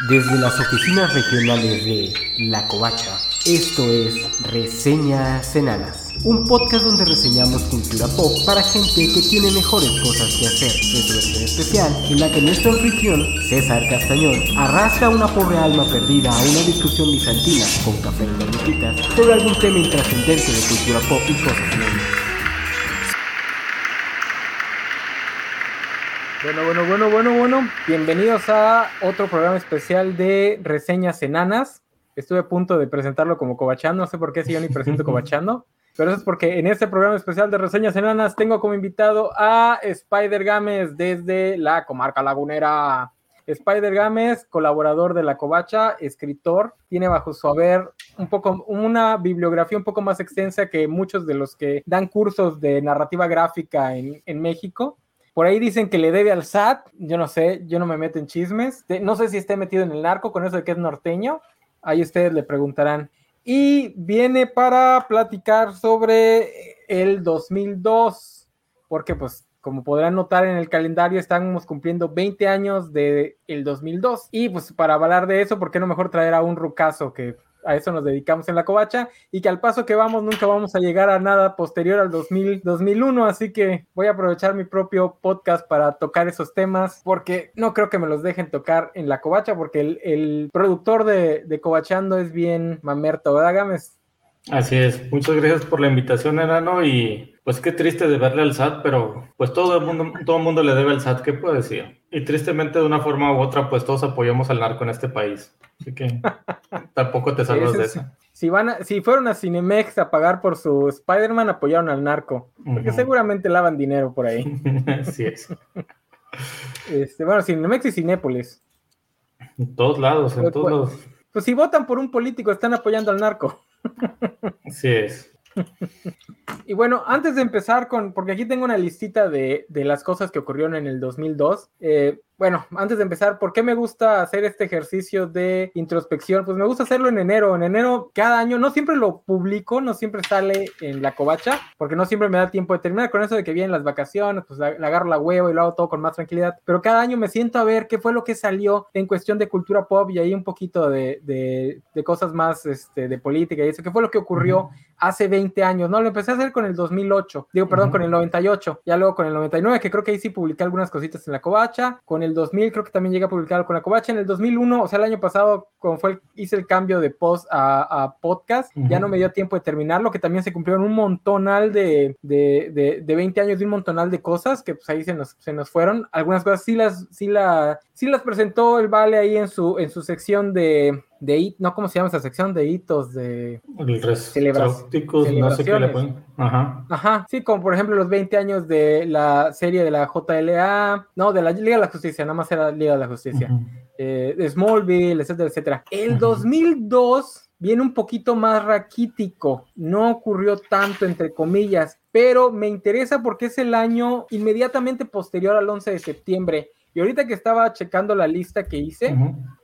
Desde las oficinas regionales de La Covacha, esto es Reseñas Enanas, un podcast donde reseñamos cultura pop para gente que tiene mejores cosas que hacer. Es versión especial en la que nuestro anfitrión, César Castañón, arrastra una pobre alma perdida a una discusión bizantina con café y sobre algún tema intrascendente de cultura pop y cosas nuevas. Bueno, bueno, bueno, bueno, bueno. Bienvenidos a otro programa especial de reseñas enanas. Estuve a punto de presentarlo como Cobachano, no sé por qué si yo ni presento Cobachano, pero eso es porque en este programa especial de reseñas enanas tengo como invitado a Spider Games desde la comarca lagunera. Spider Games, colaborador de la Covacha, escritor, tiene bajo su haber un poco una bibliografía un poco más extensa que muchos de los que dan cursos de narrativa gráfica en, en México. Por ahí dicen que le debe al SAT, yo no sé, yo no me meto en chismes, no sé si esté metido en el narco con eso de que es norteño, ahí ustedes le preguntarán. Y viene para platicar sobre el 2002, porque pues como podrán notar en el calendario, estamos cumpliendo 20 años del el 2002. Y pues para hablar de eso, ¿por qué no mejor traer a un rucazo que a eso nos dedicamos en la covacha y que al paso que vamos nunca vamos a llegar a nada posterior al 2000, 2001, así que voy a aprovechar mi propio podcast para tocar esos temas porque no creo que me los dejen tocar en la covacha porque el, productor de, de Covachando es bien mamerto, ¿verdad, Gámez? Así es, muchas gracias por la invitación, Enano, y pues qué triste de verle al SAT, pero pues todo el mundo, todo el mundo le debe al SAT, ¿qué puedo decir? Y tristemente de una forma u otra, pues todos apoyamos al narco en este país, así que tampoco te salvas de eso. Si, van si fueron a Cinemex a pagar por su Spider-Man, apoyaron al narco, porque seguramente lavan dinero por ahí. Así es. Este, bueno, Cinemex y Cinépolis. En todos lados, en pues, todos pues, lados. Pues si votan por un político, están apoyando al narco. Así es. Y bueno, antes de empezar con, porque aquí tengo una listita de, de las cosas que ocurrieron en el 2002, eh, bueno, antes de empezar, ¿por qué me gusta hacer este ejercicio de introspección? Pues me gusta hacerlo en enero. En enero, cada año, no siempre lo publico, no siempre sale en la covacha, porque no siempre me da tiempo de terminar. Con eso de que vienen las vacaciones, pues le agarro la huevo y lo hago todo con más tranquilidad. Pero cada año me siento a ver qué fue lo que salió en cuestión de cultura pop y ahí un poquito de, de, de cosas más este, de política y eso. ¿Qué fue lo que ocurrió hace 20 años? No, lo empecé a hacer con el 2008. Digo, perdón, con el 98. Ya luego con el 99, que creo que ahí sí publiqué algunas cositas en la covacha. Con el 2000 creo que también llega a publicar con la Covacha. En el 2001, o sea, el año pasado, cuando fue hice el cambio de post a, podcast, ya no me dio tiempo de terminarlo, que también se cumplieron un montonal de, de, de, 20 años de un montonal de cosas que pues ahí se nos, se nos fueron. Algunas cosas sí las, sí la, sí las presentó el Vale ahí en su, en su sección de, de no cómo se llama esa sección de hitos de celebraciones no sé qué le ponen. Ajá. Ajá, sí, como por ejemplo los 20 años de la serie de la JLA, no, de la Liga de la Justicia, nada más era Liga de la Justicia, eh, de Smallville, etcétera, etcétera. El 2002 viene un poquito más raquítico, no ocurrió tanto entre comillas, pero me interesa porque es el año inmediatamente posterior al 11 de septiembre y ahorita que estaba checando la lista que hice,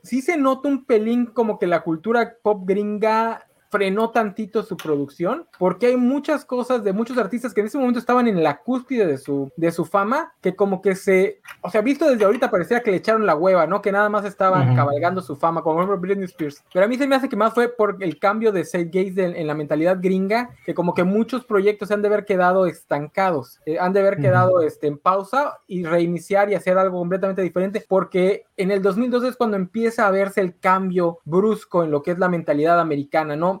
sí se nota un pelín como que la cultura pop gringa frenó tantito su producción, porque hay muchas cosas de muchos artistas que en ese momento estaban en la cúspide de su, de su fama, que como que se, o sea, visto desde ahorita parecía que le echaron la hueva, ¿no? Que nada más estaban cabalgando su fama, como por ejemplo Britney Spears. Pero a mí se me hace que más fue por el cambio de Seth Gates en, la mentalidad gringa, que como que muchos proyectos se han de haber quedado estancados, eh, han de haber quedado este, en pausa y reiniciar y hacer algo completamente diferente, porque en el 2002 es cuando empieza a verse el cambio brusco en lo que es la mentalidad americana, ¿no?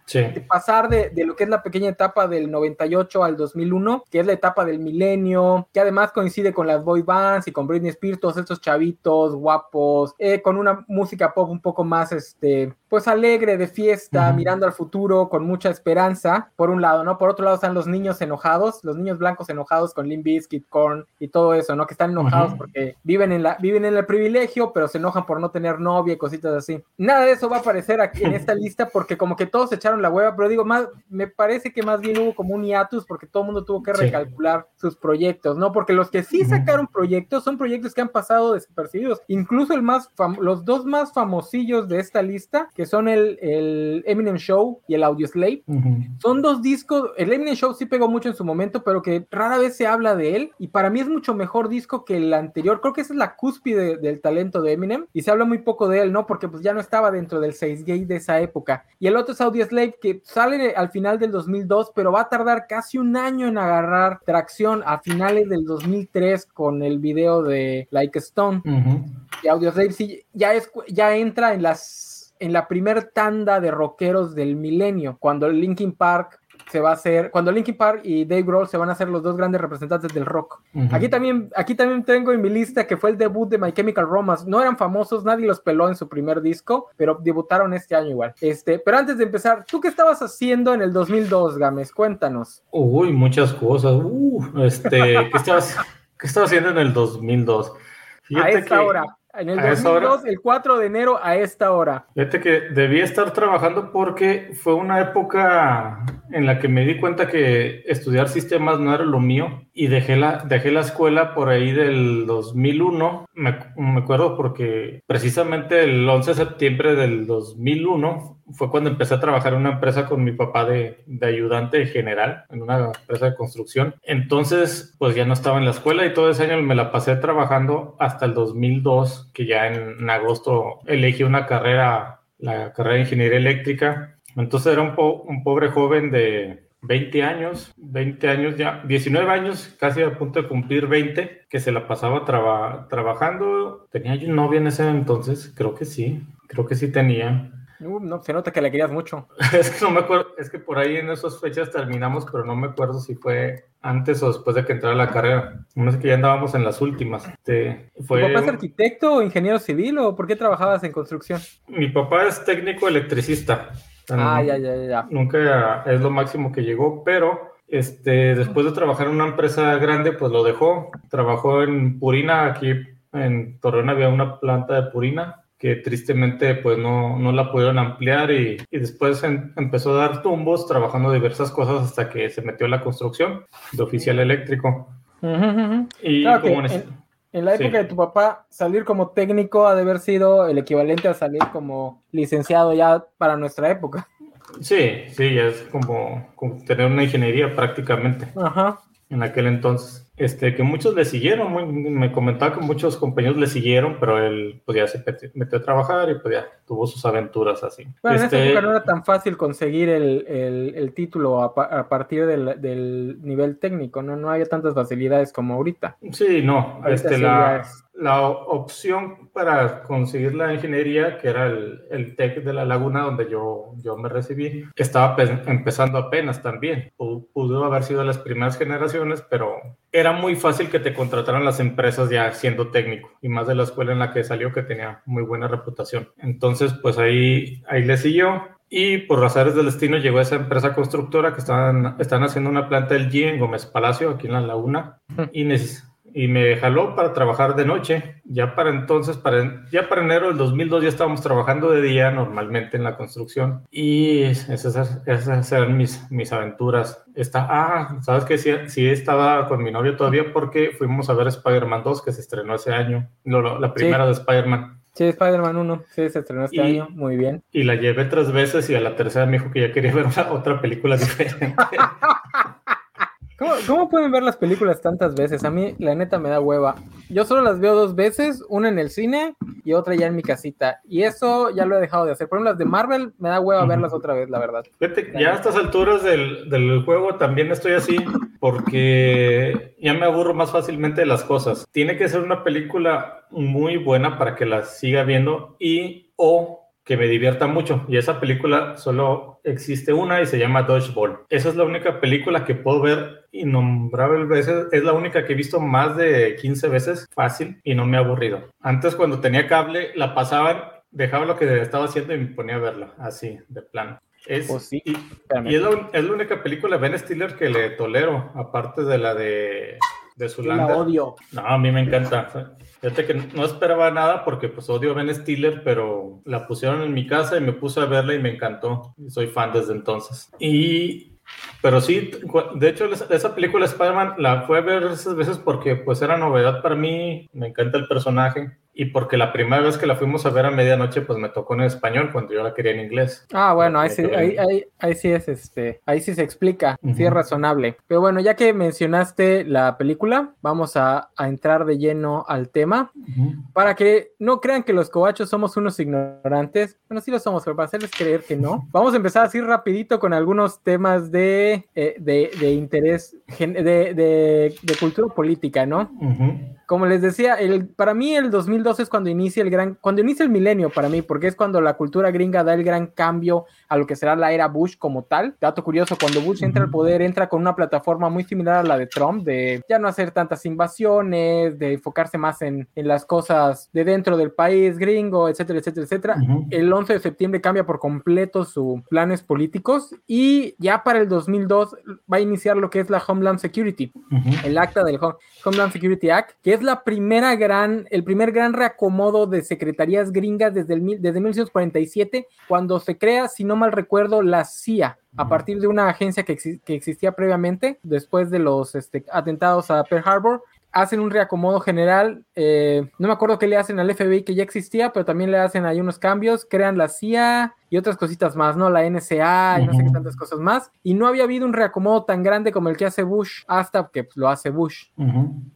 De pasar de, lo que es la pequeña etapa del 98 al 2001, que es la etapa del milenio, que además coincide con las boy bands y con Britney Spears, todos estos chavitos guapos, eh, con una música pop un poco más, este, pues alegre, de fiesta, mirando al futuro, con mucha esperanza, por un lado, ¿no? Por otro lado están los niños enojados, los niños blancos enojados con Limp Bizkit, Korn y todo eso, ¿no? Que están enojados porque viven en, la, viven en el privilegio, pero se enojan por no tener novia y cositas así. Nada de eso va a aparecer aquí en esta lista porque como que todos echaron echaron la hueva, pero digo, más, me parece que más bien hubo como un hiatus porque todo el mundo tuvo que recalcular sus proyectos, ¿no? Porque los que sí sacaron proyectos son proyectos que han pasado desapercibidos. Incluso el más los dos más famosillos de esta lista, que son el, el Eminem Show y el Audio Slave, son dos discos. El Eminem Show sí pegó mucho en su momento, pero que rara vez se habla de él. Y para mí es mucho mejor disco que el anterior. Creo que esa es la cúspide del talento de Eminem. Y se habla muy poco de él, ¿no? Porque pues ya no estaba dentro del 6 gay de esa época. Y el otro es Audio Slave, que sale al final del 2002, pero va a tardar casi un año en agarrar tracción a finales del 2003 con el video de Like Stone. Y Audio Slave sí, ya, es, ya entra en las en la primer tanda de rockeros del milenio, cuando Linkin Park se va a hacer, cuando Linkin Park y Dave Grohl se van a hacer los dos grandes representantes del rock. Aquí también, aquí también tengo en mi lista que fue el debut de My Chemical Romance. No eran famosos, nadie los peló en su primer disco, pero debutaron este año igual. Este, pero antes de empezar, ¿tú qué estabas haciendo en el 2002, Games? Cuéntanos. Uy, muchas cosas. Uh, este, ¿qué estabas, ¿qué estabas haciendo en el 2002? a esta hora. En el 2002, el 4 de enero a esta hora. Fíjate que debía estar trabajando porque fue una época en la que me di cuenta que estudiar sistemas no era lo mío y dejé la, dejé la escuela por ahí del 2001. Me, me acuerdo porque precisamente el 11 de septiembre del 2001 fue cuando empecé a trabajar en una empresa con mi papá de, de, ayudante general, en una empresa de construcción. Entonces, pues ya no estaba en la escuela y todo ese año me la pasé trabajando hasta el 2002, que ya en, agosto elegí una carrera, la carrera de ingeniería eléctrica. Entonces era un, un pobre joven de 20 años, 20 años ya, 19 años, casi a punto de cumplir 20, que se la pasaba trabajando. ¿Tenía yo novia en ese entonces? Creo que sí, creo que sí tenía. Uh, no, se nota que le querías mucho. es que no me acuerdo, es que por ahí en esas fechas terminamos, pero no me acuerdo si fue antes o después de que entrara la carrera. No sé que ya andábamos en las últimas. Este, fue... ¿Tu papá es arquitecto o ingeniero civil o por qué trabajabas en construcción? Mi papá es técnico electricista. Ah, ya, ya, ya. Nunca es lo máximo que llegó, pero este, después de trabajar en una empresa grande, pues lo dejó. Trabajó en Purina, aquí en Torreón había una planta de Purina que tristemente pues no, no la pudieron ampliar y, y después empezó a dar tumbos trabajando diversas cosas hasta que se metió la construcción de oficial eléctrico. Y como en, en, la época de tu papá, salir como técnico ha de haber sido el equivalente a salir como licenciado ya para nuestra época. Sí, sí, es como, como tener una ingeniería prácticamente. Ajá. En aquel entonces. Este, que muchos le siguieron, me comentaba que muchos compañeros le siguieron, pero él pues, ya se metió a trabajar y pues ya tuvo sus aventuras así. Bueno, en esa este, época no era tan fácil conseguir el, el, el título a, a partir del, del, nivel técnico, ¿no? No había tantas facilidades como ahorita. Sí, no, este, la, la opción para conseguir la ingeniería, que era el, el TEC de la Laguna, donde yo, yo me recibí, estaba empezando apenas también. Pudo haber sido las primeras generaciones, pero era muy fácil que te contrataran las empresas ya siendo técnico, y más de la escuela en la que salió, que tenía muy buena reputación. Entonces, pues ahí, ahí le siguió. Y por razones del destino llegó a esa empresa constructora que estaban, están haciendo una planta del G en Gómez Palacio, aquí en la Laguna, y necesitaba y me jaló para trabajar de noche. Ya para entonces, para, ya para enero del 2002 ya estábamos trabajando de día normalmente en la construcción y esas, esas eran mis, mis aventuras. Está, ah, sabes que sí, sí, estaba con mi novio todavía porque fuimos a ver Spider-Man 2 que se estrenó ese año, la primera de Spider-Man. Sí, Spider-Man 1, sí, se estrenó este año, muy bien. Y la llevé tres veces y a la tercera me dijo que ya quería ver otra película diferente. ¿Cómo, pueden ver las películas tantas veces? A mí, la neta, me da hueva. Yo solo las veo dos veces, una en el cine y otra ya en mi casita. Y eso ya lo he dejado de hacer. Por ejemplo, las de Marvel, me da hueva verlas otra vez, la verdad. ya a estas alturas del, del juego también estoy así, porque ya me aburro más fácilmente de las cosas. Tiene que ser una película muy buena para que la siga viendo y o que me divierta mucho. Y esa película solo existe una y se llama Dodgeball. Esa es la única película que puedo ver innombrables veces. Es la única que he visto más de 15 veces fácil y no me ha aburrido. Antes cuando tenía cable la pasaban, dejaba lo que estaba haciendo y me ponía a verla así, de plano. Es, pues y, es, la, única película de Ben Stiller que le tolero, aparte de la de de su la odio. No, a mí me encanta. Fíjate que no esperaba nada porque pues odio Ben Stiller, pero la pusieron en mi casa y me puse a verla y me encantó. Soy fan desde entonces. Y pero sí, de hecho, esa película Spider-Man la fue a ver esas veces porque pues era novedad para mí, me encanta el personaje y porque la primera vez que la fuimos a ver a medianoche, pues me tocó en español cuando yo la quería en inglés. Ah, bueno, ahí sí, ahí, sí es este, ahí sí se explica, sí es razonable. Pero bueno, ya que mencionaste la película, vamos a, entrar de lleno al tema para que no crean que los cobachos somos unos ignorantes. Bueno, sí lo somos, pero para hacerles creer que no. Vamos a empezar así rapidito con algunos temas de, eh, de, interés, de, de, cultura política, ¿no? como les decía, el, para mí el 2012 es cuando inicia el gran, cuando inicia el milenio para mí, porque es cuando la cultura gringa da el gran cambio a lo que será la era Bush como tal. Dato curioso, cuando Bush entra al poder, entra con una plataforma muy similar a la de Trump, de ya no hacer tantas invasiones, de enfocarse más en, en las cosas de dentro del país gringo, etcétera, etcétera, etcétera. El 11 de septiembre cambia por completo sus planes políticos y ya para el 2002 va a iniciar lo que es la Homeland Security, el acta del Homeland Security Act, que es la primera gran, el primer gran reacomodo de secretarías gringas desde, el, desde 1947, cuando se crea, si no mal recuerdo, la CIA, a partir de una agencia que, que existía previamente, después de los este, atentados a Pearl Harbor, hacen un reacomodo general. Eh, no me acuerdo qué le hacen al FBI que ya existía, pero también le hacen ahí unos cambios. Crean la CIA y otras cositas más, ¿no? La NSA y no sé qué tantas cosas más. Y no había habido un reacomodo tan grande como el que hace Bush hasta que pues, lo hace Bush.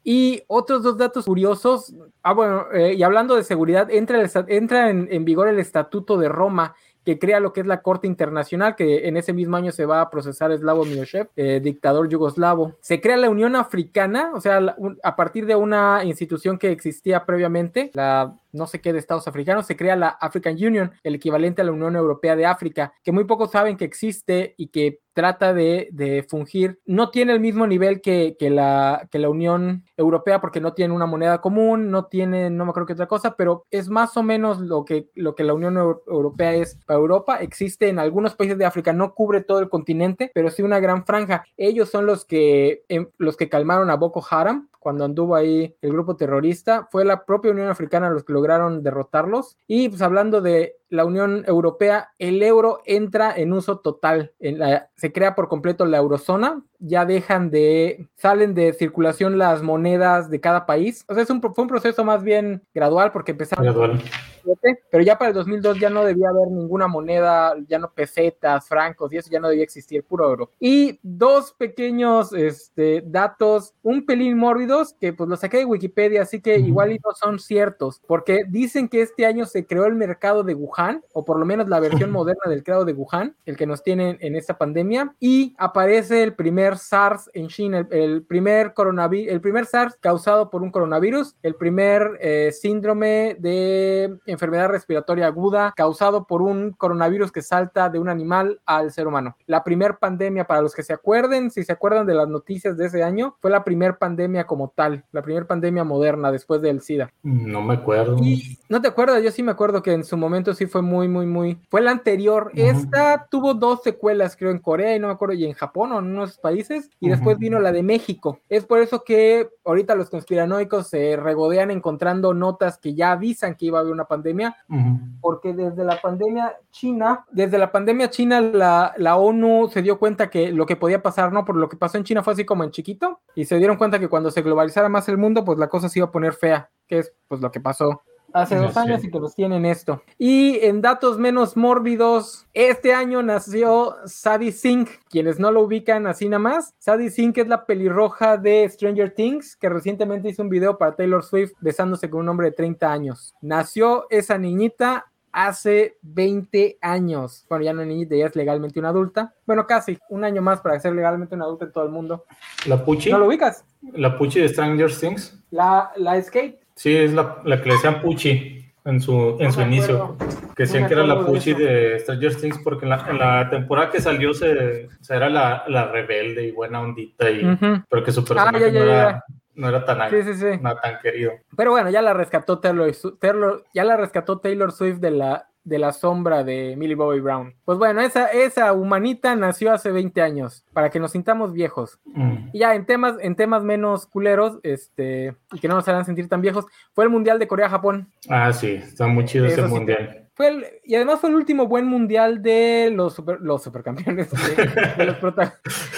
Y otros dos datos curiosos. Ah, bueno, eh, y hablando de seguridad, entra, entra en, en vigor el Estatuto de Roma que crea lo que es la Corte Internacional, que en ese mismo año se va a procesar Slavo Milosev, eh, dictador yugoslavo. Se crea la Unión Africana, o sea, a partir de una institución que existía previamente, la no sé qué de Estados africanos, se crea la African Union, el equivalente a la Unión Europea de África, que muy pocos saben que existe y que trata de, fungir. No tiene el mismo nivel que, la, que la Unión Europea porque no tiene una moneda común, no tiene, no me acuerdo qué otra cosa, pero es más o menos lo que, lo que la Unión Europea es para Europa. Existe en algunos países de África, no cubre todo el continente, pero sí una gran franja. Ellos son los que, em, los que calmaron a Boko Haram, cuando anduvo ahí el grupo terrorista. Fue la propia Unión Africana los que lograron derrotarlos. Y pues hablando de la Unión Europea, el euro entra en uso total. En la, se crea por completo la eurozona. Ya dejan de, salen de circulación las monedas de cada país. O sea, es un, fue un proceso más bien gradual porque empezaron... Gradual pero ya para el 2002 ya no debía haber ninguna moneda, ya no pesetas, francos y eso ya no debía existir, puro oro. Y dos pequeños este, datos, un pelín mórbidos, que pues los saqué de Wikipedia, así que igual y no son ciertos, porque dicen que este año se creó el mercado de Wuhan, o por lo menos la versión moderna del mercado de Wuhan, el que nos tienen en esta pandemia, y aparece el primer SARS en China, el, primer coronavirus, el primer SARS causado por un coronavirus, el primer eh, síndrome de enfermedad respiratoria aguda causado por un coronavirus que salta de un animal al ser humano. La primer pandemia, para los que se acuerden, si se acuerdan de las noticias de ese año, fue la primer pandemia como tal, la primer pandemia moderna después del SIDA. No me acuerdo. no te acuerdas, yo sí me acuerdo que en su momento sí fue muy, muy, muy. Fue la anterior. Esta tuvo dos secuelas, creo, en Corea y no me acuerdo, y en Japón o en unos países, y después vino la de México. Es por eso que ahorita los conspiranoicos se regodean encontrando notas que ya avisan que iba a haber una pandemia porque desde la pandemia china, desde la pandemia china, la, la, ONU se dio cuenta que lo que podía pasar, ¿no? Por lo que pasó en China fue así como en chiquito, y se dieron cuenta que cuando se globalizara más el mundo, pues la cosa se iba a poner fea, que es pues lo que pasó hace dos años y que los tienen esto. Y en datos menos mórbidos, este año nació Sadie Sink. Quienes no lo ubican así nada más, Sadie Sink es la pelirroja de Stranger Things, que recientemente hizo un video para Taylor Swift besándose con un hombre de 30 años. Nació esa niñita hace 20 años. Bueno, ya no es niñita, ya es legalmente una adulta. Bueno, casi un año más para ser legalmente una adulta en todo el mundo. ¿La Puchi? ¿No lo ubicas? ¿La Puchi de Stranger Things? La, la Skate. Sí, es la, la que le decían Puchi en su, en su inicio. Que decían que era la Puchi de, Stranger Things porque en la, en la, temporada que salió se, se era la, la, rebelde y buena ondita, y, pero que su ah, personaje no, era, no, era, tan, sí, sí, no tan querido. Pero bueno, ya la rescató Taylor, Taylor, ya la rescató Taylor Swift de la de la sombra de Millie Bobby Brown. Pues bueno, esa, esa humanita nació hace 20 años, para que nos sintamos viejos. Mm. Y ya en temas, en temas menos culeros, este, y que no nos hagan sentir tan viejos, fue el Mundial de Corea-Japón. Ah, sí, está muy chido ese mundial. Fue y además fue el último buen mundial de los, los supercampeones, de, los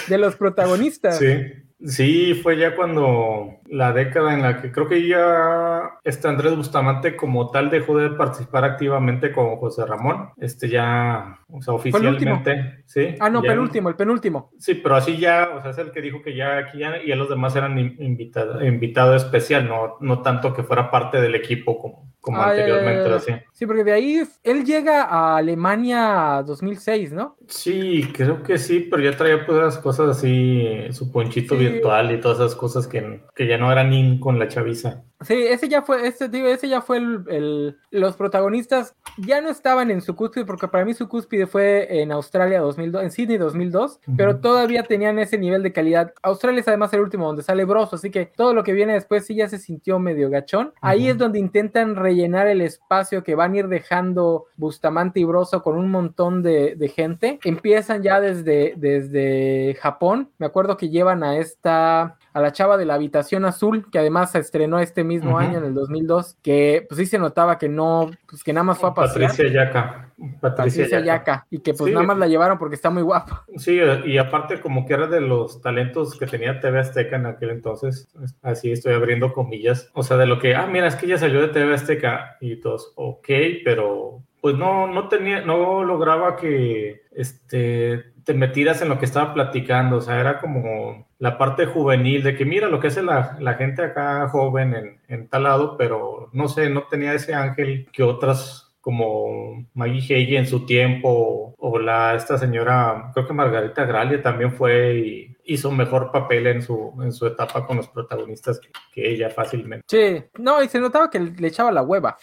de los protagonistas. Sí. Sí, fue ya cuando la década en la que creo que ya este Andrés Bustamante como tal dejó de participar activamente con José Ramón. Este ya, o sea, oficialmente. Sí. Ah, no, penúltimo, el penúltimo. Sí, pero así ya, o sea, es el que dijo que ya aquí ya, y los demás eran invitado, invitado especial, no, no tanto que fuera parte del equipo como, como anteriormente. así. Sí, porque de ahí él llega a Alemania 2006, ¿no? Sí, creo que sí, pero ya traía pues cosas así, su ponchito virtual y todas esas cosas que, que ya no eran in con la chaviza. Sí, ese ya fue, ese, ese ya fue el, Los protagonistas ya no estaban en su cúspide, porque para mí su cúspide fue en Australia 2002, en Sydney 2002, pero todavía tenían ese nivel de calidad. Australia es además el último donde sale Broso, así que todo lo que viene después sí ya se sintió medio gachón. Ahí es donde intentan rellenar el espacio que van a ir dejando Bustamante y Broso con un montón de, de gente. Empiezan ya desde, desde Japón. Me acuerdo que llevan a esta a la chava de la habitación azul, que además se estrenó este mismo año, en el 2002, que pues sí se notaba que no, pues que nada más fue a pasear. Patricia Yaca. Patricia, Yaca. Y que pues nada más la llevaron porque está muy guapa. Sí, y aparte como que era de los talentos que tenía TV Azteca en aquel entonces, así estoy abriendo comillas, o sea, de lo que, ah, mira, es que ella salió de TV Azteca y todos, ok, pero pues no, no tenía, no lograba que, este, te metieras en lo que estaba platicando, o sea, era como la parte juvenil de que mira lo que hace la, la gente acá joven en, en, tal lado, pero no sé, no tenía ese ángel que otras como Maggie Heggie en su tiempo o la esta señora, creo que Margarita Gralia también fue y hizo mejor papel en su, en su etapa con los protagonistas que, ella fácilmente. Sí, no, y se notaba que le echaba la hueva.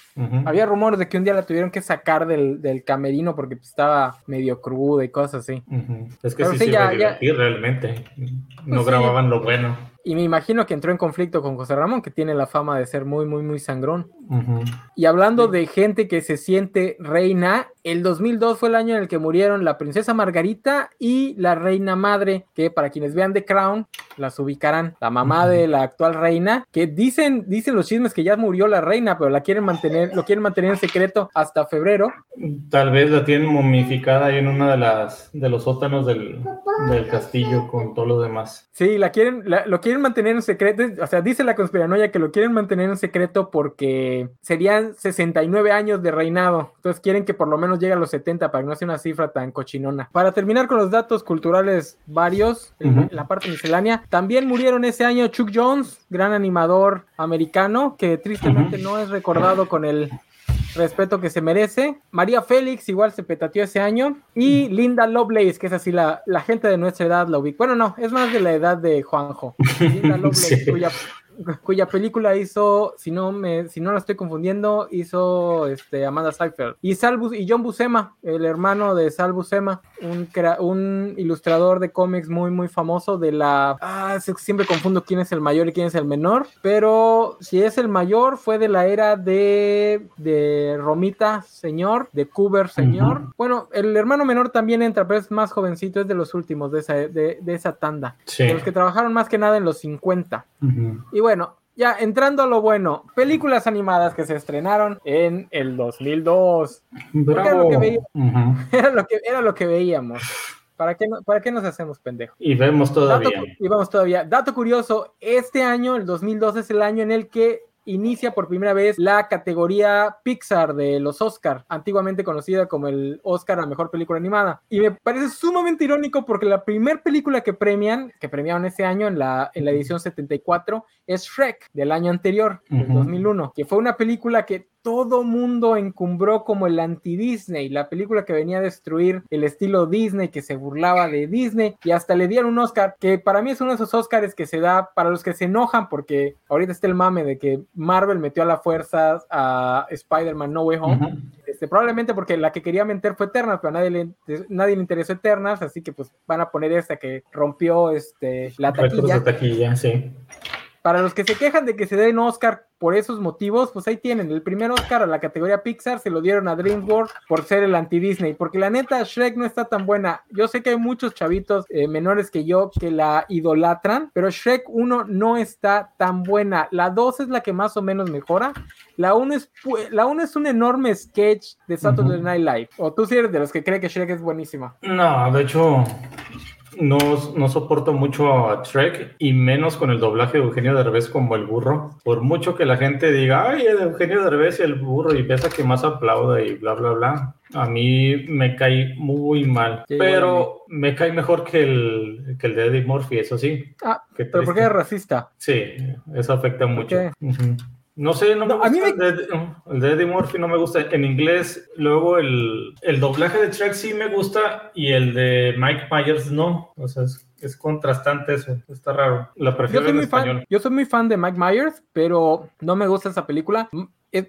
Había rumores de que un día la tuvieron que sacar del, del camerino porque estaba medio cruda y cosas así. Es que sí, se ya, realmente. No pues grababan lo bueno. Y me imagino que entró en conflicto con José Ramón, que tiene la fama de ser muy, muy, muy sangrón. Y hablando de gente que se siente reina, el 2002 fue el año en el que murieron la princesa Margarita y la reina madre, que para quienes vean The Crown, las ubicarán. La mamá de la actual reina, que dicen, dicen los chismes que ya murió la reina, pero la quieren mantener, lo quieren mantener en secreto hasta febrero. Tal vez la tienen momificada ahí en una de las de los sótanos del, del castillo con todo lo demás. Sí, la quieren, lo quieren mantener en secreto, o sea, dice la conspiranoia que lo quieren mantener en secreto porque serían 69 años de reinado, entonces quieren que por lo menos llegue a los 70 para que no sea una cifra tan cochinona. Para terminar con los datos culturales varios, en la parte miscelánea, también murieron ese año Chuck Jones, gran animador americano, que tristemente no es recordado con el respeto que se merece. María Félix igual se petateó ese año. Y Linda Lovelace, que es así la, la gente de nuestra edad lo vi. Bueno, no, es más de la edad de Juanjo. Linda Lovelace, cuya cuya película hizo, si no me, si no la estoy confundiendo, hizo este Amanda Seyfried. Y Sal y John Buscema, el hermano de Sal Buscema, un, un ilustrador de cómics muy muy famoso de la ah, siempre confundo quién es el mayor y quién es el menor, pero si es el mayor fue de la era de de Romita señor, de Cooper señor. Bueno, el hermano menor también entra, pero es más jovencito, es de los últimos de esa de, esa tanda, de los que trabajaron más que nada en los 50. Y bueno, ya entrando a lo bueno, películas animadas que se estrenaron en el 2002. Era lo, que veíamos, era, lo que, era lo que veíamos. ¿Para qué, ¿Para qué nos hacemos pendejos? Y vemos todavía. y vamos todavía. Dato curioso, este año, el 2002, es el año en el que inicia por primera vez la categoría Pixar de los Oscar, antiguamente conocida como el Oscar a Mejor Película Animada. Y me parece sumamente irónico porque la primera película que premian, que premiaron ese año en la, en la edición 74, es Shrek del año anterior, del 2001, que fue una película que todo mundo encumbró como el anti-Disney, la película que venía a destruir el estilo Disney, que se burlaba de Disney, y hasta le dieron un Oscar, que para mí es uno de esos Oscars que se da para los que se enojan, porque ahorita está el mame de que Marvel metió a la fuerza a Spider-Man No Way Home. Este, probablemente porque la que quería meter fue Eternals, pero a nadie le, nadie le interesó Eternals, así que pues van a poner esta que rompió este, la taquilla. taquilla sí. Para los que se quejan de que se den Oscar por esos motivos, pues ahí tienen. El primer Oscar a la categoría Pixar se lo dieron a DreamWorks por ser el anti-Disney, porque la neta Shrek no está tan buena. Yo sé que hay muchos chavitos eh, menores que yo que la idolatran, pero Shrek 1 no está tan buena. La 2 es la que más o menos mejora. La 1 es, la uno es un enorme sketch de Saturday Night Live. O tú sí eres de los que cree que Shrek es buenísima. No, de hecho, no, no, soporto mucho a Trek y menos con el doblaje de Eugenio Derbez como el burro. Por mucho que la gente diga, ay, el Eugenio Derbez y el burro y pesa que más aplaude y bla, bla, bla. A mí me cae muy mal, pero me cae mejor que el, que el de Eddie Murphy, eso sí. Ah, pero ¿por qué es racista? Sí, eso afecta mucho. No sé, no, me gusta. El, de, Eddie Murphy no me gusta. En inglés, luego el, el doblaje de Shrek sí me gusta y el de Mike Myers no. O sea, es, contrastante eso. Está raro. La prefiero en español. yo soy muy fan de Mike Myers, pero no me gusta esa película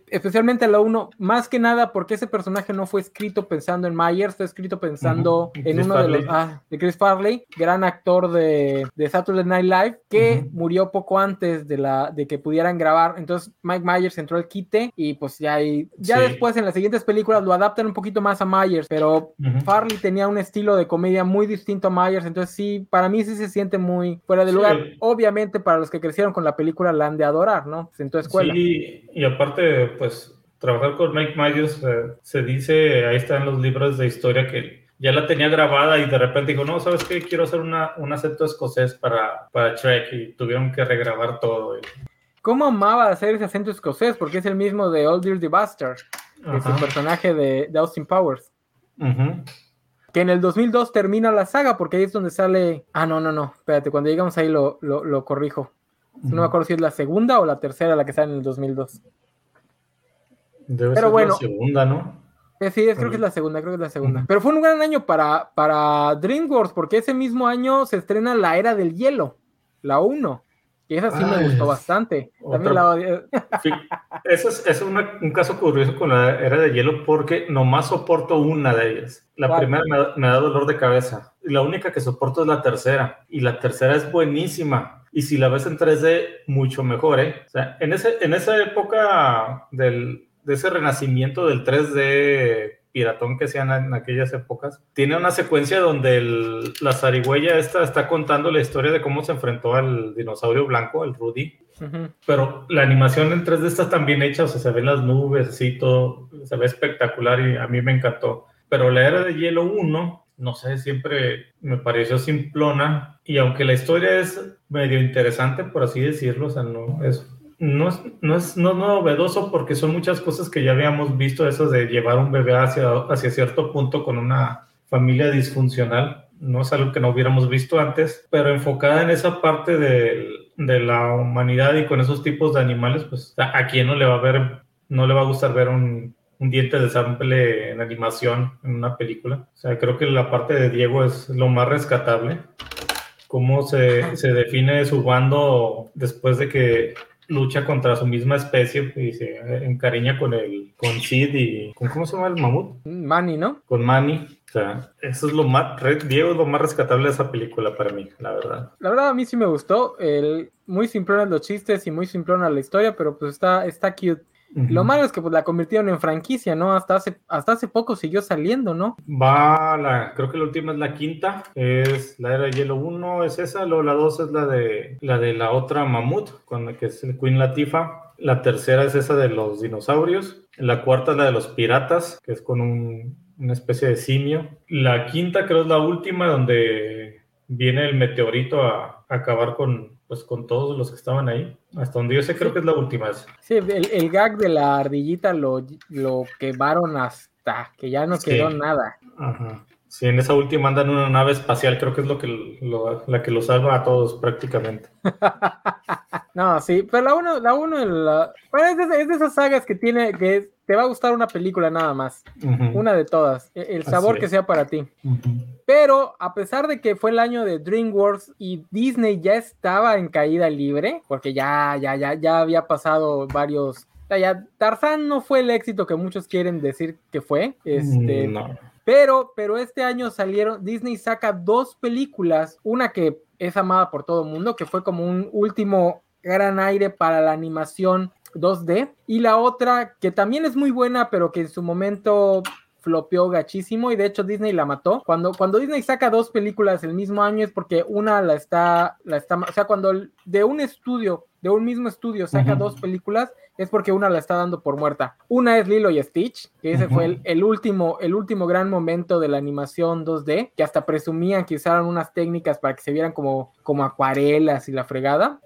especialmente la 1, más que nada porque ese personaje no fue escrito pensando en Myers, fue escrito pensando en uno de los ah, de Chris Farley, gran actor de, de Saturday Night Live, que murió poco antes de la de que pudieran grabar. Entonces Mike Myers entró al quite y pues ya ya después en las siguientes películas lo adaptan un poquito más a Myers, pero Farley tenía un estilo de comedia muy distinto a Myers, entonces sí, para mí sí se siente muy fuera de lugar. Obviamente para los que crecieron con la película la han de adorar, ¿no? en tu escuela. Sí, y aparte pues trabajar con Mike Myers eh, se dice, ahí están los libros de historia que ya la tenía grabada y de repente dijo, no, ¿sabes qué? Quiero hacer una, un acento escocés para, para Trek y tuvieron que regrabar todo. ¿Cómo amaba hacer ese acento escocés? Porque es el mismo de Old Dirty Bastard, que es el personaje de, Austin Powers. Que en el 2002 termina la saga porque ahí es donde sale... Ah, no, no, no, espérate, cuando llegamos ahí lo, lo, corrijo. No me acuerdo si es la segunda o la tercera la que sale en el 2002. Debe Pero ser bueno, la segunda, ¿no? Eh, sí, creo que es la segunda, creo que es la segunda. Pero fue un gran año para, para DreamWorks, porque ese mismo año se estrena La Era del Hielo, la 1. Y esa sí me gustó bastante. También la... Eso es, es un caso curioso con la Era del Hielo, porque nomás soporto una de ellas. La primera me, da dolor de cabeza. Y la única que soporto es la tercera. Y la tercera es buenísima. Y si la ves en 3D, mucho mejor, ¿eh? O sea, en, ese, en esa época del, de ese renacimiento del 3D piratón que hacían en aquellas épocas. Tiene una secuencia donde la zarigüeya esta está contando la historia de cómo se enfrentó al dinosaurio blanco, el Rudy. Pero la animación en 3D está tan bien hecha, o sea, se ven las nubes, así todo, se ve espectacular y a mí me encantó. Pero la era de hielo 1, no sé, siempre me pareció simplona y aunque la historia es medio interesante, por así decirlo, o sea, no es no es, no es no novedoso porque son muchas cosas que ya habíamos visto, eso de llevar un bebé hacia, hacia cierto punto con una familia disfuncional. No es algo que no hubiéramos visto antes, pero enfocada en esa parte de, de la humanidad y con esos tipos de animales, pues a quién no le va a ver, no le va a gustar ver un, un diente de sample en animación en una película. O sea, creo que la parte de Diego es lo más rescatable. Cómo se, se define su bando después de que lucha contra su misma especie y se encariña con el con Sid y con cómo se llama el mamut Manny no con Manny o sea eso es lo más Diego es lo más rescatable de esa película para mí la verdad. La verdad a mí sí me gustó el muy simplona los chistes y muy simplona la historia pero pues está está cute lo malo es que pues la convirtieron en franquicia, ¿no? Hasta hace, hasta hace poco siguió saliendo, ¿no? Va la, creo que la última es la quinta, es la era de hielo 1 es esa, luego la 2 es la de la de la otra mamut, con que es el Queen Latifa. La tercera es esa de los dinosaurios. La cuarta es la de los piratas, que es con una especie de simio. La quinta creo es la última donde viene el meteorito a acabar con, pues con todos los que estaban ahí. Hasta donde yo sé, creo que es la última. Sí, el, gag de la ardillita lo, lo quemaron hasta que ya no quedó nada. Ajá. Sí, en esa última andan una nave espacial, creo que es lo que la que lo salva a todos prácticamente. no, sí, pero la uno, la uno, la, bueno, es, de, esas sagas que tiene, que te va a gustar una película nada más, una de todas, e, el sabor que sea para ti. Pero a pesar de que fue el año de DreamWorks y Disney ya estaba en caída libre, porque ya, ya, ya, ya había pasado varios ya, Tarzán no fue el éxito que muchos quieren decir que fue. Este, no. Pero, pero este año salieron, Disney saca dos películas, una que es amada por todo el mundo, que fue como un último gran aire para la animación 2D. Y la otra, que también es muy buena, pero que en su momento flopeó gachísimo y de hecho Disney la mató. Cuando, cuando Disney saca dos películas el mismo año es porque una la está, la está, o sea, cuando de un estudio, de un mismo estudio saca dos películas, es porque una la está dando por muerta. Una es Lilo y Stitch, que ese fue el, último, el último gran momento de la animación 2D, que hasta presumían que usaron unas técnicas para que se vieran como, como acuarelas y la fregada,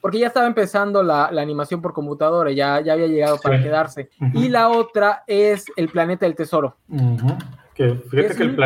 porque ya estaba empezando la, animación por computadora, ya, ya había llegado para quedarse. Y la otra es El Planeta del Tesoro. Que fíjate que el,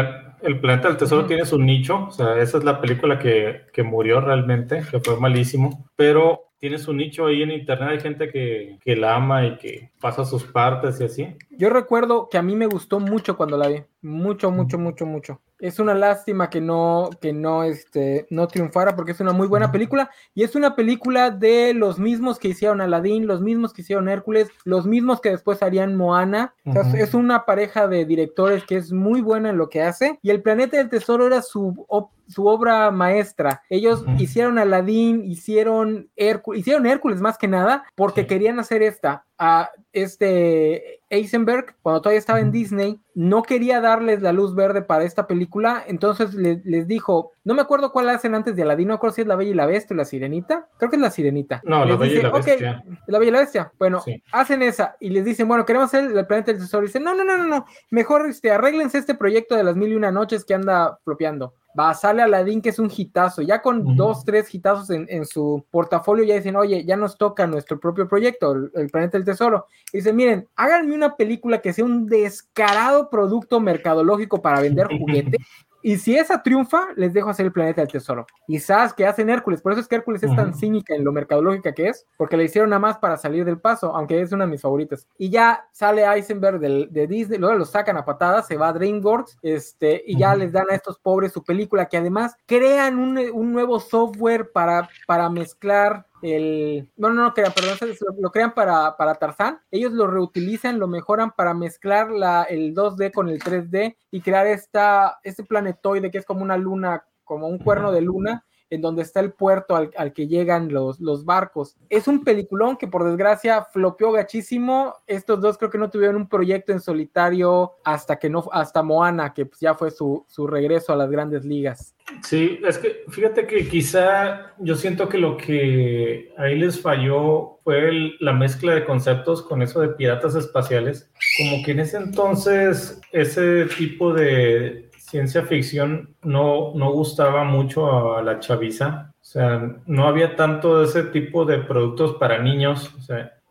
el, Planeta del Tesoro tiene su nicho, o sea, esa es la película que, que murió realmente, que fue malísimo, pero tiene su nicho ahí en internet, hay gente que, que, la ama y que pasa sus partes y así. Yo recuerdo que a mí me gustó mucho cuando la vi, mucho, mucho, mucho, mucho es una lástima que no, que no, este, no triunfara porque es una muy buena película y es una película de los mismos que hicieron Aladdin, los mismos que hicieron Hércules, los mismos que después harían Moana. es una pareja de directores que es muy buena en lo que hace y El Planeta del Tesoro era su, su obra maestra. Ellos hicieron Aladdin, hicieron Hércules, hicieron Hércules más que nada porque querían hacer esta a este Eisenberg, cuando todavía estaba en Disney, no quería darles la luz verde para esta película, entonces les dijo, no me acuerdo cuál hacen antes de Aladino, no acuerdo si es La Bella y la Bestia o La Sirenita, creo que es La Sirenita. No, La Bella y la Bestia. la Bella y la Bestia, bueno, hacen esa y les dicen, bueno, queremos hacer el planeta del tesoro, y dicen, no, no, no, no, no, mejor este, arréglense este proyecto de las mil y una noches que anda flopeando va, sale Aladdin, que es un hitazo. Ya con dos, tres hitazos en, su portafolio, ya dicen, oye, ya nos toca nuestro propio proyecto, el, Planeta del Tesoro. Y dicen, miren, háganme una película que sea un descarado producto mercadológico para vender juguetes y si esa triunfa, les dejo hacer el planeta del tesoro. Y sabes que hacen Hércules, por eso es que Hércules es tan cínica en lo mercadológica que es, porque le hicieron nada más para salir del paso, aunque es una de mis favoritas. Y ya sale Eisenberg de Disney, luego lo sacan a patadas, se va a DreamWorks, este, y ya les dan a estos pobres su película, que además crean un, un nuevo software para, para mezclar el. No, no, no crean, perdón, lo, crean para, para Tarzán. Ellos lo reutilizan, lo mejoran para mezclar la, el 2D con el 3D y crear esta, este planetoide que es como una luna, como un cuerno de luna, en donde está el puerto al, que llegan los, los, barcos. Es un peliculón que por desgracia flopeó gachísimo. Estos dos creo que no tuvieron un proyecto en solitario hasta que no, hasta Moana, que pues ya fue su, su regreso a las grandes ligas. Sí, es que fíjate que quizá yo siento que lo que ahí les falló fue la mezcla de conceptos con eso de piratas espaciales. Como que en ese entonces ese tipo de ciencia ficción no, no gustaba mucho a la chaviza. O sea, no había tanto de ese tipo de productos para niños.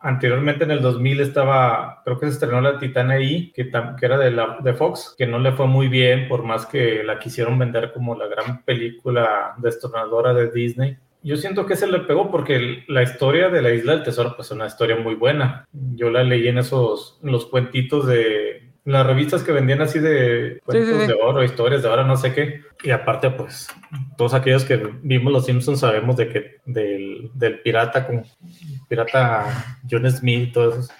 Anteriormente en el 2000 estaba, creo que se estrenó la Titana I, que, era de, la, de Fox, que no le fue muy bien, por más que la quisieron vender como la gran película destronadora de Disney. Yo siento que se le pegó porque la historia de la Isla del Tesoro pues es una historia muy buena. Yo la leí en esos, los cuentitos de las revistas que vendían así de cuentos de oro, historias de oro, no sé qué. Y aparte, pues, todos aquellos que vimos Los Simpsons sabemos de que del, del pirata con pirata John Smith y todo eso.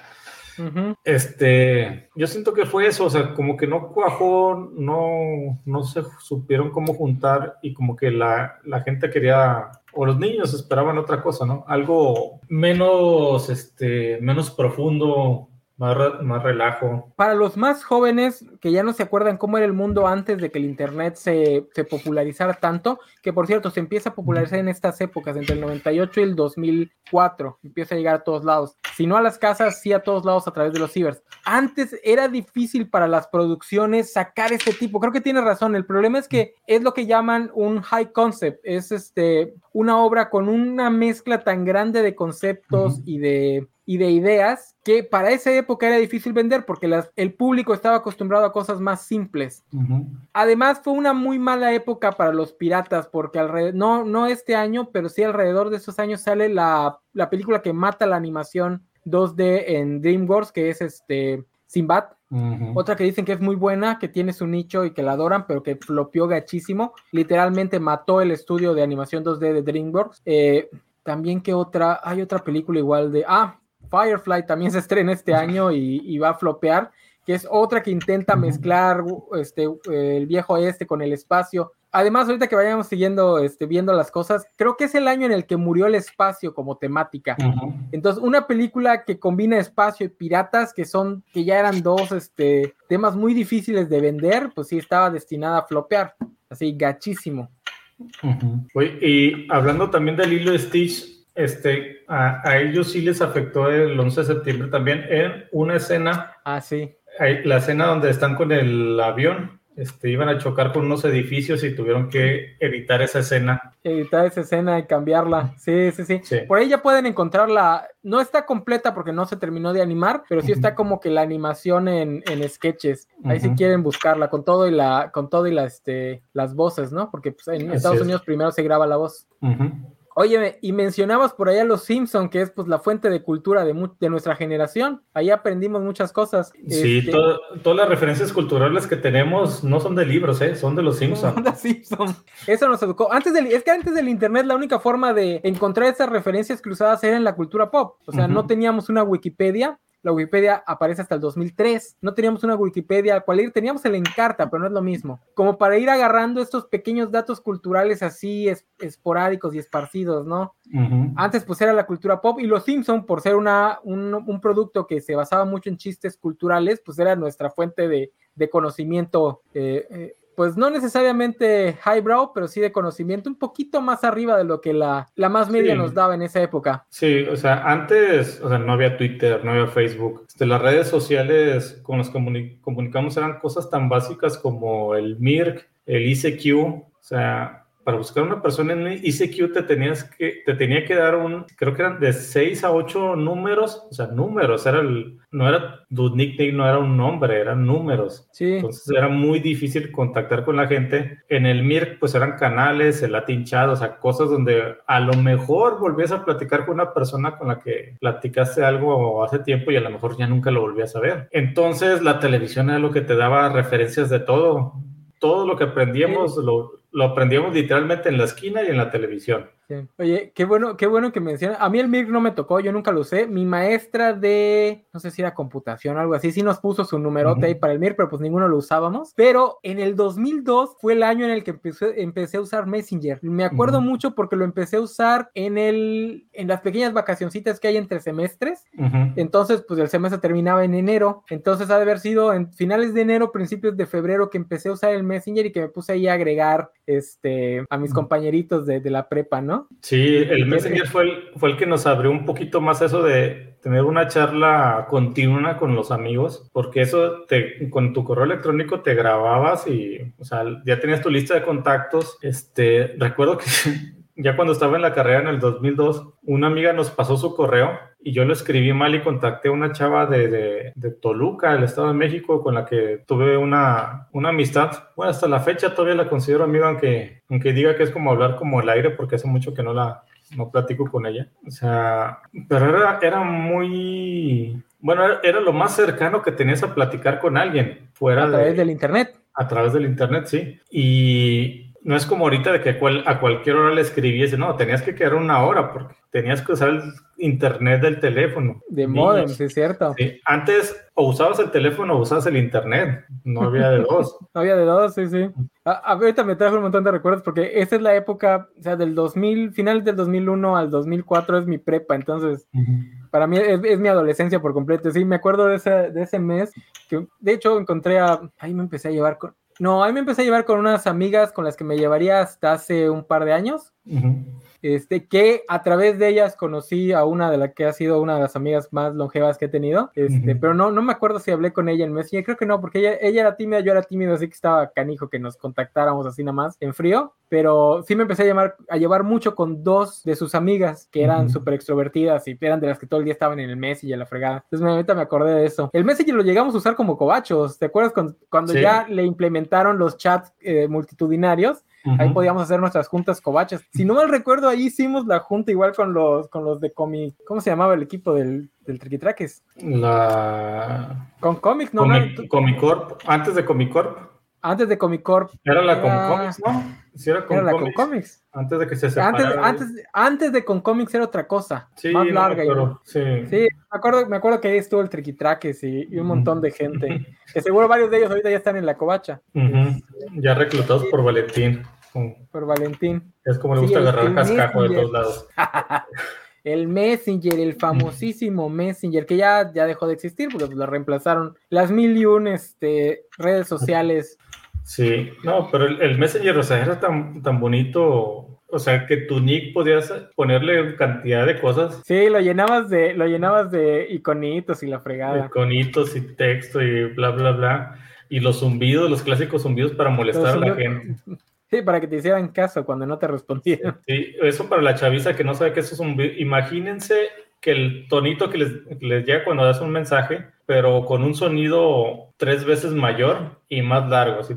Este, yo siento que fue eso, o sea, como que no cuajó, no, no se supieron cómo juntar y como que la, la gente quería, o los niños esperaban otra cosa, ¿no? Algo menos, este, menos profundo, más, relajo. Para los más jóvenes que ya no se acuerdan cómo era el mundo antes de que el Internet se, se, popularizara tanto, que por cierto se empieza a popularizar en estas épocas, entre el 98 y el 2004, empieza a llegar a todos lados. Si no a las casas, sí a todos lados a través de los cibers. Antes era difícil para las producciones sacar este tipo, creo que tiene razón, el problema es que es lo que llaman un high concept, es este, una obra con una mezcla tan grande de conceptos y de y de ideas que para esa época era difícil vender porque el público estaba acostumbrado a cosas más simples. Además fue una muy mala época para los piratas porque alrededor, no, no este año, pero sí alrededor de esos años sale la, película que mata la animación 2D en DreamWorks, que es este Sinbad. Otra que dicen que es muy buena, que tiene su nicho y que la adoran, pero que flopió gachísimo. Literalmente mató el estudio de animación 2D de DreamWorks. Eh, también que otra, hay otra película igual de, ah, Firefly también se estrena este año y, va a flopear, que es otra que intenta mezclar este, el viejo este con el espacio. Además, ahorita que vayamos siguiendo, este, viendo las cosas, creo que es el año en el que murió el espacio como temática. Entonces, una película que combina espacio y piratas, que son, que ya eran dos este, temas muy difíciles de vender, pues sí estaba destinada a flopear. Así, gachísimo. y hablando también del hilo Stitch, este, a, ellos sí les afectó el 11 de septiembre también en una escena. Ah, sí. La escena donde están con el avión este, iban a chocar con unos edificios y tuvieron que editar esa escena. Editar esa escena y cambiarla. Sí, sí, sí, Por ahí ya pueden encontrarla. No está completa porque no se terminó de animar, pero sí está como que la animación en, sketches. Ahí si quieren buscarla con todo y la, con todo y la, este, las voces, ¿no? Porque pues, en Estados Unidos primero se graba la voz. Oye, y mencionabas por allá Los Simpson, que es pues la fuente de cultura de, de nuestra generación. Ahí aprendimos muchas cosas. Sí, este, todas las referencias culturales que tenemos no son de libros, ¿eh? son de Los Simpson. Son de Simpson. Eso nos educó. Antes del, es que antes del internet la única forma de encontrar esas referencias cruzadas era en la cultura pop. O sea, no teníamos una Wikipedia la Wikipedia aparece hasta el 2003. No teníamos una Wikipedia al cual ir, teníamos el Encarta, pero no es lo mismo. Como para ir agarrando estos pequeños datos culturales así esporádicos y esparcidos, ¿no? Antes pues era la cultura pop y Los Simpson, por ser una, un, producto que se basaba mucho en chistes culturales, pues era nuestra fuente de, conocimiento eh, eh, pues no necesariamente highbrow, pero sí de conocimiento un poquito más arriba de lo que la, la más media nos daba en esa época. Sí, o sea, antes, o sea, no había Twitter, no había Facebook. Este, las redes sociales con las que comunicamos eran cosas tan básicas como el MIRC, el ICQ, o sea, para buscar una persona en ICQ te tenías que, te tenía que dar un, creo que eran de 6 a 8 números, o sea, números, era el, no era tu nickname, no era un nombre, eran números. Sí. Entonces era muy difícil contactar con la gente. En el MIRC, pues eran canales, el Latin Chat, o sea, cosas donde a lo mejor volvías a platicar con una persona con la que platicaste algo hace tiempo y a lo mejor ya nunca lo volvías a ver. Entonces la televisión era lo que te daba referencias de todo. Todo lo que aprendíamos lo, lo aprendíamos literalmente en la esquina y en la televisión. Oye, qué bueno, qué bueno que mencionas. A mí el MIR no me tocó, yo nunca lo usé. Mi maestra de, no sé si era computación o algo así, sí nos puso su numerote ahí para el MIR, pero pues ninguno lo usábamos. Pero en el 2002 fue el año en el que empecé, empecé a usar Messenger. Me acuerdo mucho porque lo empecé a usar en el, en las pequeñas vacacioncitas que hay entre semestres. Entonces, pues el semestre terminaba en enero. Entonces ha de haber sido en finales de enero, principios de febrero que empecé a usar el Messenger y que me puse ahí a agregar este, a mis compañeritos de, de la prepa, ¿no? Sí, el Messenger fue el, fue el que nos abrió un poquito más eso de tener una charla continua con los amigos, porque eso te, con tu correo electrónico te grababas y, o sea, ya tenías tu lista de contactos. Este, recuerdo que ya cuando estaba en la carrera en el 2002, una amiga nos pasó su correo y yo lo escribí mal y contacté a una chava de, de, Toluca, el Estado de México, con la que tuve una, una, amistad. Bueno, hasta la fecha todavía la considero amiga, aunque, aunque diga que es como hablar como el aire, porque hace mucho que no la no platico con ella. O sea, pero era, era muy... Bueno, era, lo más cercano que tenías a platicar con alguien. Fuera a través del Internet. A través del Internet, sí. Y no es como ahorita de que a cualquier hora le escribiese, no, tenías que quedar una hora porque tenías que usar el internet del teléfono. De modem, sí, es cierto. Antes o usabas el teléfono o usabas el internet, no había de dos. no había de dos, sí, sí. A, ahorita me trajo un montón de recuerdos porque esa es la época, o sea, del 2000, finales del 2001 al 2004 es mi prepa, entonces... Para mí es, mi adolescencia por completo. Sí, me acuerdo de ese, de ese mes que de hecho encontré a. Ahí me empecé a llevar con. No, ahí me empecé a llevar con unas amigas con las que me llevaría hasta hace un par de años este, que a través de ellas conocí a una de las que ha sido una de las amigas más longevas que he tenido, este, pero no, no me acuerdo si hablé con ella en Messenger, creo que no, porque ella, ella era tímida, yo era tímido, así que estaba canijo que nos contactáramos así nada más en frío, pero sí me empecé a, llamar, a llevar mucho con dos de sus amigas que eran súper extrovertidas y eran de las que todo el día estaban en el Messenger, la fregada. Entonces ahorita me acordé de eso. El Messenger lo llegamos a usar como cobachos, ¿te acuerdas cuando, ya le implementaron los chats eh, multitudinarios? Ahí podíamos hacer nuestras juntas covachas. Si no mal recuerdo, ahí hicimos la junta igual con los, con los de Comic. ¿Cómo se llamaba el equipo del, del Triquitraques? La. Con Comic, ¿no? Comic, Corp. Antes de Comic Corp. antes de Comic Corp. Era la con Comics, ¿no? Sí, era, con, la Comics. Antes de que se separara. Antes, antes, antes de con Comics era otra cosa. Sí, más larga. sí. sí, me acuerdo, me acuerdo que ahí estuvo el Triquitraques y, y un montón de gente. que seguro varios de ellos ahorita ya están en la covacha. Ya reclutados por Valentín. Por Valentín. Es como le gusta agarrar cascajo de todos lados. el Messenger, el famosísimo Messenger, que ya, ya dejó de existir porque pues, lo reemplazaron las mil y un este, redes sociales. Sí, no, pero el, Messenger, o sea, era tan, tan bonito, o sea, que tu nick podías ponerle cantidad de cosas. Sí, lo llenabas de, lo llenabas de iconitos y la fregada. Iconitos y texto y bla, bla, bla. Y los zumbidos, los clásicos zumbidos para molestar a la gente. Sí, para que te hicieran caso cuando no te respondían. Sí, eso para la chaviza que no sabe qué es un Imagínense que el tonito que les, les, llega cuando das un mensaje, pero con un sonido tres veces mayor y más largo, así.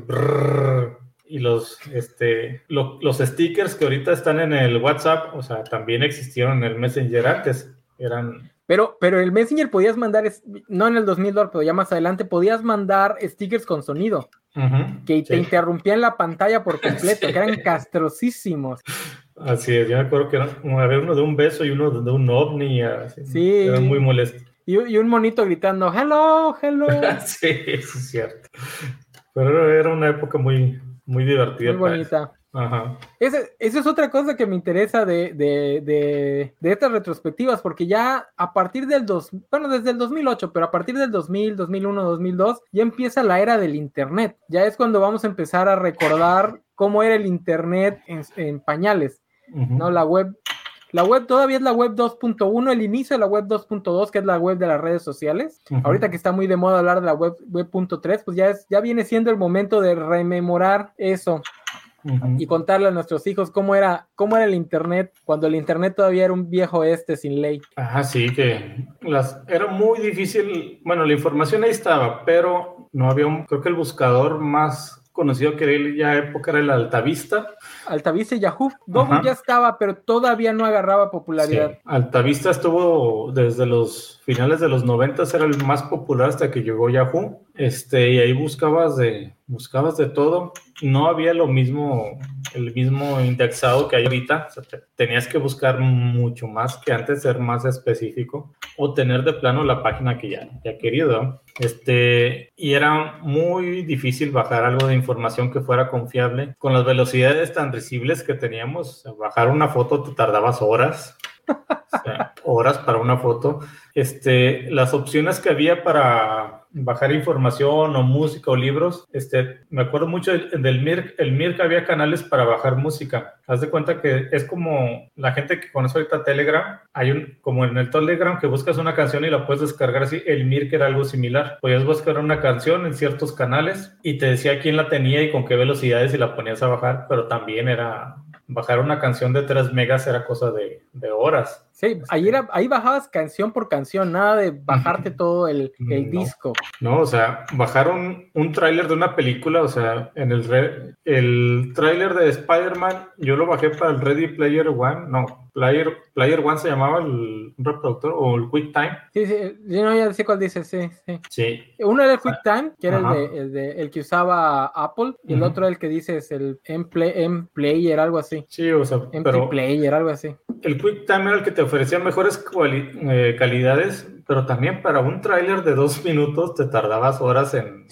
y los, este, los stickers que ahorita están en el WhatsApp, o sea, también existieron en el Messenger antes. Eran pero, pero el Messenger podías mandar, no en el 2002, pero ya más adelante, podías mandar stickers con sonido que te interrumpían la pantalla por completo, que eran castrosísimos. Así es, yo me acuerdo que había uno de un beso y uno de un ovni, así, sí. Era muy molesto. Y, y, un monito gritando, hello, hello. sí, eso es cierto. Pero era una época muy, muy divertida. Muy bonita. Ajá. Esa, es otra cosa que me interesa de, de, de, de, estas retrospectivas, porque ya a partir del dos, bueno, desde el 2008, pero a partir del 2000, 2001, 2002, ya empieza la era del Internet. Ya es cuando vamos a empezar a recordar cómo era el Internet en, pañales, ¿no? La web, la web todavía es la web 2.1, el inicio de la web 2.2, que es la web de las redes sociales. Ahorita que está muy de moda hablar de la web web.3, pues ya, es, ya viene siendo el momento de rememorar eso y contarle a nuestros hijos cómo era, cómo era el Internet cuando el Internet todavía era un viejo este sin ley. Ajá, sí, que las, era muy difícil, bueno, la información ahí estaba, pero no había un, creo que el buscador más conocido que ya época era el Altavista. Altavista y Yahoo. Google ya estaba, pero todavía no agarraba popularidad. Altavista estuvo desde los finales de los 90, era el más popular hasta que llegó Yahoo. Este, y ahí buscabas de, buscabas de todo. No había lo mismo, el mismo indexado que hay ahorita. tenías que buscar mucho más que antes, ser más específico o tener de plano la página que ya, ya querido. Este, y era muy difícil bajar algo de información que fuera confiable. Con las velocidades tan risibles que teníamos, bajar una foto te tardabas horas. Horas para una foto. Este, las opciones que había para bajar información o música o libros. Este, me acuerdo mucho del, MIRC. El MIRC había canales para bajar música. Haz de cuenta que es como la gente que conoce ahorita Telegram. Hay un, como en el Telegram que buscas una canción y la puedes descargar así. El MIRC era algo similar. Podías buscar una canción en ciertos canales y te decía quién la tenía y con qué velocidades y la ponías a bajar, pero también era bajar una canción de 3 megas era cosa de, de horas. Sí, ahí, era, ahí bajabas canción por canción, nada de bajarte todo el, el disco. No, o sea, bajaron un tráiler de una película, o sea, en el, el tráiler de Spider-Man, yo lo bajé para el Ready Player One, no, Player, Player One se llamaba el reproductor o el QuickTime. Sí, sí, yo no, ya sé cuál dice, sí, sí. sí. Uno era el QuickTime, que era el, de, el, de, el, que usaba Apple, y el otro el que dice es el M-Player, algo así. Sí, o sea, pero Player, algo así. El QuickTime era el que te ofrecía mejores eh, calidades, pero también para un tráiler de dos minutos te tardabas horas en,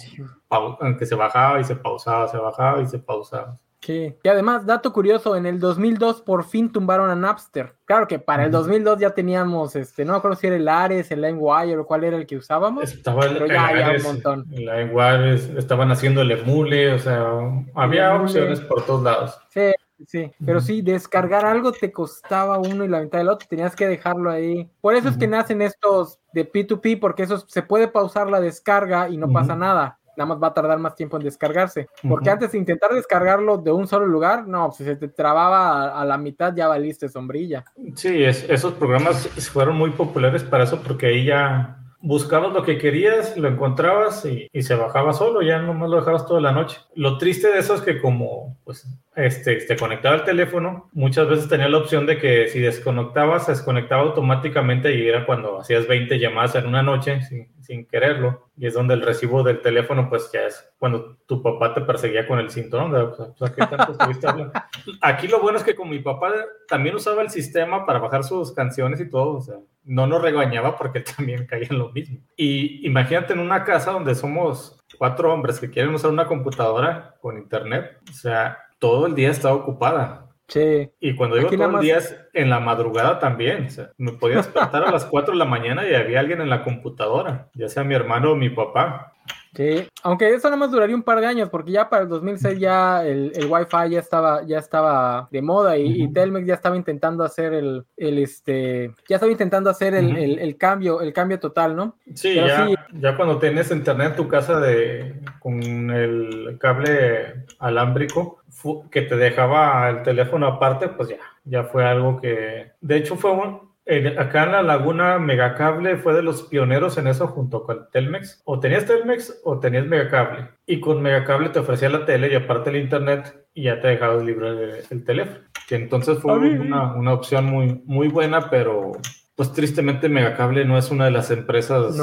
en que se bajaba y se pausaba, se bajaba y se pausaba. Sí. Y además, dato curioso, en el 2002 por fin tumbaron a Napster. Claro que para el 2002 ya teníamos, este, no me acuerdo si era el Ares, el LimeWire o cuál era el que usábamos. Estaba el, pero ya había un montón. El LimeWire, estaban haciendo el Emule, o sea, había opciones por todos lados. Sí, sí, pero sí, descargar algo te costaba uno y la mitad del otro, tenías que dejarlo ahí. Por eso es que nacen estos de P2P, porque eso se puede pausar la descarga y no pasa nada nada más va a tardar más tiempo en descargarse. Porque antes de intentar descargarlo de un solo lugar, no, si se te trababa a, la mitad ya valiste sombrilla. Sí, esos programas fueron muy populares para eso porque ahí ya buscabas lo que querías, lo encontrabas y, se bajaba solo, ya nomás lo dejabas toda la noche. Lo triste de eso es que como pues, este, te conectaba el teléfono, muchas veces tenía la opción de que si desconectabas, se desconectaba automáticamente y era cuando hacías 20 llamadas en una noche, sin quererlo. Y es donde el recibo del teléfono, pues ya es cuando tu papá te perseguía con el cinturón. O sea, ¿qué tanto estuviste hablando? Aquí lo bueno es que con mi papá también usaba el sistema para bajar sus canciones y todo. O sea, no nos regañaba porque también caía en lo mismo. Y imagínate en una casa donde somos cuatro hombres que quieren usar una computadora con internet. O sea, todo el día estaba ocupada. Sí. Y cuando digo todo el día es en la madrugada también. O sea, me podía despertar a las 4 de la mañana y había alguien en la computadora, ya sea mi hermano o mi papá. Sí, aunque eso nada más duraría un par de años, porque ya para el 2006 ya el, el Wi-Fi ya estaba, ya estaba de moda y, Telmex ya estaba intentando hacer el, el este, ya estaba intentando hacer el, el, cambio, el cambio total, ¿no? Sí, ya, ya cuando tienes internet en tu casa de, con el cable alámbrico que te dejaba el teléfono aparte, pues ya, ya fue algo que, de hecho fue un, acá en la Laguna Megacable fue de los pioneros en eso junto con Telmex. O tenías Telmex o tenías Megacable. Y con Megacable te ofrecía la tele y aparte el internet y ya te dejabas libre el teléfono. Que entonces fue una, una, opción muy, muy buena, pero pues tristemente Megacable no es una de las empresas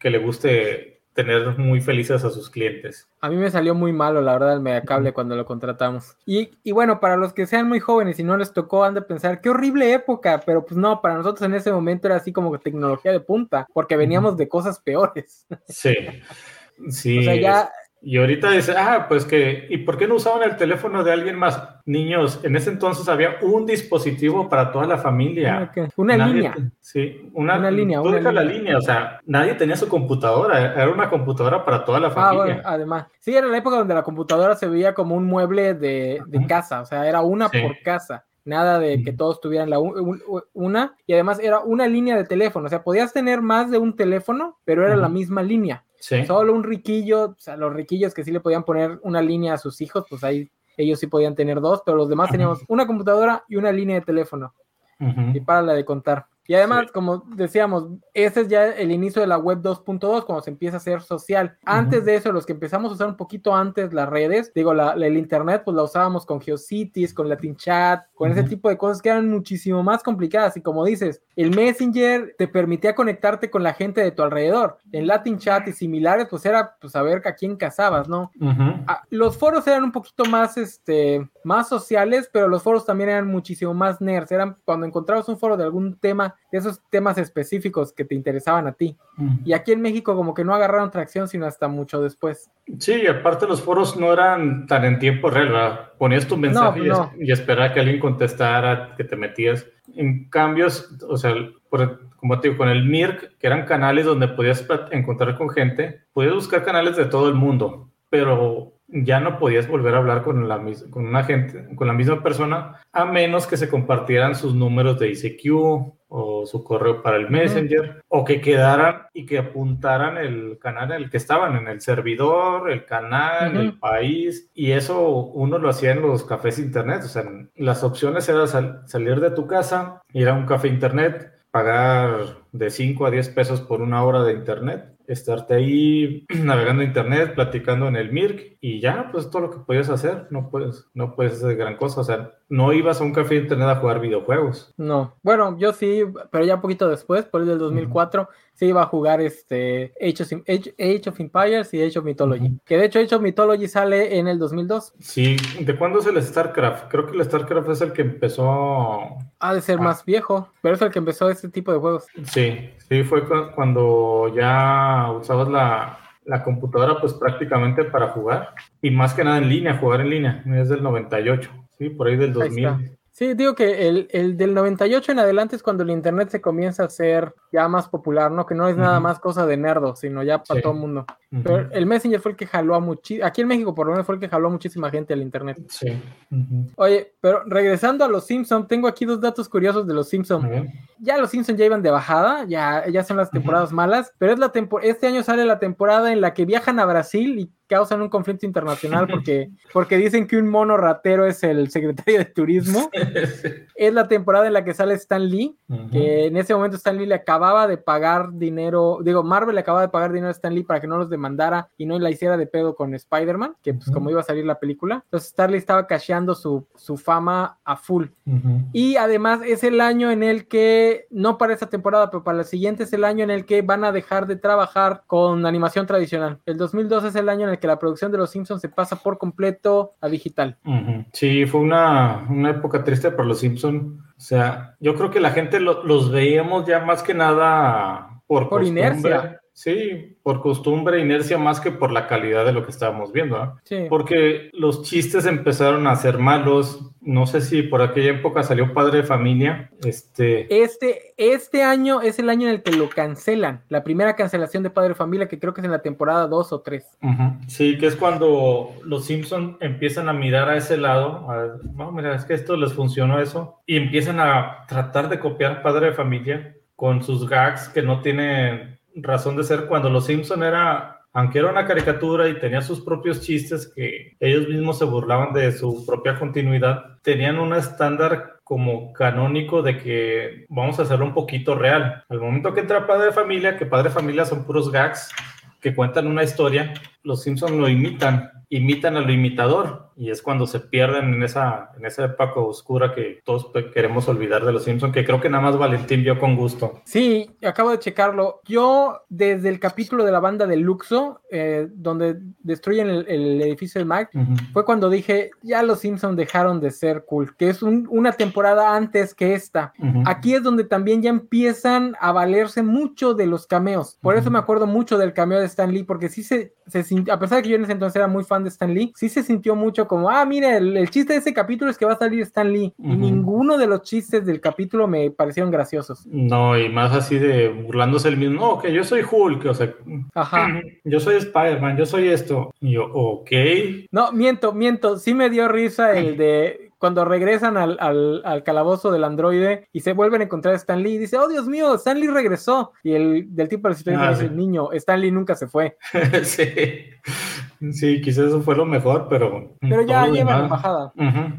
que le guste tener muy felices a sus clientes. A mí me salió muy malo, la verdad, el megacable cuando lo contratamos. Y, y, bueno, para los que sean muy jóvenes y no les tocó, han de pensar, qué horrible época, pero pues no, para nosotros en ese momento era así como tecnología de punta, porque veníamos de cosas peores. Sí, sí. o sea, ya y ahorita dice, ah, pues que, ¿y por qué no usaban el teléfono de alguien más? Niños, en ese entonces había un dispositivo para toda la familia. Una línea. Sí, una, línea. Una la línea, o sea, nadie tenía su computadora, era una computadora para toda la ah, familia. además, sí, era la época donde la computadora se veía como un mueble de, casa, o sea, era una por casa. Nada de que todos tuvieran la una, y además era una línea de teléfono, o sea, podías tener más de un teléfono, pero era la misma línea. Solo un riquillo, o sea, los riquillos que sí le podían poner una línea a sus hijos, pues ahí ellos sí podían tener dos, pero los demás teníamos una computadora y una línea de teléfono. Y para la de contar. Y además, como decíamos, ese es ya el inicio de la web 2.2, cuando se empieza a hacer social. Antes de eso, los que empezamos a usar un poquito antes las redes, digo, la, el internet, pues la usábamos con GeoCities, con Latin Chat, con ese tipo de cosas que eran muchísimo más complicadas. Y como dices, el Messenger te permitía conectarte con la gente de tu alrededor. En Latin Chat y similares, pues era pues, saber a quién casabas, ¿no? Ah, los foros eran un poquito más, este, más sociales, pero los foros también eran muchísimo más nerds. Eran cuando encontrabas un foro de algún tema de esos temas específicos que te interesaban a ti. Y aquí en México como que no agarraron tracción sino hasta mucho después. Sí, aparte los foros no eran tan en tiempo real, ¿verdad? Ponías tu mensaje y, esperar que alguien contestara, que te metías. En cambios, o sea, como te digo, con el MIRC, que eran canales donde podías encontrar con gente, podías buscar canales de todo el mundo, pero ya no podías volver a hablar con la, con una gente, con la misma persona, a menos que se compartieran sus números de ICQ o su correo para el Messenger, o que quedaran y que apuntaran el canal en el que estaban, en el servidor, el canal, el país, y eso uno lo hacía en los cafés internet, o sea, las opciones eran salir de tu casa, ir a un café internet, pagar de 5 a 10 pesos por una hora de internet estarte ahí navegando internet, platicando en el MIRC y ya, pues todo lo que podías hacer, no puedes, no puedes hacer gran cosa, o sea, no ibas a un café de internet a jugar videojuegos. No, bueno, yo sí, pero ya un poquito después, por el del 2004, sí iba a jugar este Age of, Empires y Age of Mythology, que de hecho Age of Mythology sale en el 2002. Sí, ¿de cuándo es el StarCraft? Creo que el StarCraft es el que empezó... Ha de ser más viejo, pero es el que empezó este tipo de juegos. Sí, sí, fue cuando ya usabas la, la computadora pues prácticamente para jugar y más que nada en línea, jugar en línea, es del 98, sí, por ahí del 2000. Sí, digo que el, el, del 98 en adelante es cuando el internet se comienza a ser ya más popular, ¿no? Que no es nada más cosa de nerdo, sino ya para todo el mundo. Pero el Messenger fue el que jaló a muchísima, aquí en México por lo menos fue el que jaló a muchísima gente al internet. Sí. Oye, pero regresando a los Simpsons, tengo aquí dos datos curiosos de los Simpsons. Ya los Simpsons ya iban de bajada, ya, ya son las temporadas malas, pero es la este año sale la temporada en la que viajan a Brasil y causan un conflicto internacional porque, porque dicen que un mono ratero es el secretario de turismo. es la temporada en la que sale Stan Lee, que en ese momento Stan Lee le acababa de pagar dinero, digo, Marvel le acababa de pagar dinero a Stan Lee para que no los demandara y no la hiciera de pedo con Spider-Man, que pues como iba a salir la película. Entonces Starly estaba cacheando su, su fama a full. Y además es el año en el que, no para esta temporada, pero para la siguiente es el año en el que van a dejar de trabajar con animación tradicional. El 2002 es el año en el que la producción de Los Simpsons se pasa por completo a digital. Sí, fue una, una época triste para Los Simpsons. O sea, yo creo que la gente los veíamos ya más que nada por, por inercia. Sí, por costumbre, inercia más que por la calidad de lo que estábamos viendo. Sí. Porque los chistes empezaron a ser malos. No sé si por aquella época salió Padre de Familia. Este... este, este año es el año en el que lo cancelan. La primera cancelación de Padre de Familia, que creo que es en la temporada 2 o 3. Sí, que es cuando los Simpsons empiezan a mirar a ese lado. A no, mira, es que esto les funcionó eso. Y empiezan a tratar de copiar Padre de Familia con sus gags que no tienen razón de ser cuando Los Simpson era, aunque era una caricatura y tenía sus propios chistes que ellos mismos se burlaban de su propia continuidad, tenían un estándar como canónico de que vamos a hacerlo un poquito real. Al momento que entra Padre Familia, que Padre Familia son puros gags que cuentan una historia, los Simpson lo imitan, imitan a lo imitador y es cuando se pierden en esa, en esa época oscura que todos queremos olvidar de los Simpsons, que creo que nada más Valentín vio con gusto. Sí, acabo de checarlo. Yo, desde el capítulo de la banda de Luxo, eh, donde destruyen el, edificio de Mike, fue cuando dije, ya los Simpsons dejaron de ser cool, que es una temporada antes que esta. Aquí es donde también ya empiezan a valerse mucho de los cameos. Por eso me acuerdo mucho del cameo de Stan Lee, porque sí se, se a pesar de que yo en ese entonces era muy fan de Stan Lee, sí se sintió mucho como, ah, mire, el, chiste de ese capítulo es que va a salir Stan Lee. Y ninguno de los chistes del capítulo me parecieron graciosos. No, y más así de burlándose el mismo, no, que yo soy Hulk, o sea, yo soy Spider-Man, yo soy esto. Y yo, ok. No, miento, miento, sí me dio risa el de cuando regresan al, al, calabozo del androide y se vuelven a encontrar a Stan Lee dice, oh Dios mío, Stan Lee regresó. Y el del tipo de la ah, dice, niño, Stan Lee nunca se fue. sí. Sí, quizás eso fue lo mejor, pero. Pero ya lleva la bajada.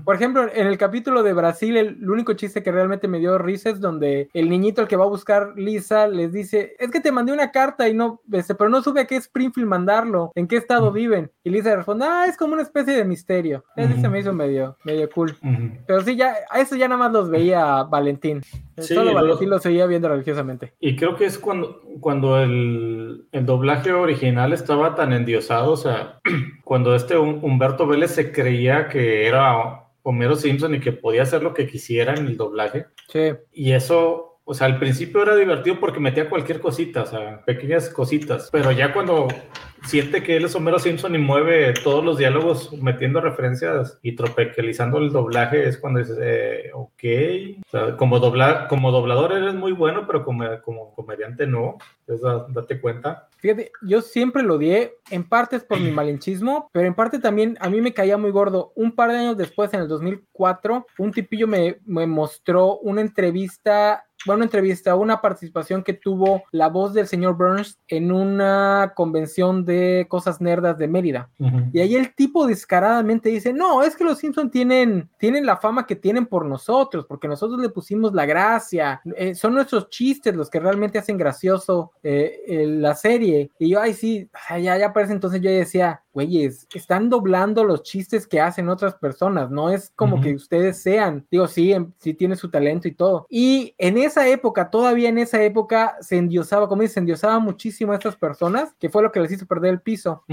Por ejemplo, en el capítulo de Brasil, el, único chiste que realmente me dio risa es donde el niñito al que va a buscar Lisa les dice: Es que te mandé una carta y no, este, pero no supe a qué Springfield mandarlo, en qué estado viven. Y Lisa responde: Ah, es como una especie de misterio. Ese se me hizo medio, medio cool. Pero sí, ya, a eso ya nada más los veía Valentín. Solo Valentín lo... seguía viendo religiosamente. Y creo que es cuando, cuando el, el doblaje original estaba tan endiosado, o sea cuando este Humberto Vélez se creía que era Homero Simpson y que podía hacer lo que quisiera en el doblaje. Sí. Y eso, o sea, al principio era divertido porque metía cualquier cosita, o sea, pequeñas cositas, pero ya cuando siente que él es Homero Simpson y mueve todos los diálogos metiendo referencias y tropicalizando el doblaje, es cuando dices, eh, ok, como, doblar, como doblador eres muy bueno, pero como, como comediante no, entonces date cuenta. Fíjate, yo siempre lo odié, en parte es por mi malinchismo, pero en parte también a mí me caía muy gordo. Un par de años después, en el 2004, un tipillo me, me mostró una entrevista bueno, una entrevista, una participación que tuvo la voz del señor Burns en una convención de cosas nerdas de Mérida. Y ahí el tipo descaradamente dice, no, es que los Simpson tienen, tienen la fama que tienen por nosotros, porque nosotros le pusimos la gracia, eh, son nuestros chistes los que realmente hacen gracioso eh, la serie. Y yo, ay, sí, ya, ya parece entonces yo decía, güeyes, están doblando los chistes que hacen otras personas, no es como que ustedes sean, digo, sí, em, sí tiene su talento y todo. Y en esa época, todavía en esa época, se endiosaba, como dice, se endiosaba muchísimo a estas personas, que fue lo que les hizo perder el piso.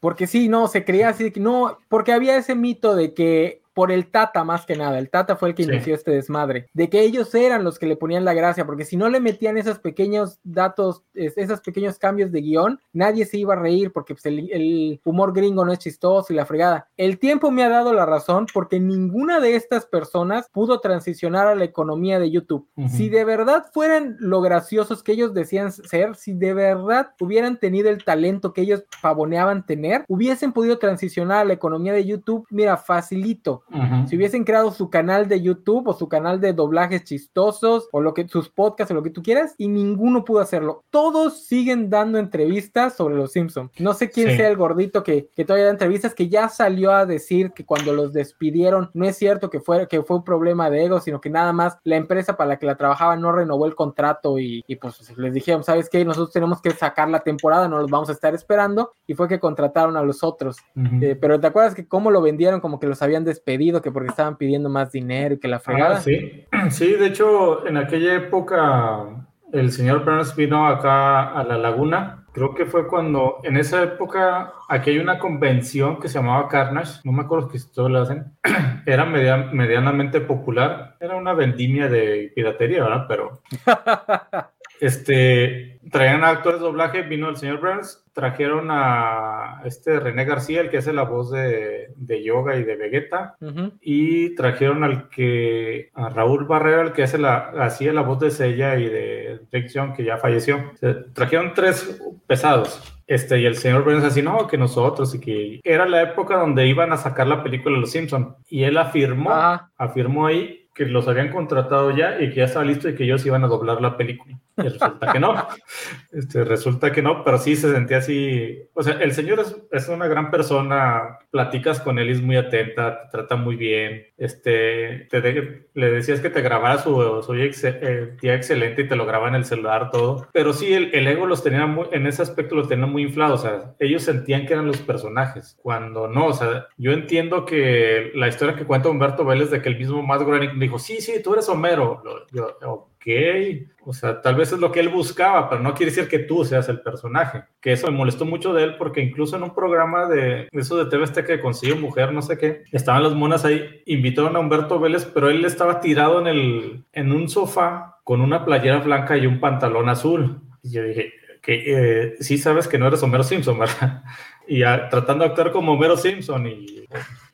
Porque sí, no, se creía así, que no, porque había ese mito de que por el Tata más que nada. El Tata fue el que inició este desmadre. De que ellos eran los que le ponían la gracia, porque si no le metían esos pequeños datos, esos pequeños cambios de guion, nadie se iba a reír porque pues, el, humor gringo no es chistoso y la fregada. El tiempo me ha dado la razón porque ninguna de estas personas pudo transicionar a la economía de YouTube. Si de verdad fueran lo graciosos que ellos decían ser, si de verdad hubieran tenido el talento que ellos pavoneaban tener, hubiesen podido transicionar a la economía de YouTube, mira, facilito eso. Si hubiesen creado su canal de YouTube o su canal de doblajes chistosos o lo que sus podcasts o lo que tú quieras y ninguno pudo hacerlo. Todos siguen dando entrevistas sobre los Simpsons. No sé quién sea el gordito que, que todavía da entrevistas que ya salió a decir que cuando los despidieron no es cierto que fue, que fue un problema de ego, sino que nada más la empresa para la que la trabajaba no renovó el contrato y, y pues les dijeron, ¿sabes qué? Nosotros tenemos que sacar la temporada, no los vamos a estar esperando y fue que contrataron a los otros. Eh, pero ¿te acuerdas que cómo lo vendieron? Como que los habían despedido, que porque estaban pidiendo más dinero y que la fregada. sí. sí, de hecho, en aquella época el señor Burns vino acá a la laguna. Creo que fue cuando, en esa época, aquí hay una convención que se llamaba Carnage, no me acuerdo si todos lo hacen, era medianamente popular, era una vendimia de piratería, ¿verdad? Pero Este, traían actores de doblaje, vino el señor Burns, trajeron a este René García, el que hace la voz de, Yoga y de Vegeta, y trajeron al que, a Raúl Barrera, el que hace la, hacía la voz de Sella y de Rick que ya falleció. trajeron tres pesados. Este, y el señor Burns así, no, que nosotros, y que era la época donde iban a sacar la película de Los Simpsons. Y él afirmó, afirmó ahí que los habían contratado ya y que ya estaba listo y que ellos iban a doblar la película. Y resulta que no. Este, resulta que no, pero sí se sentía así. O sea, el señor es, es, una gran persona, platicas con él, es muy atenta, te trata muy bien. Este, te le decías que te grabara su, su eh, excelente y te lo graba en el celular, todo. Pero sí, el, el ego los tenía muy, en ese aspecto los tenía muy inflados. O sea, ellos sentían que eran los personajes, cuando no. O sea, yo entiendo que la historia que cuenta Humberto Vélez de que el mismo Matt Groening dijo, sí, sí, tú eres Homero. Yo, ok, o sea, tal vez es lo que él buscaba, pero no quiere decir que tú seas el personaje. Que eso me molestó mucho de él porque incluso en un programa de eso de TV que consiguió mujer, no sé qué, estaban las monas ahí, invitaron a Humberto Vélez, pero él estaba tirado en, el, en un sofá con una playera blanca y un pantalón azul. Y yo dije, que eh, sí sabes que no eres Homero Simpson, ¿verdad? Y tratando de actuar como Homero Simpson y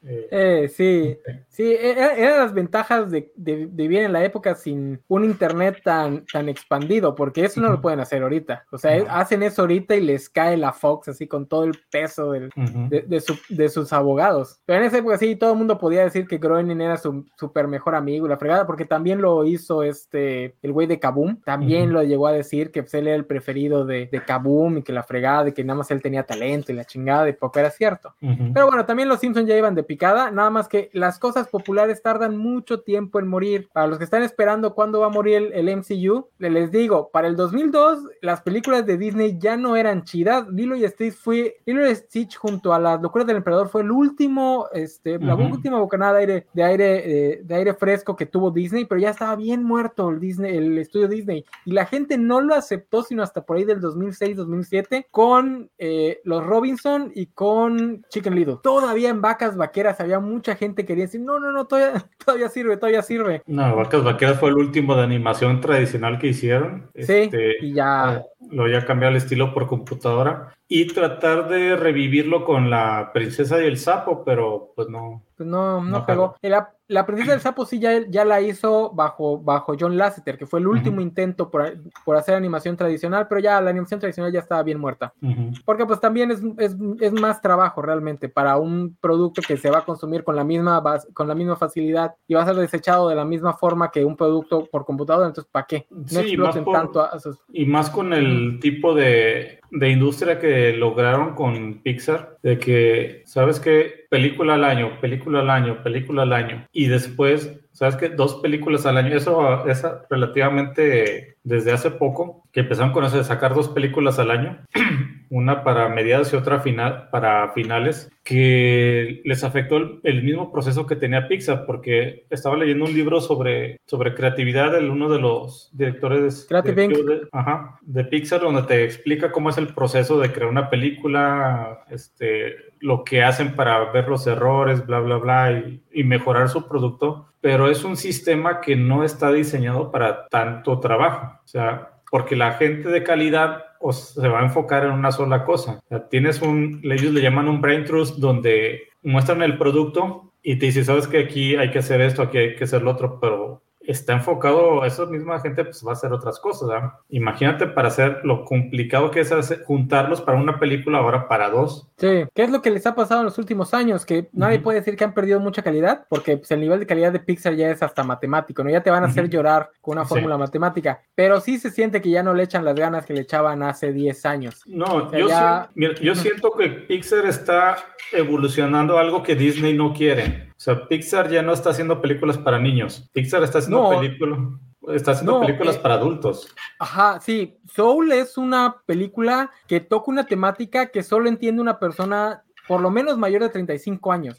eh, eh, sí, sí, e, e, eran las ventajas de, vivir en la época sin un internet tan, tan expandido, porque eso no lo pueden hacer ahorita. O sea, hacen eso ahorita y les cae la Fox así con todo el peso de, sus abogados. Pero en esa época sí, todo el mundo podía decir que Groening era su super mejor amigo y la fregada, porque también lo hizo este, el güey de Kaboom, también lo llegó a decir que pues, él era el preferido de, de Kaboom y que la fregada, y que nada más él tenía talento y la chingada, de poco era cierto. Pero bueno, también los Simpsons ya iban de picada, nada más que las cosas populares tardan mucho tiempo en morir. Para los que están esperando cuándo va a morir el, MCU, les digo, para el 2002 las películas de Disney ya no eran chidas. Lilo y Stitch fue, Lilo y Stitch junto a las locuras del emperador fue el último, este, la última bocanada de aire, de aire, eh, de aire fresco que tuvo Disney, pero ya estaba bien muerto el Disney, el estudio Disney y la gente no lo aceptó sino hasta por ahí del 2006-2007 con eh, los Robinson y con Chicken Little. Todavía en vacas vaqueras había mucha gente que quería decir, no, no, no, todavía, todavía sirve, todavía sirve. No, Vacas Vaqueras fue el último de animación tradicional que hicieron. Sí, este, y ya. Lo había cambiado el estilo por computadora y tratar de revivirlo con la princesa y el sapo, pero pues no. Pues no, no, pegó. La, la, princesa del sapo sí ya, ya la hizo bajo, bajo John Lasseter, que fue el último intento por, por, hacer animación tradicional, pero ya la animación tradicional ya estaba bien muerta. Porque pues también es, es, es, más trabajo realmente para un producto que se va a consumir con la misma con la misma facilidad y va a ser desechado de la misma forma que un producto por computadora, entonces ¿para qué? No sí, exploten tanto a Y más con el tipo de de industria que lograron con Pixar, de que, ¿sabes qué? Película al año, película al año, película al año. Y después, ¿sabes qué? Dos películas al año. Eso es relativamente desde hace poco, que empezaron con eso de sacar dos películas al año. una para mediados y otra final, para finales, que les afectó el, mismo proceso que tenía Pixar, porque estaba leyendo un libro sobre, sobre creatividad de uno de los directores de, ajá, de, Pixar, donde te explica cómo es el proceso de crear una película, este, lo que hacen para ver los errores, bla, bla, bla, y, mejorar su producto, pero es un sistema que no está diseñado para tanto trabajo. O sea, porque la gente de calidad o se va a enfocar en una sola cosa. tienes un, ellos le llaman un brain trust donde muestran el producto y te dicen, sabes que aquí hay que hacer esto, aquí hay que hacer lo otro, pero está enfocado, esa misma gente pues va a hacer otras cosas. Imagínate para hacer lo complicado que es juntarlos para una película, ahora para dos. Sí, ¿qué es lo que les ha pasado en los últimos años? Que nadie puede decir que han perdido mucha calidad, porque pues, el nivel de calidad de Pixar ya es hasta matemático, ¿no? Ya te van a hacer llorar con una fórmula matemática, pero sí se siente que ya no le echan las ganas que le echaban hace 10 años. No, yo, yo siento que Pixar está evolucionando algo que Disney no quiere. O sea, Pixar ya no está haciendo películas para niños. Pixar está haciendo películas. Está haciendo películas eh, para adultos. Ajá, sí. Soul es una película que toca una temática que solo entiende una persona por lo menos mayor de 35 años.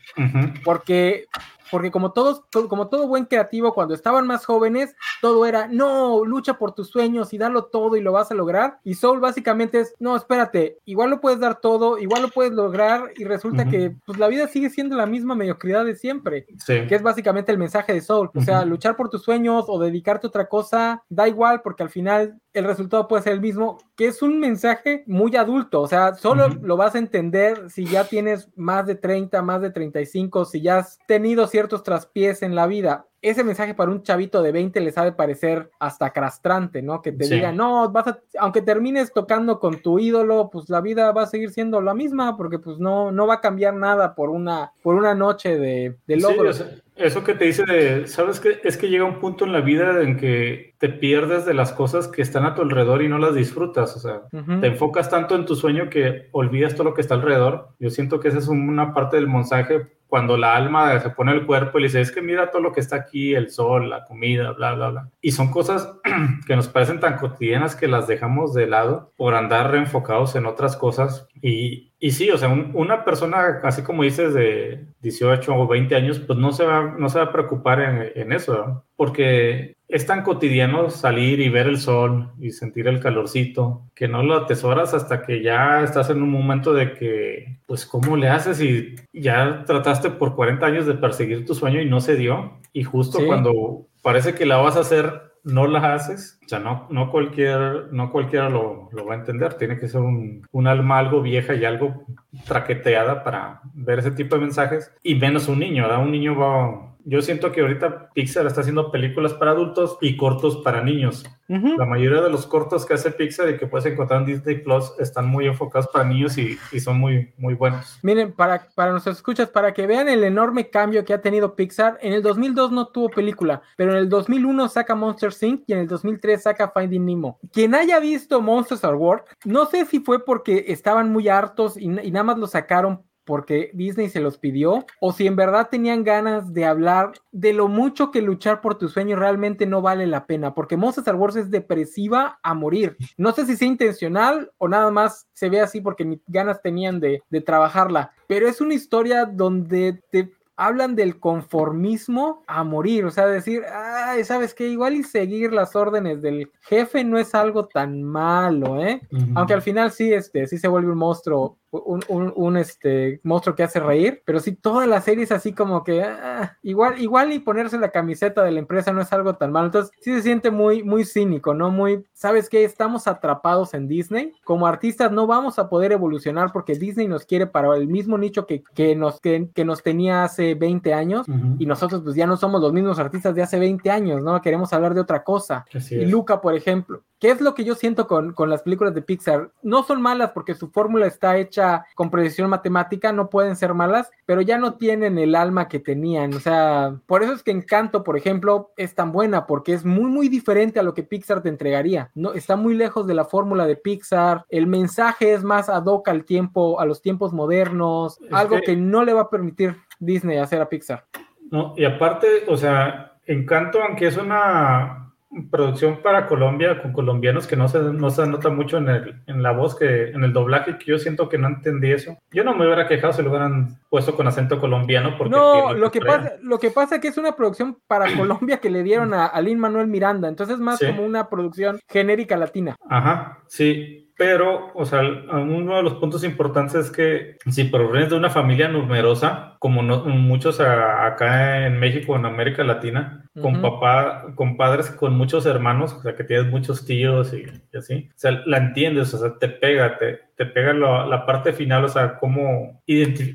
Porque porque como todos, como todo buen creativo, cuando estaban más jóvenes, todo era, no, lucha por tus sueños y dalo todo y lo vas a lograr. Y Soul básicamente es, no, espérate, igual lo puedes dar todo, igual lo puedes lograr y resulta que pues la vida sigue siendo la misma mediocridad de siempre, que es básicamente el mensaje de Soul. O sea, luchar por tus sueños o dedicarte a otra cosa, da igual porque al final el resultado puede ser el mismo, que es un mensaje muy adulto, o sea, solo lo vas a entender si ya tienes más de 30, más de 35, si ya has tenido ciertos traspiés en la vida ese mensaje para un chavito de 20 le sabe parecer hasta castrante, ¿no? Que te diga, no, vas a, aunque termines tocando con tu ídolo, pues la vida va a seguir siendo la misma, porque pues no, no va a cambiar nada por una, por una noche de, de logros. Eso que te dice de, ¿sabes qué? Es que llega un punto en la vida en que te pierdes de las cosas que están a tu alrededor y no las disfrutas, o sea, te enfocas tanto en tu sueño que olvidas todo lo que está alrededor. Yo siento que esa es una parte del mensaje cuando la alma se pone el cuerpo y le dice, es que mira todo lo que está aquí, el sol, la comida, bla, bla, bla. Y son cosas que nos parecen tan cotidianas que las dejamos de lado por andar reenfocados en otras cosas. Y, y sí, o sea, una persona, así como dices, de 18 o 20 años, pues no se va, no se va a preocupar en, en eso, porque es tan cotidiano salir y ver el sol y sentir el calorcito que no lo atesoras hasta que ya estás en un momento de que, pues, ¿cómo le haces? Y ya trataste por 40 años de perseguir tu sueño y no se dio. Y justo cuando parece que la vas a hacer, no la haces. O sea, no, no, cualquier, no cualquiera lo, lo va a entender. Tiene que ser un, un alma algo vieja y algo traqueteada para ver ese tipo de mensajes. Y menos un niño, ¿verdad? Un niño va yo siento que ahorita Pixar está haciendo películas para adultos y cortos para niños. La mayoría de los cortos que hace Pixar y que puedes encontrar en Disney Plus están muy enfocados para niños y, son muy, muy buenos. Miren, para, para nuestros escuchas, para que vean el enorme cambio que ha tenido Pixar, en el 2002 no tuvo película, pero en el 2001 saca Monster Inc. y en el 2003 saca Finding Nemo. Quien haya visto Monsters at Work, no sé si fue porque estaban muy hartos y, y nada más lo sacaron porque Disney se los pidió, o si en verdad tenían ganas de hablar de lo mucho que luchar por tu sueño realmente no vale la pena, porque Monster Wars es depresiva a morir. No sé si sea intencional o nada más se ve así porque ni ganas tenían de, de trabajarla, pero es una historia donde te hablan del conformismo a morir, o sea, decir, ay, ¿sabes qué? Igual y seguir las órdenes del jefe no es algo tan malo, ¿eh? Aunque al final sí, este, sí se vuelve un monstruo un, este, monstruo que hace reír, pero sí, toda la serie es así como que ah, igual, igual y ponerse la camiseta de la empresa no es algo tan malo. Entonces, sí se siente muy, muy cínico, ¿no? Muy, ¿sabes qué? Estamos atrapados en Disney. Como artistas no vamos a poder evolucionar porque Disney nos quiere para el mismo nicho que, que nos, que, nos tenía hace 20 años y nosotros pues ya no somos los mismos artistas de hace 20 años, ¿no? Queremos hablar de otra cosa. y Luca, por ejemplo, ¿qué es lo que yo siento con, con las películas de Pixar? No son malas porque su fórmula está hecha con precisión matemática, no pueden ser malas, pero ya no tienen el alma que tenían. O sea, por eso es que Encanto, por ejemplo, es tan buena, porque es muy, muy diferente a lo que Pixar te entregaría. No, está muy lejos de la fórmula de Pixar. El mensaje es más ad hoc al tiempo, a los tiempos modernos, algo que... no le va a permitir Disney hacer a Pixar. No, y aparte, o sea, Encanto, aunque es una producción para Colombia con colombianos que no se, no se nota mucho en, el, en la voz, que en el doblaje, que yo siento que no entendí eso. Yo no me hubiera quejado si lo hubieran puesto con acento colombiano. Porque no, lo que, pasa, lo que pasa es que es una producción para Colombia que le dieron a, a Lin Manuel Miranda, entonces es más como una producción genérica latina. Ajá, sí. Pero, o sea, uno de los puntos importantes es que si provienes de una familia numerosa, como muchos acá en México, en América Latina, con papá, con padres con muchos hermanos, o sea, que tienes muchos tíos y, así, o sea, la entiendes, o sea, te pega, te, te pega la parte final, o sea, cómo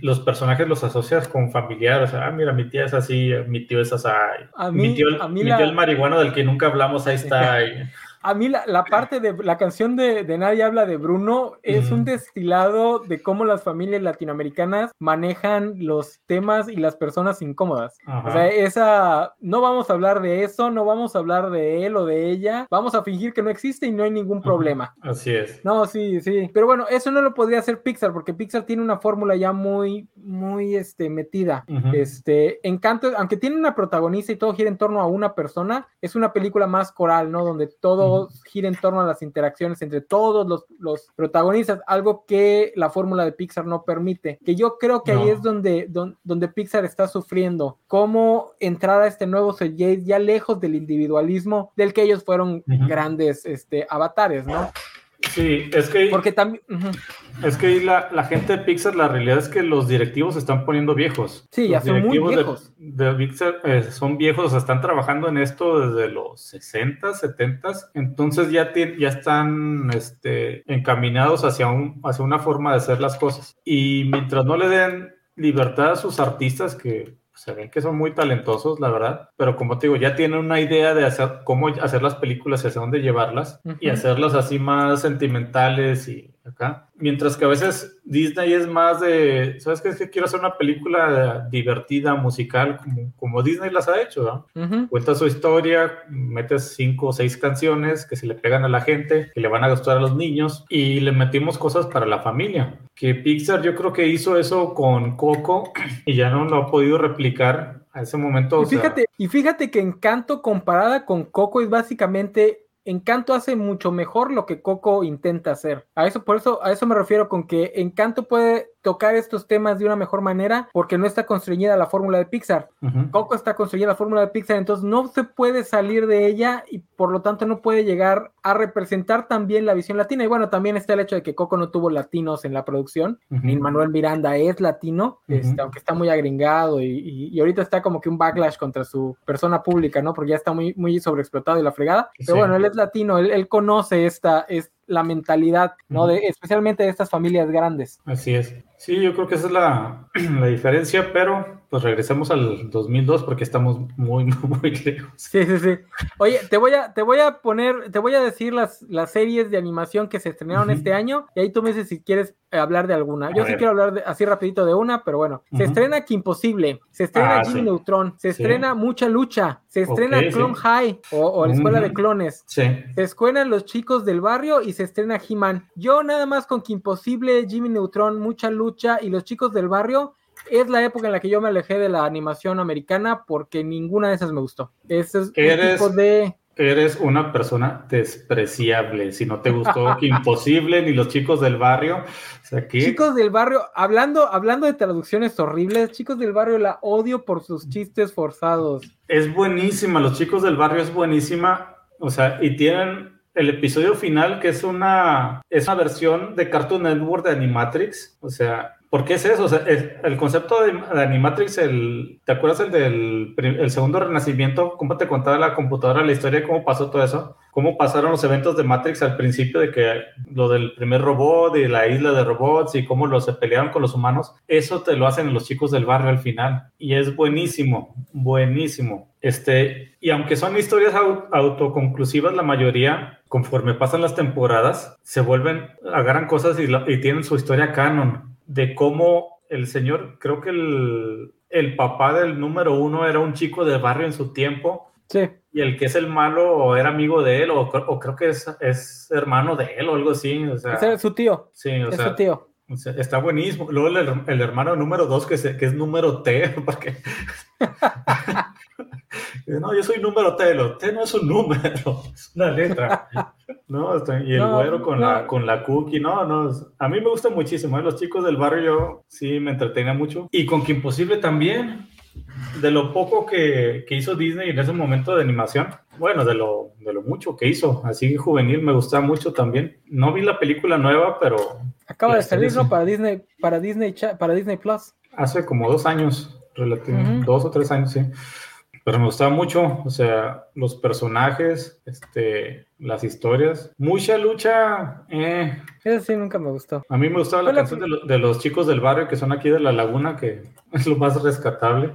los personajes los asocias con familiares, o sea, ah, mira, mi tía es así, mi tío es así, mi tío, mi tío el marihuano del que nunca hablamos, ahí está. A mí la, parte de la canción de, Nadie habla de Bruno es un destilado de cómo las familias latinoamericanas manejan los temas y las personas incómodas. O sea, esa, no vamos a hablar de eso, no vamos a hablar de él o de ella, vamos a fingir que no existe y no hay ningún problema. Así es. No, sí, sí. Pero bueno, eso no lo podría hacer Pixar porque Pixar tiene una fórmula ya muy, muy, este, metida. Este, Encanto, aunque tiene una protagonista y todo gira en torno a una persona, es una película más coral, ¿no? Donde todo gira en torno a las interacciones entre todos los, protagonistas, algo que la fórmula de Pixar no permite. Que yo creo que ahí es donde, donde, Pixar está sufriendo. Cómo entrar a este nuevo CJ ya lejos del individualismo del que ellos fueron grandes este, avatares, ¿no? Sí, es que. Porque también. Es que la, la, gente de Pixar, la realidad es que los directivos se están poniendo viejos. Sí, ya son muy viejos. De, Pixar eh, son viejos, o sea, están trabajando en esto desde los 60, 70, entonces ya, ya están este, encaminados hacia, un, hacia una forma de hacer las cosas. Y mientras no le den libertad a sus artistas, que se ven que son muy talentosos, la verdad, pero como te digo, ya tienen una idea de hacer cómo hacer las películas y hacia dónde llevarlas y hacerlas así más sentimentales y acá. Mientras que a veces Disney es más de, ¿sabes qué? Es que quiero hacer una película divertida, musical, como, como Disney las ha hecho, ¿no? Cuenta su historia, metes cinco o seis canciones que se le pegan a la gente, que le van a gustar a los niños, y le metimos cosas para la familia. Que Pixar yo creo que hizo eso con Coco y ya no lo ha podido replicar a ese momento. Y fíjate, y fíjate que Encanto comparada con Coco es básicamente Encanto hace mucho mejor lo que Coco intenta hacer. A eso, por eso, a eso me refiero con que Encanto puede tocar estos temas de una mejor manera porque no está construida la fórmula de Pixar. Coco está construida la fórmula de Pixar, entonces no se puede salir de ella y por lo tanto no puede llegar a representar también la visión latina. Y bueno, también está el hecho de que Coco no tuvo latinos en la producción. Uh Manuel Miranda es latino, este, aunque está muy agringado y, ahorita está como que un backlash contra su persona pública, ¿no? Porque ya está muy, muy sobreexplotado y la fregada. Pero bueno, él es latino, él, él conoce esta, esta la mentalidad, ¿no? De, especialmente de estas familias grandes. Así es. Sí, yo creo que esa es la, la, diferencia, pero pues regresemos al 2002 porque estamos muy, muy lejos. Sí, sí, sí. Oye, te voy a, te voy a poner, te voy a decir las, las series de animación que se estrenaron este año y ahí tú me dices si quieres eh, hablar de alguna. Yo sí quiero hablar así rapidito de una, pero bueno. Se estrena Imposible, se estrena ah, Jimmy Neutron, se estrena Mucha Lucha, se estrena Clone High o, la Escuela de Clones. Se escuelan Los Chicos del Barrio y se estrena He-Man. Yo nada más con que Imposible, Jimmy Neutron, Mucha Lucha y Los Chicos del Barrio es la época en la que yo me alejé de la animación americana porque ninguna de esas me gustó. Ese es un tipo de Eres una persona despreciable. Si no te gustó Imposible ni los chicos del barrio. Chicos del barrio, hablando, hablando de traducciones horribles, chicos del barrio la odio por sus chistes forzados. Es buenísima, los chicos del barrio es buenísima. O sea, y tienen el episodio final que es una, es una versión de Cartoon Network de Animatrix. O sea, ¿Por qué es eso? Sea, el, concepto de, Animatrix, el, ¿te acuerdas el del el segundo renacimiento? ¿Cómo te contaba la computadora la historia de cómo pasó todo eso? ¿Cómo pasaron los eventos de Matrix al principio de que lo del primer robot y la isla de robots y cómo los se pelearon con los humanos? Eso te lo hacen los chicos del barrio al final. Y es buenísimo, buenísimo. Este, y aunque son historias autoconclusivas, la mayoría, conforme pasan las temporadas, se vuelven, agarran cosas y, y tienen su historia canon de cómo el señor, creo que el, papá del número uno era un chico de barrio en su tiempo. Sí. Y el que es el malo era amigo de él, o, creo que es, hermano de él o algo así. O sea, es su tío. Sí, o es sea, su tío. Está buenísimo. Luego el, hermano número dos, que, que es número T, porque no, yo soy número T, T no es un número, es una letra. ¿no? Y el güero con, la, con la cookie, no, no. A mí me gusta muchísimo, ¿eh? los chicos del barrio sí me entretenía mucho. Y con que imposible también. de lo poco que, que, hizo Disney en ese momento de animación, bueno, de lo, de lo mucho que hizo, así juvenil, me gustaba mucho también. No vi la película nueva, pero... Acaba de salir, ¿no? Para Disney, para Disney, para Disney Plus. Hace como dos años, relativamente, dos o tres años, sí. Pero me gustaba mucho, o sea, los personajes, este, las historias. Mucha lucha. Eh. Eso sí, nunca me gustó. A mí me gustaba la canción de, los chicos del barrio que son aquí de la laguna, que es lo más rescatable.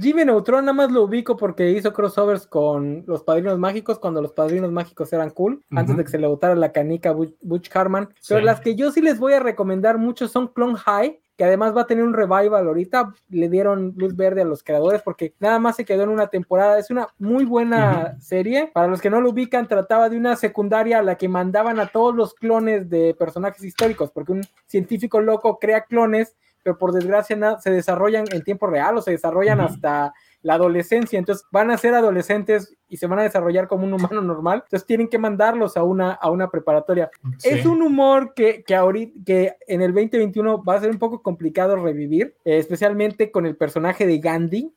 Jimmy Neutron nada más lo ubico porque hizo crossovers con los Padrinos Mágicos cuando los Padrinos Mágicos eran cool, antes de que se le botara la canica Butch, Harman. Pero las que yo sí les voy a recomendar mucho son Clone High, que además va a tener un revival ahorita. Le dieron luz verde a los creadores porque nada más se quedó en una temporada. Es una muy buena serie. Para los que no lo ubican, trataba de una secundaria a la que mandaban a todos los clones de personajes históricos, porque un científico loco crea clones, pero por desgracia se desarrollan en tiempo real o se desarrollan hasta la adolescencia, entonces van a ser adolescentes y se van a desarrollar como un humano normal, entonces tienen que mandarlos a una, a una preparatoria. Es un humor que, que, ahorita, que en el 2021 va a ser un poco complicado revivir, eh, especialmente con el personaje de Gandhi,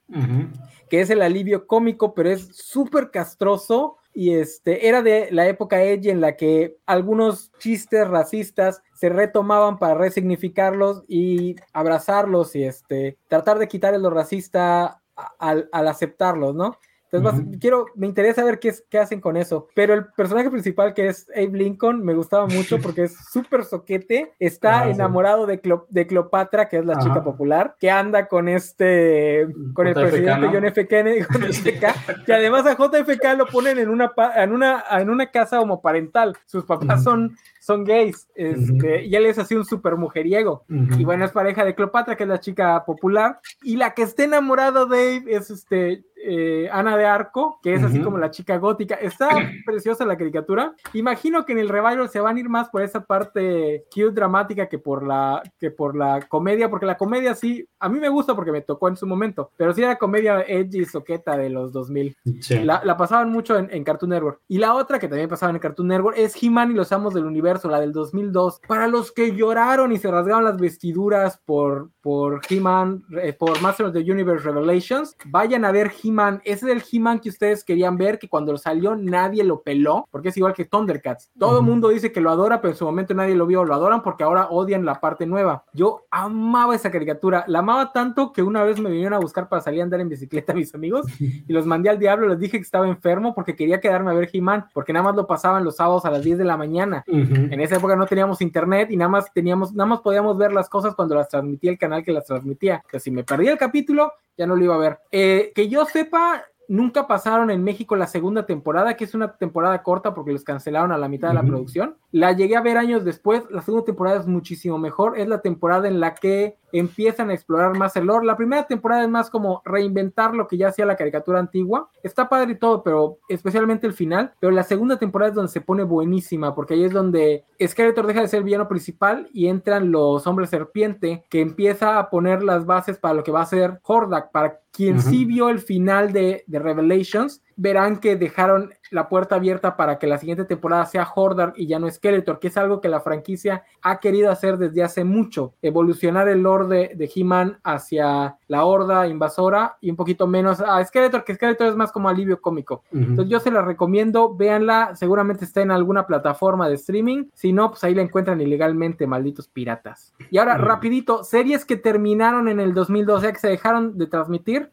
que es el alivio cómico, pero es súper castroso. Y este era de la época edgy en la que algunos chistes racistas se retomaban para resignificarlos y abrazarlos y este tratar de quitarle lo racista al, al aceptarlos, ¿no? Entonces, quiero, me interesa ver qué, qué hacen con eso. Pero el personaje principal, que es Abe Lincoln, me gustaba mucho porque es súper soquete. Está ah, enamorado de, de, Cleopatra, que es la chica popular, que anda con este, con el presidente John F. Kennedy, que además a JFK lo ponen en una, en una, en una casa homoparental. Sus papás son son gays, este, y él es así un súper mujeriego. Y bueno, es pareja de Cleopatra, que es la chica popular, y la que está enamorada de es este, eh, Ana de Arco, que es así como la chica gótica. Está preciosa la caricatura. Imagino que en el revival se van a ir más por esa parte cute dramática que por la, que por la comedia, porque la comedia sí, a mí me gusta porque me tocó en su momento, pero sí era comedia edgy, soqueta de los 2000. La, pasaban mucho en, en, Cartoon Network. Y la otra que también pasaban en Cartoon Network es He-Man y los Amos del Universo la del 2002. Para los que lloraron y se rasgaron las vestiduras por, por He-Man, eh, por Master of the Universe Revelations, vayan a ver He-Man. Ese es el He-Man que ustedes querían ver, que cuando salió nadie lo peló, porque es igual que Thundercats. Todo el mundo dice que lo adora, pero en su momento nadie lo vio. Lo adoran porque ahora odian la parte nueva. Yo amaba esa caricatura. La amaba tanto que una vez me vinieron a buscar para salir a andar en bicicleta mis amigos y los mandé al diablo. Les dije que estaba enfermo porque quería quedarme a ver He-Man, porque nada más lo pasaban los sábados a las 10 de la mañana. En esa época no teníamos internet y nada más teníamos, nada más podíamos ver las cosas cuando las transmitía el canal que las transmitía. O si me perdía el capítulo, ya no lo iba a ver. Eh, que yo sepa, nunca pasaron en México la segunda temporada, que es una temporada corta porque los cancelaron a la mitad de la producción. La llegué a ver años después, la segunda temporada es muchísimo mejor, es la temporada en la que empiezan a explorar más el lore. La primera temporada es más como reinventar lo que ya hacía la caricatura antigua. Está padre y todo, pero especialmente el final. Pero la segunda temporada es donde se pone buenísima, porque ahí es donde Skeletor deja de ser el villano principal y entran los hombres serpiente, que empieza a poner las bases para lo que va a ser Hordak, para quien sí vio el final de, de Revelations, verán que dejaron la puerta abierta para que la siguiente temporada sea Hordar y ya no Skeletor, que es algo que la franquicia ha querido hacer desde hace mucho, evolucionar el lore de, He-Man hacia la horda invasora y un poquito menos a Skeletor, que Skeletor es más como alivio cómico. Entonces yo se la recomiendo, véanla, seguramente está en alguna plataforma de streaming, si no, pues ahí la encuentran ilegalmente, malditos piratas. Y ahora, rapidito, series que terminaron en el 2012, que se dejaron de transmitir,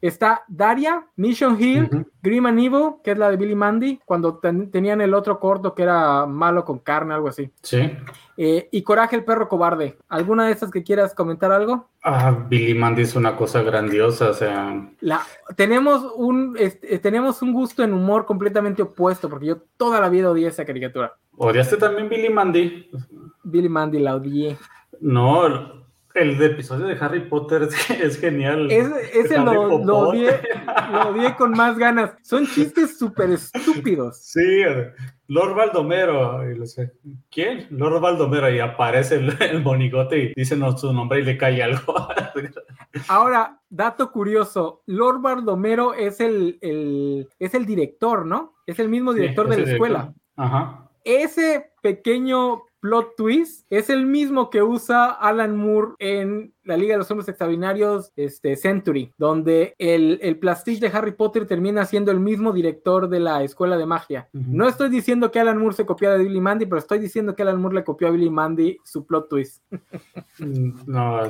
está Daria, Mission Hill, Grim and Evil, que es la de Billy Mandy, cuando tenían el otro corto que era malo con carne, algo así. Sí. Eh, y Coraje el perro cobarde. ¿Alguna de estas que quieras comentar algo? Ah, Billy Mandy es una cosa grandiosa, o sea. La, tenemos, un, este, tenemos un gusto en humor completamente opuesto, porque yo toda la vida odié esa caricatura. ¿Odiaste también Billy Mandy? Billy Mandy la odié. No, el episodio de Harry Potter es, genial. ese lo, lo, odié, con más ganas. Son chistes súper estúpidos. Sí, Lord Baldomero. ¿Quién? Lord Baldomero. Y aparece el, monigote y dice su nombre y le cae algo. Ahora, dato curioso. Lord Baldomero es el, es el director, ¿no? Es el mismo director de la escuela. Ajá. Ese pequeño plot twist es el mismo que usa Alan Moore en la Liga de los Hombres Extraordinarios este, Century, donde el, el plastiche de Harry Potter termina siendo el mismo director de la escuela de magia. No estoy diciendo que Alan Moore se copió de Billy Mandy, pero estoy diciendo que Alan Moore le copió a Billy Mandy su plot twist. no,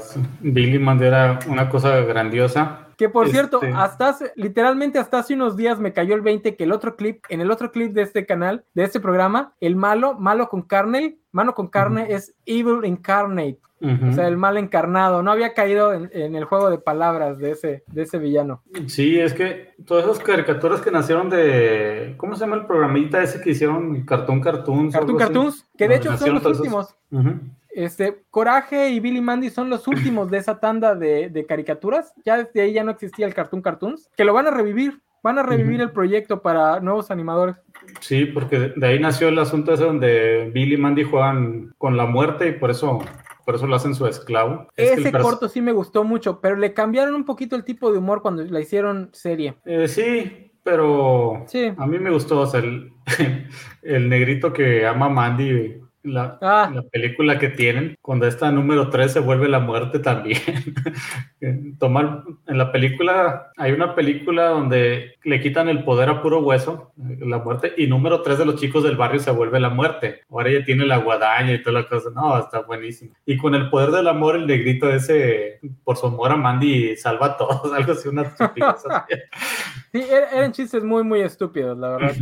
Billy Mandy era una cosa grandiosa. Que por cierto, este hasta hace, literalmente hasta hace unos días me cayó el 20 que el otro clip, en el otro clip de este canal, de este programa, el malo, malo con carne, mano con carne es Evil Incarnate. O sea, el mal encarnado. No había caído en, el juego de palabras de ese, de ese villano. Sí, es que todas esas caricaturas que nacieron de. ¿Cómo se llama el programita ese que hicieron? Cartoon Cartoons. Cartoon Cartoons, que de hecho son los últimos. Este, Coraje y Billy Mandy son los últimos de esa tanda de, caricaturas. Ya desde ahí ya no existía el Cartoon Cartoons, que lo van a revivir. Van a revivir el proyecto para nuevos animadores. Sí, porque de ahí nació el asunto ese donde Billy y Mandy juegan con la muerte y por eso por eso lo hacen su esclavo. Ese corto sí me gustó mucho, pero le cambiaron un poquito el tipo de humor cuando la hicieron serie. Eh, sí, pero sí. a mí me gustó, o sea, el, el negrito que ama a Mandy la, ah. la, película que tienen, cuando esta número 3 se vuelve la muerte también. Tomar, en la película, hay una película donde le quitan el poder a puro hueso, la muerte, y número 3 de los chicos del barrio se vuelve la muerte. Ahora ella tiene la guadaña y toda la cosa. No, está buenísimo. Y con el poder del amor, el negrito ese, por su amor a Mandy, salva a todos, algo así, una Sí, er, eran chistes muy, muy estúpidos, la verdad.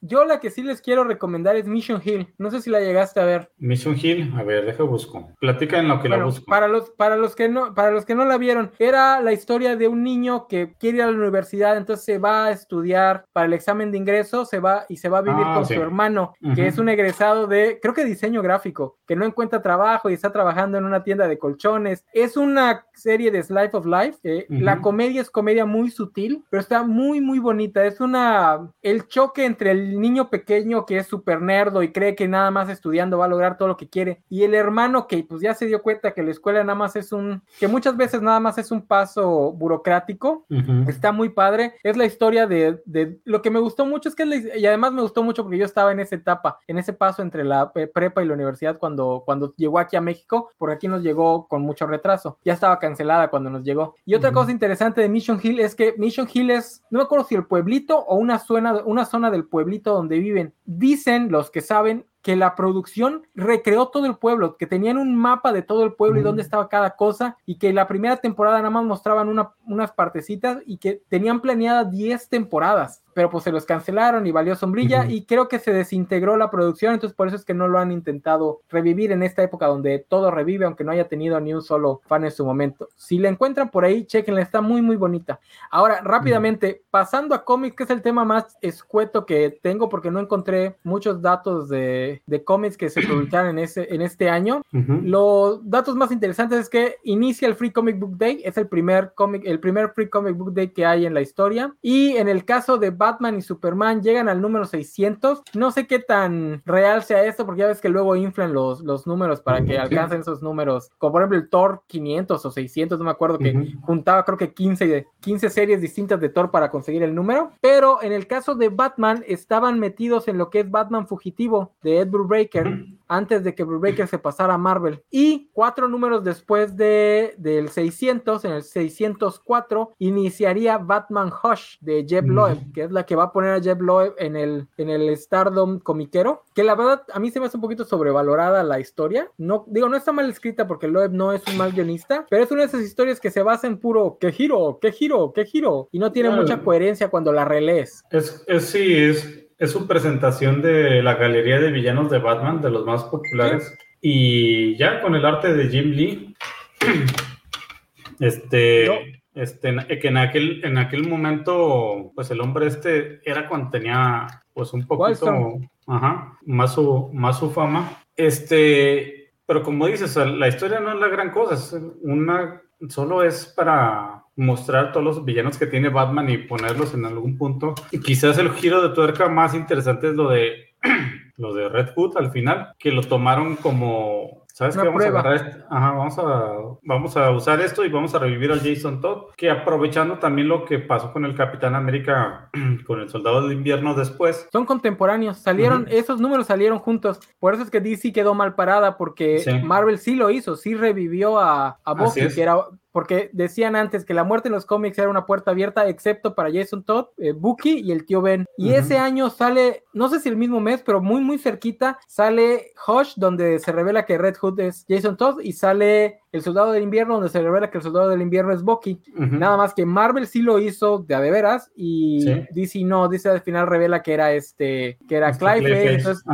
Yo la que sí les quiero recomendar es Mission Hill. No sé si la llegaste a ver. Mission Hill, a ver, deja busco. Platica en lo que la busco. Para los, para los que no, para los que no la vieron, era la historia de un niño que quiere ir a la universidad, entonces se va a estudiar para el examen de ingreso, se va y se va a vivir ah, con su hermano, que es un egresado de, creo que diseño gráfico, que no encuentra trabajo y está trabajando en una tienda de colchones. Es una serie de Slice of Life. Eh, la comedia es comedia muy sutil, pero está muy, muy bonita. Es una, el choque entre el niño pequeño que es súper nerdo y cree que nada más estudiando va a lograr todo lo que quiere, y el hermano que pues ya se dio cuenta que la escuela nada más es un, que muchas veces nada más es un paso burocrático, está muy padre, es la historia de, de, lo que me gustó mucho es que, y además me gustó mucho porque yo estaba en esa etapa, en ese paso entre la prepa y la universidad cuando, cuando llegó aquí a México, por aquí nos llegó con mucho retraso, ya estaba cancelada cuando nos llegó. Y otra cosa interesante de Mission Hill es que Mission Hill es, no me acuerdo si el pueblito o una zona, una zona del pueblito donde viven. Dicen los que saben que la producción recreó todo el pueblo, que tenían un mapa de todo el pueblo y dónde estaba cada cosa, y que la primera temporada nada más mostraban unas partecitas y que tenían planeadas 10 temporadas pero pues se los cancelaron y valió sombrilla y creo que se desintegró la producción, entonces por eso es que no lo han intentado revivir en esta época donde todo revive, aunque no haya tenido ni un solo fan en su momento. Si la encuentran por ahí, chequenla, está muy muy bonita. Ahora, rápidamente, pasando a cómics, que es el tema más escueto que tengo porque no encontré muchos datos de, de cómics que se publicaron en, ese, en este año. Los datos más interesantes es que inicia el Free Comic Book Day, es el primer cómic, el primer Free Comic Book Day que hay en la historia. Y en el caso de Batman y Superman llegan al número 600. No sé qué tan real sea esto, porque ya ves que luego inflan los, los números para que alcancen esos números. Como por ejemplo el Thor 500 o 600, no me acuerdo, que juntaba creo que 15, 15 series distintas de Thor para conseguir el número. Pero en el caso de Batman, estaban metidos en lo que es Batman Fugitivo de Ed Brubaker antes de que Brubaker se pasara a Marvel. Y cuatro números después de, del 600, en el 604, iniciaría Batman Hush de Jeb Loeb, que es la que va a poner a Jeb Loeb en el, en el Stardom comiquero, que la verdad a mí se me hace un poquito sobrevalorada la historia. No, digo, no está mal escrita porque Loeb no es un mal guionista, pero es una de esas historias que se basa en puro qué giro, qué giro, qué giro, y no tiene mucha coherencia cuando la relees. Es, es sí, es es su presentación de la galería de villanos de Batman, de los más populares. Y ya con el arte de Jim Lee, este, este, que en aquel, en aquel momento, pues el hombre este era cuando tenía, pues un poquito, ajá, más su, más su fama. Este, pero como dices, la historia no es la gran cosa, es una, solo es para mostrar todos los villanos que tiene Batman y ponerlos en algún punto. Y quizás el giro de tuerca más interesante es lo de lo de Red Hood al final, que lo tomaron como ¿Sabes qué? Vamos a, agarrar Ajá, vamos, a, vamos a usar esto y vamos a revivir al Jason Todd, que aprovechando también lo que pasó con el Capitán América, con el Soldado del Invierno después. Son contemporáneos, salieron, esos números salieron juntos. Por eso es que DC quedó mal parada, porque Marvel sí lo hizo, sí revivió a, a Bucky, que era porque decían antes que la muerte en los cómics era una puerta abierta, excepto para Jason Todd, eh, Bucky y el tío Ben. Y ese año sale, no sé si el mismo mes, pero muy, muy cerquita, sale Hush, donde se revela que Red Hood es Jason Todd, y sale El Soldado del Invierno, donde se revela que el Soldado del Invierno es Bucky. Nada más que Marvel sí lo hizo de a de veras, y DC no, DC al final revela que era este, que era este Clive. Entonces,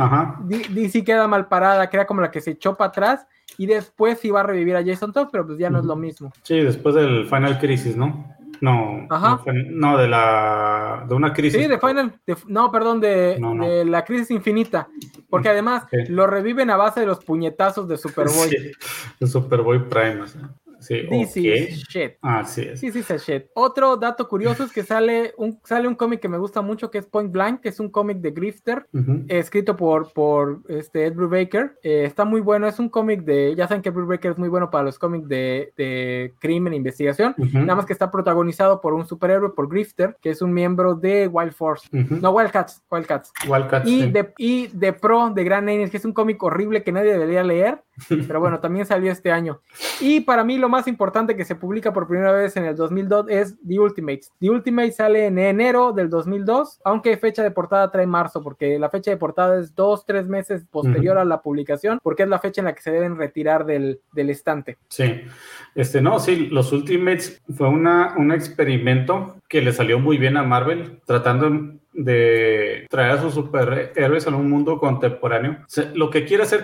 DC queda mal parada, que era como la que se echó para atrás y después iba a revivir a Jason Todd, pero pues ya no es lo mismo. Sí, después del Final Crisis, ¿no? No, no, de la de una crisis. Sí, de Final, no, perdón, de, la crisis infinita, porque además lo reviven a base de los puñetazos de Superboy. Sí, de Superboy Prime. Sí, This shit. Ah, sí. Sí, sí, es shit. Otro dato curioso es que sale un, sale un cómic que me gusta mucho que es Point Blank, que es un cómic de Grifter, escrito por, por este Ed Brubaker. Eh, está muy bueno, es un cómic de, ya saben que Brubaker es muy bueno para los cómics de, de crimen e investigación, nada más que está protagonizado por un superhéroe, por Grifter, que es un miembro de Wild Force. No, Wildcats, Wildcats. Wildcats y, de, y de Pro, de Grand Names, que es un cómic horrible que nadie debería leer, pero bueno, también salió este año. Y para mí lo más importante que se publica por primera vez en el 2002 es The Ultimates. The Ultimate sale en enero del 2002, aunque fecha de portada trae marzo, porque la fecha de portada es dos, tres meses posterior a la publicación, porque es la fecha en la que se deben retirar del, del estante. Sí, este, no, sí, los Ultimates fue una, un experimento que le salió muy bien a Marvel, tratando de traer a sus superhéroes a un mundo contemporáneo. lo que quiere hacer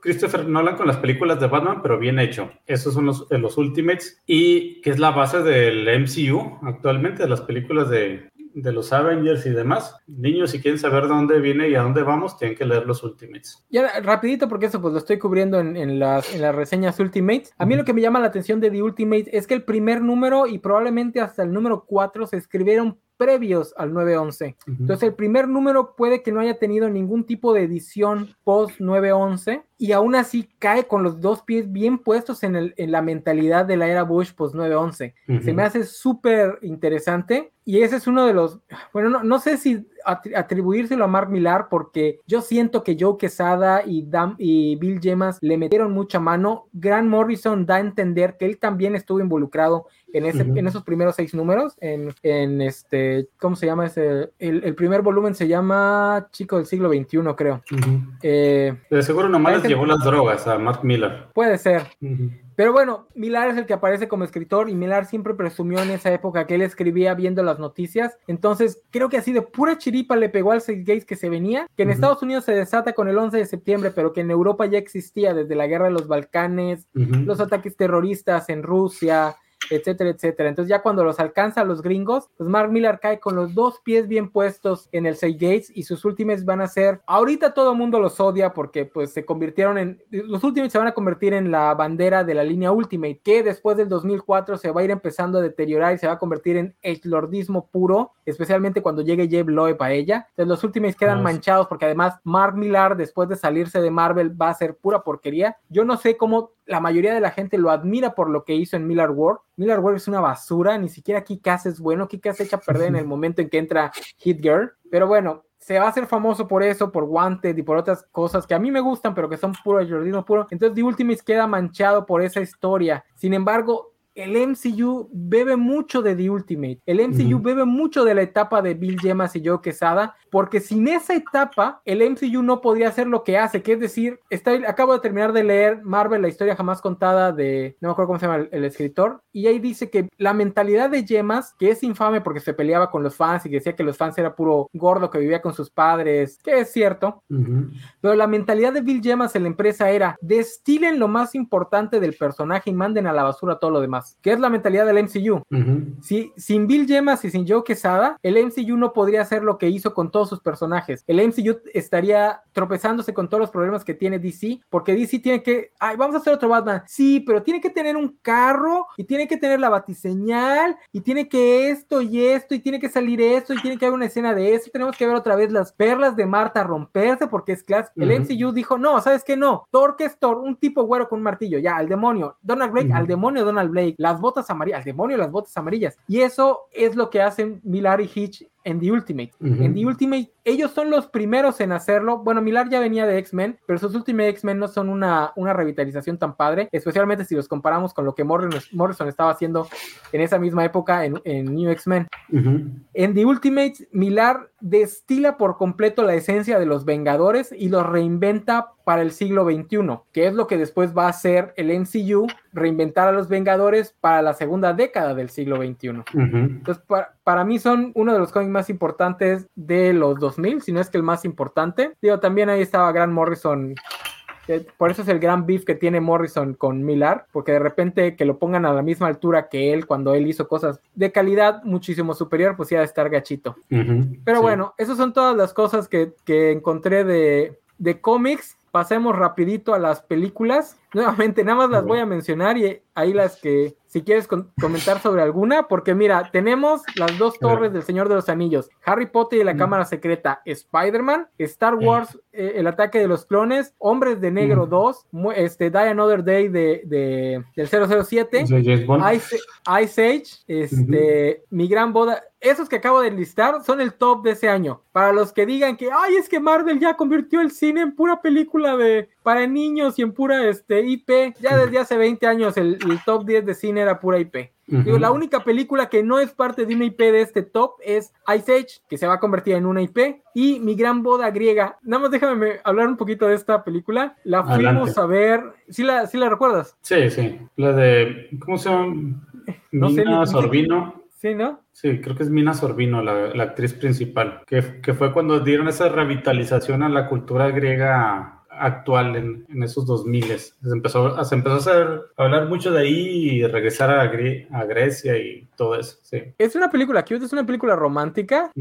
Christopher Nolan con las películas de Batman, pero bien hecho. Esos son los, los Ultimates y que es la base del MCU actualmente, de las películas de, de los Avengers y demás. Niños, si quieren saber dónde viene y a dónde vamos, tienen que leer los Ultimates. Ya, rapidito, porque eso pues lo estoy cubriendo en, en, las, en las reseñas Ultimates. A mí lo que me llama la atención de The Ultimate es que el primer número y probablemente hasta el número 4 se escribieron previos al 911. Entonces el primer número puede que no haya tenido ningún tipo de edición post 911 y aún así cae con los dos pies bien puestos en, el, en la mentalidad de la era Bush post 911. Se me hace súper interesante y ese es uno de los, bueno, no, no sé si atribuírselo a Mark Millar porque yo siento que Joe Quesada y, y Bill Gemas le metieron mucha mano. Grant Morrison da a entender que él también estuvo involucrado en, ese, en esos primeros seis números, en, en, este, ¿cómo se llama ese? El, primer volumen se llama Chico del siglo XXI, creo. Eh, de seguro nomás les llevó las drogas a Mark Millar. Puede ser. Pero bueno, Millar es el que aparece como escritor y Millar siempre presumió en esa época que él escribía viendo las noticias. Entonces, creo que así de pura chiripa le pegó al Six Gates que se venía, que en Estados Unidos se desata con el 11 de septiembre, pero que en Europa ya existía desde la guerra de los Balcanes, los ataques terroristas en Rusia, etcétera, etcétera. Entonces ya cuando los alcanza los gringos, pues Mark Miller cae con los dos pies bien puestos en el Say Gates y sus últimos van a ser, ahorita todo el mundo los odia porque pues se convirtieron en, los últimos se van a convertir en la bandera de la línea Ultimate, que después del 2004 se va a ir empezando a deteriorar y se va a convertir en el lordismo puro, especialmente cuando llegue Jeb Loeb a ella. Entonces los últimos quedan manchados porque además Mark Millar después de salirse de Marvel va a ser pura porquería. Yo no sé cómo la mayoría de la gente lo admira por lo que hizo en Miller World. Miller World es una basura, ni siquiera Kikas es bueno, Kikas echa a perder en el momento en que entra Hit Girl, pero bueno, se va a hacer famoso por eso, por Wanted y por otras cosas que a mí me gustan, pero que son puro jordino puro. Entonces The Ultimates queda manchado por esa historia. Sin embargo, el MCU bebe mucho de The Ultimate. El MCU bebe mucho de la etapa de Bill Gemas y Joe Quesada, porque sin esa etapa, el MCU no podría hacer lo que hace, que es decir, está, acabo de terminar de leer Marvel, la historia jamás contada de, no me acuerdo cómo se llama el, escritor, y ahí dice que la mentalidad de Gemas, que es infame porque se peleaba con los fans y decía que los fans era puro gordo que vivía con sus padres, que es cierto, pero la mentalidad de Bill Gemas en la empresa era, destilen lo más importante del personaje y manden a la basura todo lo demás. Que es la mentalidad del MCU. si, sin Bill Yemas y sin Joe Quesada, el MCU no podría hacer lo que hizo con todos sus personajes. El MCU estaría tropezándose con todos los problemas que tiene DC, porque DC tiene que, ay, vamos a hacer otro Batman. Sí, pero tiene que tener un carro y tiene que tener la batiseñal y tiene que esto y esto y tiene que salir esto y tiene que haber una escena de eso. Tenemos que ver otra vez las perlas de Marta romperse porque es clase. El MCU dijo, no, ¿sabes qué? No. Thor que es Thor, un tipo güero con un martillo, ya, al demonio. Donald Blake, al demonio Donald Blake. Las botas amarillas, al demonio las botas amarillas. Y eso es lo que hacen Millar y Hitch en The Ultimate. En The Ultimate, ellos son los primeros en hacerlo. Bueno, Millar ya venía de X-Men, pero sus Ultimate X-Men no son una, una revitalización tan padre, especialmente si los comparamos con lo que Morrison, estaba haciendo en esa misma época en, New X-Men. En The Ultimate, Millar destila por completo la esencia de los Vengadores y los reinventa para el siglo XXI, que es lo que después va a hacer el MCU, reinventar a los Vengadores para la segunda década del siglo XXI. Entonces, para, mí son uno de los cómics más importantes de los 2000, si no es que el más importante. Digo, también ahí estaba Grant Morrison por eso es el gran beef que tiene Morrison con Millar, porque de repente que lo pongan a la misma altura que él cuando él hizo cosas de calidad muchísimo superior, pues iba a estar gachito. Pero bueno, esas son todas las cosas que, que encontré de, de cómics. Pasemos rapidito a las películas. Nuevamente, nada más las voy a mencionar y ahí las que, si quieres comentar sobre alguna, porque mira, tenemos las dos torres del Señor de los Anillos, Harry Potter y la Cámara Secreta, Spider-Man, Star Wars, eh, El ataque de los clones, Hombres de Negro 2, este, Die Another Day de, de del 007, Ice, Ice, Age, este, Mi Gran Boda, esos que acabo de listar son el top de ese año. Para los que digan que, ay, es que Marvel ya convirtió el cine en pura película de para niños y en pura este, IP, ya desde hace 20 años el, top 10 de cine era pura IP. Digo, la única película que no es parte de una IP de este top es Ice Age, que se va a convertir en una IP, y Mi Gran Boda Griega. Nada más déjame hablar un poquito de esta película. La fuimos a ver. ¿Sí la, ¿Sí la recuerdas? Sí, sí. La de. ¿Cómo se llama? No Mina Sorbino. Sí, ¿no? Sí, creo que es Mina Sorbino, la, la actriz principal, que, que, fue cuando dieron esa revitalización a la cultura griega actual en, esos 2000. Se empezó, se empezó a, hacer, hablar mucho de ahí y regresar a, a, Grecia y todo eso. Sí. Es una película cute, es una película romántica.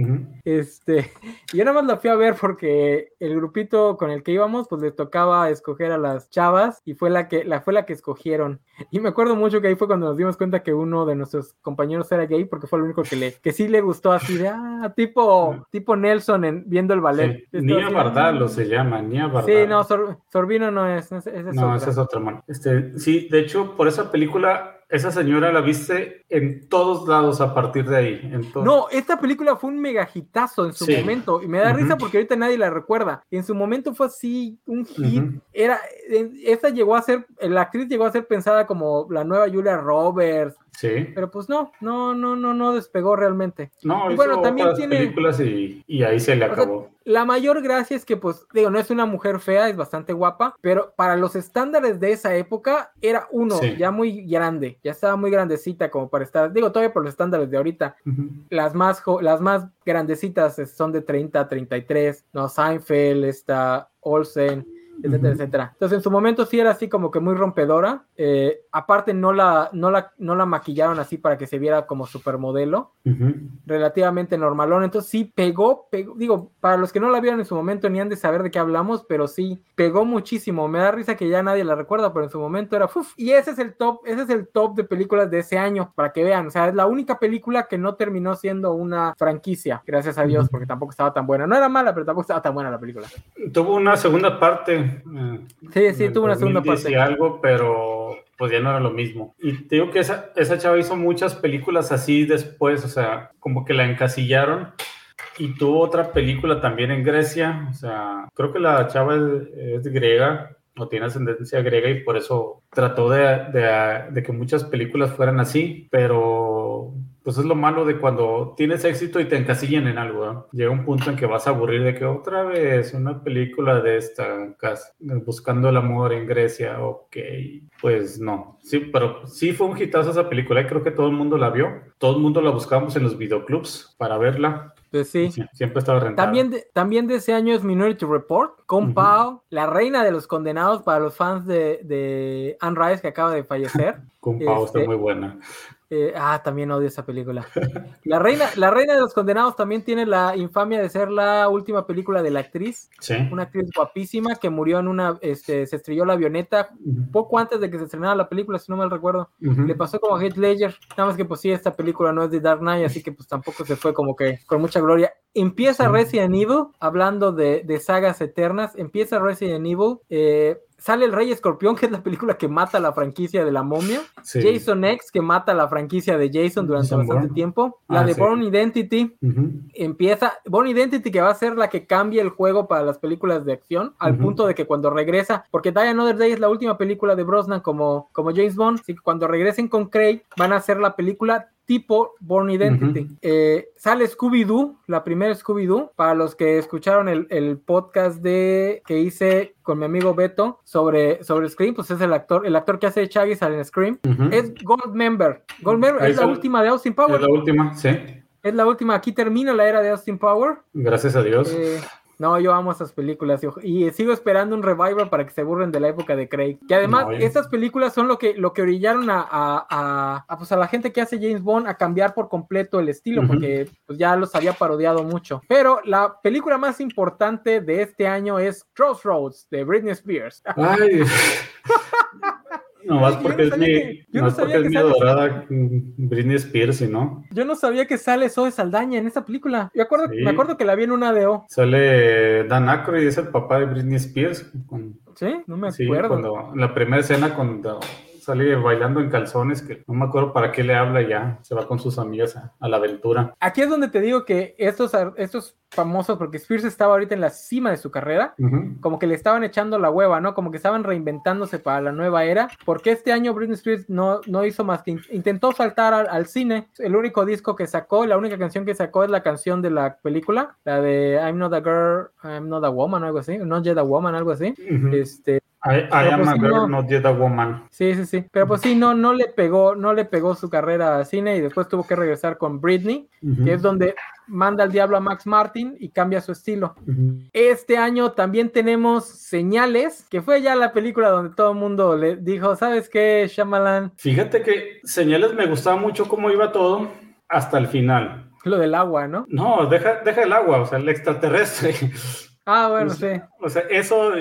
Este, yo nada más la fui a ver porque el grupito con el que íbamos, pues le tocaba escoger a las chavas y fue la que, la, fue la que escogieron. Y me acuerdo mucho que ahí fue cuando nos dimos cuenta que uno de nuestros compañeros era gay porque fue el único que le, que sí le gustó así de, ah, tipo, tipo Nelson en, viendo el ballet. Sí. Nia Bardalo se llama, Nia Bardalo. Sí, no, Sorbino no es. no, esa es otra mano. Este, sí, de hecho, por esa película esa señora la viste en todos lados a partir de ahí. No, esta película fue un megajitazo en su momento. Y me da risa porque ahorita nadie la recuerda. En su momento fue así un hit. Era, esta llegó a ser, la actriz llegó a ser pensada como la nueva Julia Roberts. Sí. Pero pues no, no, no, no, no despegó realmente. No, y bueno, también tiene películas y, ahí se le acabó. la mayor gracia es que, pues, digo, no es una mujer fea, es bastante guapa, pero para los estándares de esa época era uno, ya muy grande, ya estaba muy grandecita como para estar, digo, todavía por los estándares de ahorita. Las más las más grandecitas son de 30 33, no, Seinfeld, está Olsen etcétera, etcétera. Entonces en su momento sí era así como que muy rompedora. Eh, aparte no la, no, la, no la maquillaron así para que se viera como supermodelo. Relativamente normalón. Entonces sí pegó, pegó, digo, para los que no la vieron en su momento ni han de saber de qué hablamos, pero sí pegó muchísimo. Me da risa que ya nadie la recuerda, pero en su momento era uf, Y ese es el top, ese es el top de películas de ese año, para que vean. O sea, es la única película que no terminó siendo una franquicia, gracias a Dios, porque tampoco estaba tan buena. No era mala, pero tampoco estaba tan buena la película. Tuvo una segunda parte sí, sí, tuvo una segunda parte. algo, pero pues ya no era lo mismo. Y te digo que esa, esa chava hizo muchas películas así después, o sea, como que la encasillaron. Y tuvo otra película también en Grecia, o sea, creo que la chava es, griega, o tiene ascendencia griega y por eso trató de, de, de, que muchas películas fueran así, pero pues es lo malo de cuando tienes éxito y te encasillan en algo. Llega un punto en que vas a aburrir de que otra vez una película de esta, buscando el amor en Grecia, ok, pues no. Sí, pero sí fue un hitazo esa película y creo que todo el mundo la vio. Todo el mundo la buscamos en los videoclubs para verla. Pues sí. siempre estaba rentado. También de, también de ese año es Minority Report, con Pao, la reina de los condenados para los fans de, de Anne Rice que acaba de fallecer. con Pao está este, muy buena. Eh, ah, también odio esa película. La reina, la reina de los condenados también tiene la infamia de ser la última película de la actriz. Sí. Una actriz guapísima que murió en una, este, se estrelló la avioneta poco antes de que se estrenara la película, si no mal recuerdo. Le pasó como a Heath Ledger. Nada más que pues sí, esta película no es de Dark Knight, así que pues tampoco se fue como que con mucha gloria. Empieza Resident Evil, hablando de, de, sagas eternas, empieza Resident Evil. Eh, sale el Rey Escorpión, que es la película que mata la franquicia de la momia. Jason X, que mata la franquicia de Jason durante bastante tiempo. La ah, de Born Identity empieza. Born Identity, que va a ser la que cambia el juego para las películas de acción, al punto de que cuando regresa, porque Die Another Day es la última película de Brosnan como, como James Bond, así que cuando regresen con Craig, van a hacer la película tipo Born Identity. Eh, sale Scooby-Doo, la primera Scooby-Doo, para los que escucharon el, podcast de que hice con mi amigo Beto sobre, sobre Scream, pues es el actor, el actor que hace Chaggy sale en Scream. Es Goldmember. Goldmember es la última de Austin Power. Es la última, sí. Es la última. Aquí termina la era de Austin Power. Gracias a Dios. Eh, no, yo amo esas películas y, sigo esperando un revival para que se burlen de la época de Craig. Que además, estas películas son lo que, lo que orillaron a, a, pues a la gente que hace James Bond a cambiar por completo el estilo, porque pues, ya los había parodiado mucho. Pero la película más importante de este año es Crossroads de Britney Spears. Ay. No más porque es mi, no porque es mi adorada Britney Spears, ¿no? Yo no sabía que sale Zoe Saldaña en esa película. Yo acuerdo, me acuerdo que la vi en una de O. Sale Dan Aykroyd, es el papá de Britney Spears. sí, no me acuerdo. cuando la primera escena cuando sale bailando en calzones, que no me acuerdo para qué le habla ya, se va con sus amigas a, la aventura. Aquí es donde te digo que estos, estos famosos, porque Spears estaba ahorita en la cima de su carrera, como que le estaban echando la hueva, ¿no? Como que estaban reinventándose para la nueva era, porque este año Britney Spears no, no hizo más que intentó saltar al, cine. El único disco que sacó, la única canción que sacó es la canción de la película, la de I'm not a girl, I'm not a woman, algo así, not yet a woman, algo así. Este, I, am pues a girl, not yet a woman. Sí, sí, sí. Pero pues sí, no, no le pegó, no le pegó su carrera a cine y después tuvo que regresar con Britney, que es donde manda al diablo a Max Martin y cambia su estilo. Este año también tenemos Señales, que fue ya la película donde todo el mundo le dijo, ¿sabes qué, Shyamalan? Fíjate que Señales me gustaba mucho cómo iba todo hasta el final. Lo del agua, ¿no? No, deja, deja el agua, o sea, el extraterrestre. Ah, bueno, sí. O sea, eso,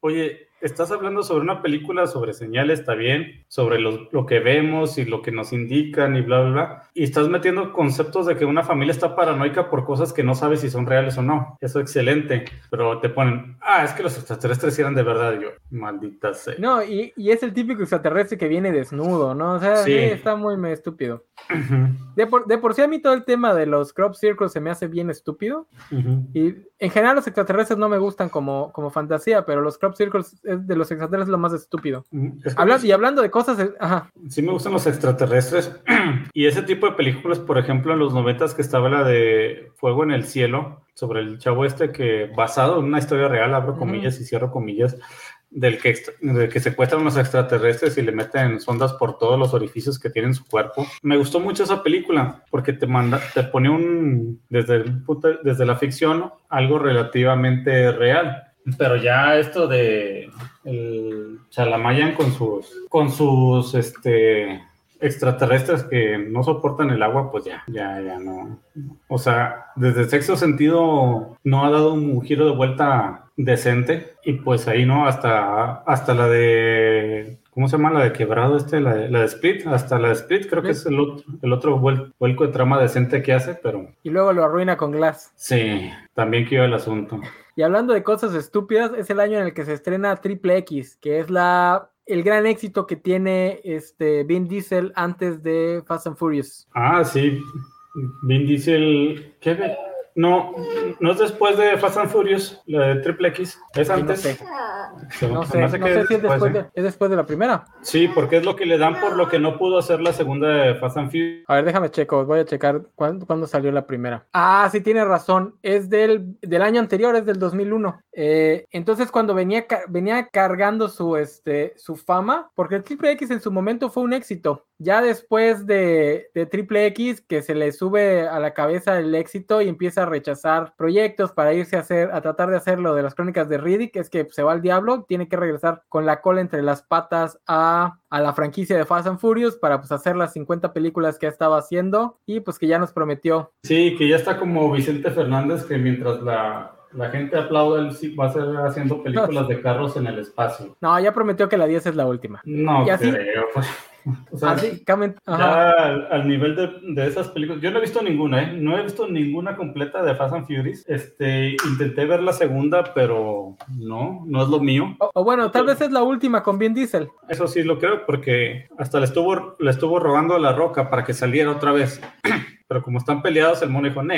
oye, estás hablando sobre una película sobre señales, está bien, sobre lo, que vemos y lo que nos indican y bla, bla, bla. Y estás metiendo conceptos de que una familia está paranoica por cosas que no sabes si son reales o no. Eso es excelente. Pero te ponen, ah, es que los extraterrestres eran de verdad. yo, maldita sea. No, y, es el típico extraterrestre que viene desnudo, ¿no? O sea, sí. está muy, estúpido. de, por, de por sí a mí todo el tema de los crop circles se me hace bien estúpido. Y en general los extraterrestres no me gustan como, como fantasía, pero los crop circles de los extraterrestres lo más estúpido. Mm, y hablando de cosas, ajá. Sí me gustan los extraterrestres y ese tipo de películas, por ejemplo, en los noventas que estaba la de Fuego en el Cielo, sobre el chavo este que basado en una historia real, abro comillas y cierro comillas, del que, del que secuestran unos extraterrestres y le meten sondas por todos los orificios que tienen su cuerpo. Me gustó mucho esa película porque te manda, te pone un, desde, desde la ficción, algo relativamente real pero ya esto de el Chalamayan con sus con sus este extraterrestres que no soportan el agua, pues ya, ya, ya no. O sea, desde sexo sentido no ha dado un giro de vuelta decente y pues ahí no, hasta, hasta la de ¿Cómo se llama la de quebrado este? La de, la de Split, hasta la de Split, creo que es el otro, el otro vuelco de trama decente que hace, pero... Y luego lo arruina con Glass. Sí, también que iba el asunto. Y hablando de cosas estúpidas, es el año en el que se estrena Triple X, que es la el gran éxito que tiene este Vin Diesel antes de Fast and Furious. Ah, sí. Vin Diesel, ¿qué? No, no es después de Fast and Furious, la de Triple X. Es antes. No sé, no sé, si es después, de, es después de la primera. Sí, porque es lo que le dan por lo que no pudo hacer la segunda de Fast and Furious. A ver, déjame checo, voy a checar cuándo, salió la primera. Ah, sí, tiene razón. Es del, del año anterior, es del 2001. Eh, entonces, cuando venía, venía cargando su, este, su fama, porque el Triple X en su momento fue un éxito. Ya después de, de Triple X, que se le sube a la cabeza el éxito y empieza a rechazar proyectos para irse a hacer, a tratar de hacer lo de las crónicas de Riddick, es que se va al diablo, tiene que regresar con la cola entre las patas a, a la franquicia de Fast and Furious para pues hacer las 50 películas que ha estado haciendo y pues que ya nos prometió. Sí, que ya está como Vicente Fernández, que mientras la la gente aplaude, él sí va a ser haciendo películas de carros en el espacio. No, ya prometió que la 10 es la última. No, creo, pues. O sea, ya al, nivel de, esas películas, yo no he visto ninguna, ¿eh? No he visto ninguna completa de Fast and Furious. Este, intenté ver la segunda, pero no, no es lo mío. O, bueno, tal vez es la última con Vin Diesel. Eso sí lo creo, porque hasta le estuvo, le estuvo rogando a la roca para que saliera otra vez. Pero como están peleados, el mono dijo, no,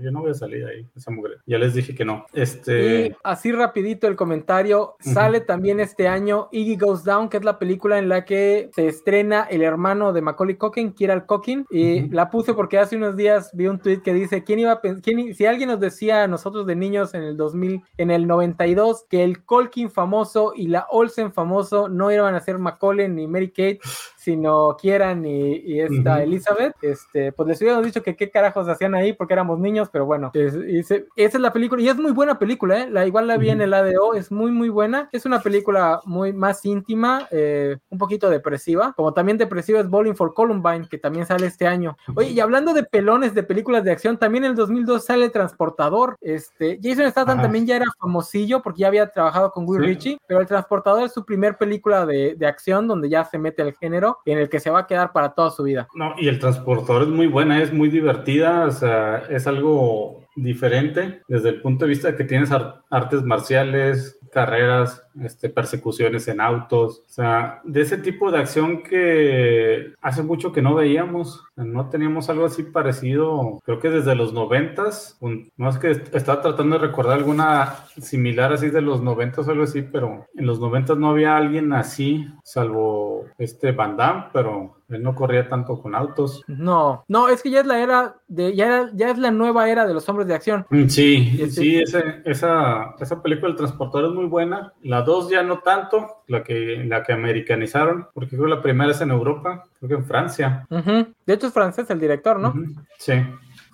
yo no voy a salir ahí, esa mujer. Ya les dije que no. Este... Y así rapidito el comentario, sale también este año Iggy Goes Down, que es la película en la que se estrena el hermano de Macaulay Culkin, Kieran Culkin, y la puse porque hace unos días vi un tweet que dice, ¿quién iba a quién, si alguien nos decía a nosotros de niños en el 2000, en el 92, que el Culkin famoso y la Olsen famoso no iban a ser Macaulay ni Mary Kate, sino Kieran y, esta Elizabeth, este, pues les hubiéramos dicho que qué carajos hacían ahí porque éramos niños, pero bueno, esa es la película y es muy buena película, ¿eh? la, igual la vi en el ADO, es muy muy buena, es una película muy más íntima, eh, un poquito depresiva, como también depresiva es Bowling for Columbine, que también sale este año. Oye, y hablando de pelones de películas de acción, también en el 2002 sale Transportador, este, Jason Statham también ya era famosillo porque ya había trabajado con Will Ritchie, pero el Transportador es su primer película de, de acción donde ya se mete al género en el que se va a quedar para toda su vida. No, y el transportador es muy buena, es muy divertida, o sea, es algo diferente desde el punto de vista de que tienes artes marciales, carreras, este, persecuciones en autos, o sea, de ese tipo de acción que hace mucho que no veíamos, no teníamos algo así parecido, creo que desde los noventas, no es que estaba tratando de recordar alguna similar así de los noventas o algo así, pero en los noventas no había alguien así, salvo este Van Damme, pero él no corría tanto con autos. No, no, es que ya es la era de, ya, ya es la nueva era de los hombres de acción. Mm, sí, este sí, esa, esa película El Transportador es muy buena. La dos ya no tanto, la que, la que americanizaron, porque creo que la primera es en Europa, creo que en Francia. De hecho es francés el director, ¿no? Sí.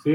Sí,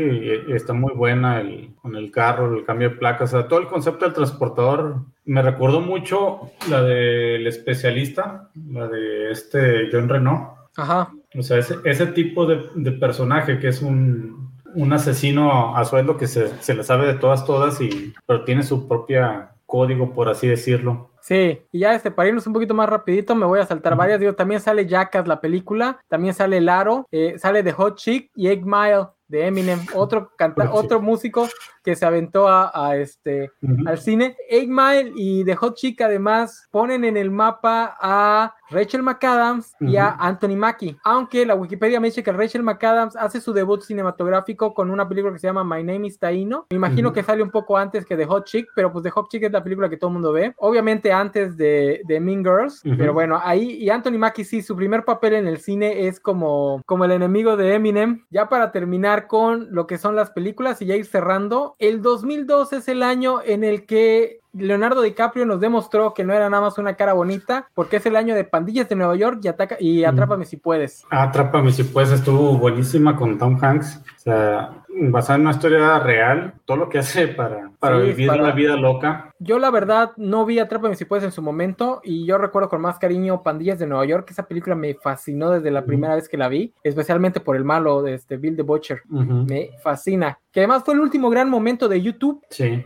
está muy buena el, con el carro, el cambio de placas, o sea, todo el concepto del transportador me recordó mucho la del especialista, la de este John Renault. Ajá. O sea, ese, ese tipo de, de, personaje que es un, un asesino a sueldo que se, se, le sabe de todas, todas, y, pero tiene su propia código, por así decirlo. Sí, y ya este, para irnos un poquito más rapidito, me voy a saltar varias. Digo, también sale Jackass, la película, también sale Laro, eh, sale The Hot Chick y Egg Mile de Eminem, otro canta otro músico que se aventó a, este al cine. Eight Mile y The Hot Chick además ponen en el mapa a Rachel McAdams y a Anthony Mackie, aunque la Wikipedia me dice que Rachel McAdams hace su debut cinematográfico con una película que se llama My Name is Taino. Me imagino que sale un poco antes que The Hot Chick, pero pues The Hot Chick es la película que todo el mundo ve. Obviamente antes de, de Mean Girls, pero bueno, ahí y Anthony Mackie sí, su primer papel en el cine es como, como el enemigo de Eminem. Ya para terminar con lo que son las películas y ya ir cerrando, el 2002 es el año en el que Leonardo DiCaprio nos demostró que no era nada más una cara bonita, porque es el año de Pandillas de Nueva York y, ataca, y Atrápame si puedes. Atrápame si puedes estuvo buenísima con Tom Hanks. O sea, basada en una historia real, todo lo que hace para, para vivir una vida loca. Yo la verdad no vi Atrápame si puedes en su momento y yo recuerdo con más cariño Pandillas de Nueva York, esa película me fascinó desde la primera vez que la vi, especialmente por el malo de este Bill the Butcher. Me fascina. Que además fue el último gran momento de YouTube. Sí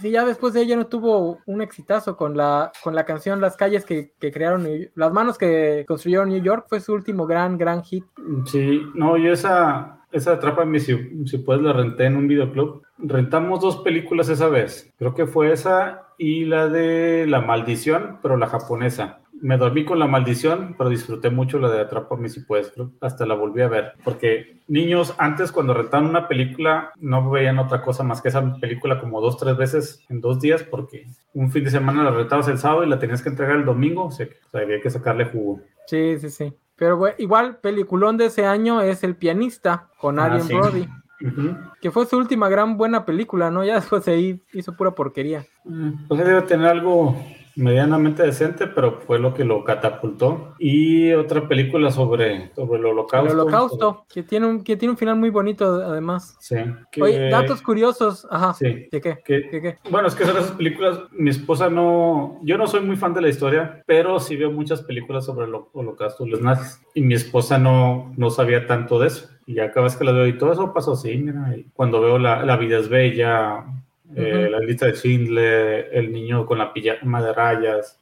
Sí, ya después de ella no tuvo un exitazo con la, con la canción Las calles que, crearon, las manos que construyeron New York, fue su último gran, gran hit. Sí, no, yo esa, esa Atrápame si, si puedes la renté en un videoclub. Rentamos dos películas esa vez. Creo que fue esa y la de La Maldición, pero la japonesa. Me dormí con la maldición, pero disfruté mucho la de Atrápame si puedes. Hasta la volví a ver. Porque niños, antes cuando rentaban una película, no veían otra cosa más que esa película como dos, tres veces en dos días, porque un fin de semana la rentabas el sábado y la tenías que entregar el domingo, o sea, había que sacarle jugo. Sí, sí, sí. Pero igual, peliculón de ese año es El pianista con ah, Brody. Que fue su última gran buena película, ¿no? Ya después ahí hizo pura porquería. Mm, pues debe tener algo medianamente decente, pero fue lo que lo catapultó. Y otra película sobre, sobre el holocausto. El holocausto, que, tiene un, que tiene un final muy bonito además. Sí. Oye, datos curiosos. Ajá. Sí. ¿De qué? qué? Bueno, es que son esas películas, mi esposa no, yo no soy muy fan de la historia, pero sí veo muchas películas sobre el holocausto, los nazis. Y mi esposa no, no sabía tanto de eso. Y ya cada vez que la veo y todo eso pasó así, mira, cuando veo la, la vida es bella, eh, la lista de Schindler, el niño con la pijama de rayas,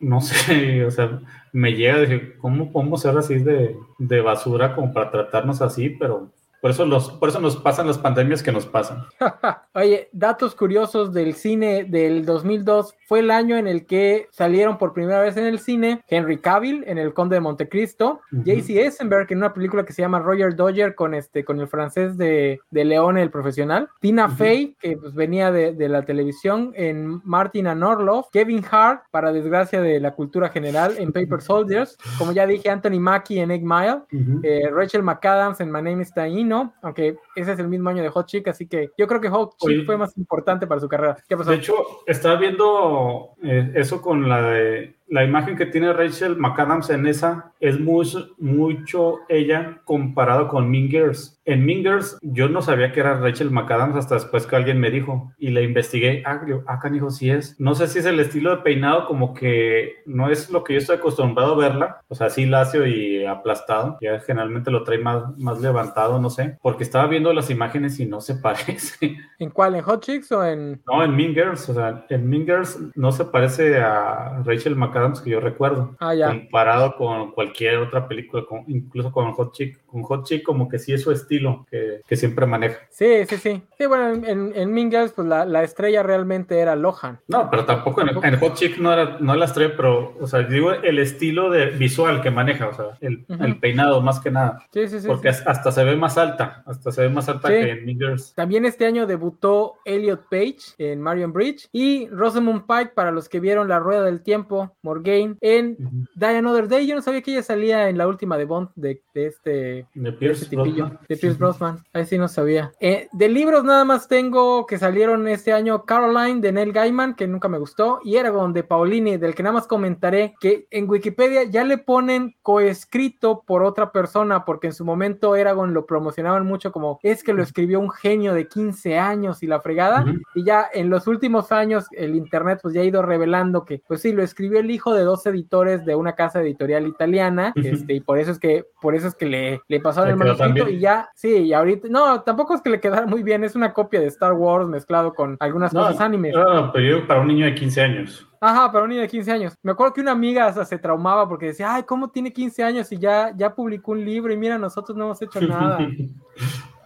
no sé, o sea, me llega decir, ¿cómo podemos ser así de, de basura como para tratarnos así? Pero por eso, los, por eso nos pasan las pandemias que nos pasan. Oye, datos curiosos del cine del 2002. Fue el año en el que salieron por primera vez en el cine Henry Cavill en El Conde de Montecristo, JC Eisenberg en una película que se llama Roger Dodger con, este, con el francés de, de León, el profesional, Tina Fey, que pues, venía de, de, la televisión en Martin and Orloff, Kevin Hart, para desgracia de la cultura general, en Paper Soldiers, como ya dije, Anthony Mackie en Egg Mile, eh, Rachel McAdams en My Name is Taino, aunque ese es el mismo año de Hot Chick, así que yo creo que Hot Chick fue más importante para su carrera. De hecho, estaba viendo eh, eso con la de la imagen que tiene Rachel McAdams en esa es mucho, mucho ella comparado con Mingers. En Mingers yo no sabía que era Rachel McAdams hasta después que alguien me dijo y le investigué. Ah, acá dijo sí es. No sé si es el estilo de peinado como que no es lo que yo estoy acostumbrado a verla. O sea, así lacio y aplastado. Ya generalmente lo trae más, más levantado, no sé. Porque estaba viendo las imágenes y no se parece. ¿En cuál? ¿En Hot Chicks o en...? No, en Mingers. O sea, en Mingers no se parece a Rachel McAdams que yo recuerdo. Ah, ya. Comparado con cualquier otra película, incluso con Hot Chick. Con Hot Chick como que sí es su estilo que, que siempre maneja. Sí, sí, sí. Sí, bueno, en, en Mean pues la, la, estrella realmente era Lohan. No, pero tampoco en, Hot Chick no era, no la estrella, pero, o sea, digo el estilo de visual que maneja, o sea, el, el peinado más que nada. Sí, sí, sí. Porque hasta se ve más alta, hasta se ve más alta que en Mean También este año debutó Elliot Page en Marion Bridge y Rosamund Pike, para los que vieron La Rueda del Tiempo, Morgaine en Die Another Day. Yo no sabía que ella salía en la última de Bond de, este, de Pierce, este Brosnan. de Pierce Brosnan. Ahí sí no sabía. Eh, de libros nada más tengo que salieron este año Caroline de Neil Gaiman, que nunca me gustó, y Eragon de Paulini, del que nada más comentaré que en Wikipedia ya le ponen coescrito por otra persona, porque en su momento Eragon lo promocionaban mucho como es que lo escribió un genio de 15 años y la fregada, y ya en los últimos años el internet pues ya ha ido revelando que pues sí, lo escribió el hijo de dos editores de una casa editorial italiana, este, y por eso es que, por eso es que le, le pasaron el manuscrito y ya, sí, y ahorita, no, tampoco es que le quedara muy bien, es una copia de Star Wars mezclado con algunas cosas animes. No, pero para un niño de 15 años. Ajá, para un niño de 15 años. Me acuerdo que una amiga hasta se traumaba porque decía, ay, ¿cómo tiene 15 años y ya, ya publicó un libro y mira, nosotros no hemos hecho nada?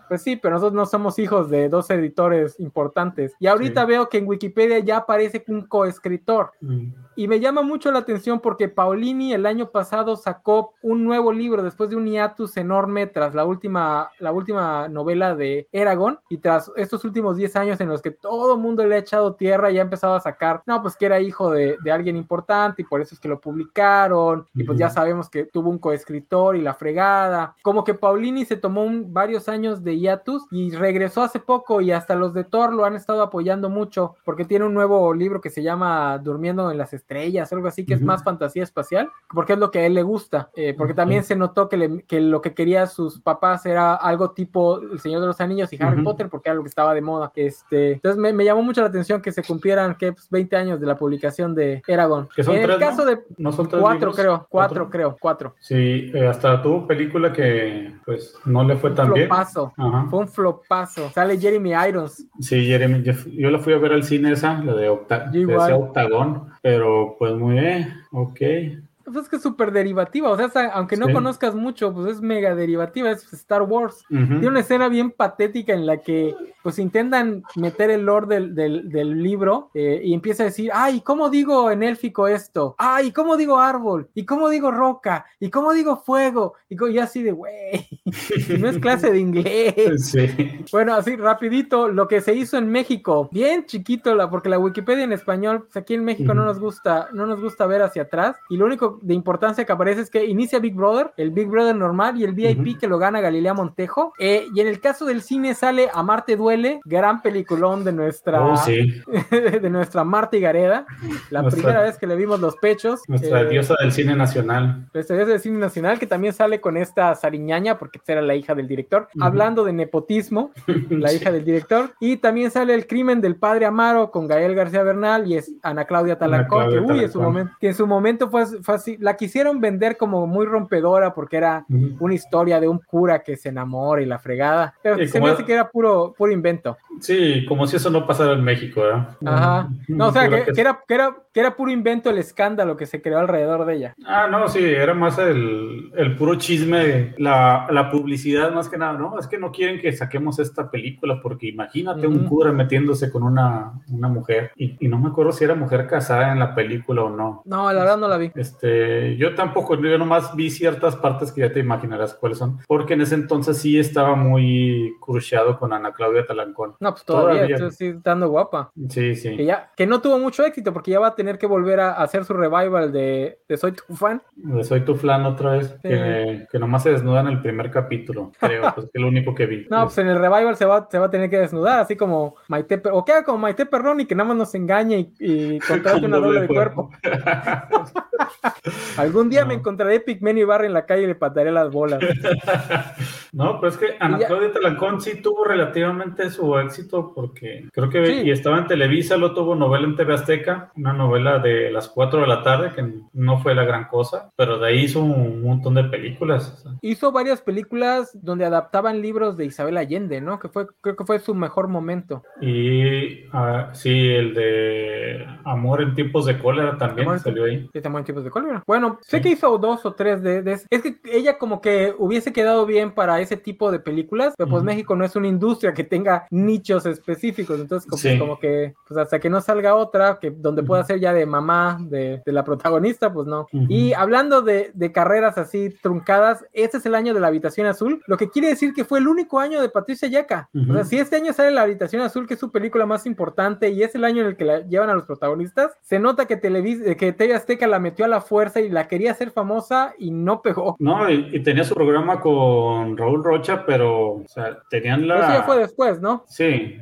Pues sí, pero nosotros no somos hijos de dos editores importantes. Y ahorita veo que en Wikipedia ya aparece un coescritor. Mm. Y me llama mucho la atención porque Paulini el año pasado sacó un nuevo libro después de un hiatus enorme tras la última, la última novela de Eragon y tras estos últimos 10 años en los que todo el mundo le ha echado tierra y ha empezado a sacar, no, pues que era hijo de, alguien importante y por eso es que lo publicaron y pues ya sabemos que tuvo un coescritor y la fregada. Como que Paulini se tomó varios años de hiatus y regresó hace poco y hasta los de Thor lo han estado apoyando mucho porque tiene un nuevo libro que se llama Durmiendo en las estrellas, algo así, que es más fantasía espacial, porque es lo que a él le gusta, eh, porque también se notó que, que, lo que quería sus papás era algo tipo El Señor de los Anillos y Harry Potter, porque era lo que estaba de moda. Este, entonces me, llamó mucho la atención que se cumplieran que 20 pues, años de la publicación de Eragon. en el caso de ¿No son cuatro, creo, cuatro, creo, cuatro. Sí, eh, hasta tuvo película que pues no le fue tan bien. Fue un flopazo. Sale Jeremy Irons. Sí, Jeremy, yo, la fui a ver al cine esa, la de, Octa Octagón, pero pues muy bien, ok. Pues es que es súper derivativa, o sea, aunque no conozcas mucho, pues es mega derivativa, es Star Wars. Tiene una escena bien patética en la que pues intentan meter el lore del, del, libro eh, y empieza a decir, ay, ¿cómo digo en élfico esto? Ay, ¿cómo digo árbol? ¿Y cómo digo roca? ¿Y cómo digo fuego? Y así de, güey, no es clase de inglés. Bueno, así rapidito, lo que se hizo en México, bien chiquito, la, porque la Wikipedia en español, pues aquí en México no nos gusta, no nos gusta ver hacia atrás. Y lo único de importancia que aparece es que inicia Big Brother, el Big Brother normal y el VIP que lo gana Galilea Montejo. Eh, y en el caso del cine sale Amarte Duele, gran peliculón de nuestra, oh, de nuestra Marta Gareda. La primera vez que le vimos los pechos. Nuestra eh, diosa del cine nacional. Nuestra diosa del cine nacional, que también sale con esta Sariñaña, porque era la hija del director. Hablando de nepotismo, la hija del director. Y también sale El crimen del padre Amaro con Gael García Bernal y es Ana Claudia Talancón, que, uy, en su momento, que en su momento fue, fue así, la quisieron vender como muy rompedora porque era una historia de un cura que se enamora y la fregada. Pero se me hace que era puro, puro invento. Sí, como si eso no pasara en México, ¿eh? Ajá. No, o sea, que, era, que, era, que era puro invento el escándalo que se creó alrededor de ella. Ah, no, sí, era más el, el puro chisme, la, la, publicidad más que nada, ¿no? Es que no quieren que saquemos esta película porque imagínate un cura metiéndose con una, una mujer y, y, no me acuerdo si era mujer casada en la película o no. No, la verdad no la vi. Este, yo tampoco, yo nomás vi ciertas partes que ya te imaginarás cuáles son, porque en ese entonces sí estaba muy cruciado con Ana Claudia Talancón. No, pues todavía, todavía. sí estando guapa. Sí, sí. Que, ya, que no tuvo mucho éxito porque ya va a tener que volver a hacer su revival de, de Soy tu fan. De Soy tu fan otra vez, que, que, nomás se desnuda en el primer capítulo, creo, pues que es lo único que vi. No, pues en el revival se va, se va a tener que desnudar, así como Maite, o queda como Maite Perrón y que nada más nos engañe y, y contrate una doble de cuerpo. Algún día me encontraré Pigmen y Barry en la calle y le pataré las bolas. no, pues es que Ana Claudia Talancón sí tuvo relativamente su éxito porque creo que y estaba en Televisa, lo tuvo novela en TV Azteca, una novela de las 4 de la tarde que no fue la gran cosa, pero de ahí hizo un montón de películas. Hizo varias películas donde adaptaban libros de Isabel Allende, ¿no? Que fue, creo que fue su mejor momento. Y uh, sí, el de Amor en tiempos de cólera también salió ahí. Sí, Amor en tiempos de cólera. Bueno, sé que hizo dos o tres de, de, Es que ella como que hubiese quedado bien para ese tipo de películas, pero pues México no es una industria que tenga nichos específicos, entonces como, que pues hasta que no salga otra, que donde pueda ser ya de mamá de, de la protagonista, pues no. Y hablando de, de, carreras así truncadas, este es el año de la habitación azul, lo que quiere decir que fue el único año de Patricia Yaca. O sea, si este año sale la habitación azul, que es su película más importante y es el año en el que la llevan a los protagonistas, se nota que, Televis que TV Azteca la metió a la fuerza y la quería hacer famosa y no pegó. No, y, tenía su programa con Raúl Rocha, pero, o sea, tenían la... Eso ya fue después, ¿no? Sí,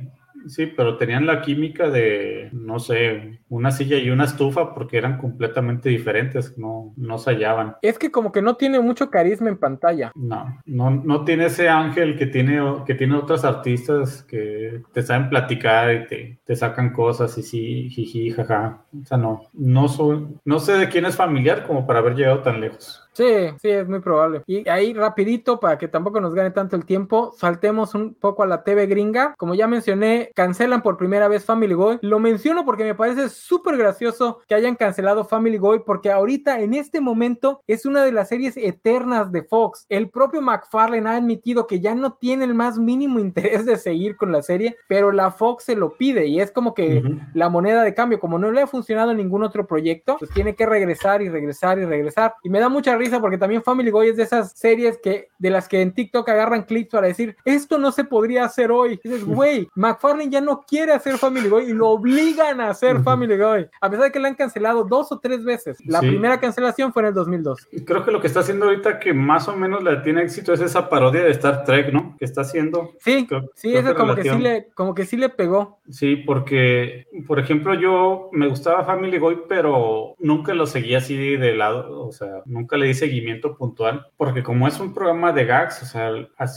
Sí, pero tenían la química de, no sé, una silla y una estufa porque eran completamente diferentes, no, no se hallaban. Es que como que no tiene mucho carisma en pantalla. No, no, no tiene ese ángel que tiene, que tiene otros artistas que te saben platicar y te, te sacan cosas y sí, jiji, jaja. O sea, no, no soy, no sé de quién es familiar como para haber llegado tan lejos. Sí, sí, es muy probable. Y ahí rapidito, para que tampoco nos gane tanto el tiempo, saltemos un poco a la TV gringa. Como ya mencioné, cancelan por primera vez Family Guy. Lo menciono porque me parece súper gracioso que hayan cancelado Family Guy, porque ahorita, en este momento, es una de las series eternas de Fox. El propio McFarlane ha admitido que ya no tiene el más mínimo interés de seguir con la serie, pero la Fox se lo pide y es como que la moneda de cambio, como no le ha funcionado en ningún otro proyecto, pues tiene que regresar y regresar y regresar. Y me da mucha risa porque también Family Guy es de esas series que de las que en TikTok agarran clips para decir esto no se podría hacer hoy. Y dices, güey, McFarlane ya no quiere hacer Family Guy y lo obligan a hacer Family Guy, a pesar de que le han cancelado dos o tres veces. La primera cancelación fue en el 2002. Creo que lo que está haciendo ahorita que más o menos le tiene éxito es esa parodia de Star Trek, ¿no? Que está haciendo. Sí, sí, eso como que sí le, como que sí le pegó. Sí, porque, por ejemplo, yo me gustaba Family Guy, pero nunca lo seguía así de lado, o sea, nunca le seguimiento puntual, porque como es un programa de gags, o sea,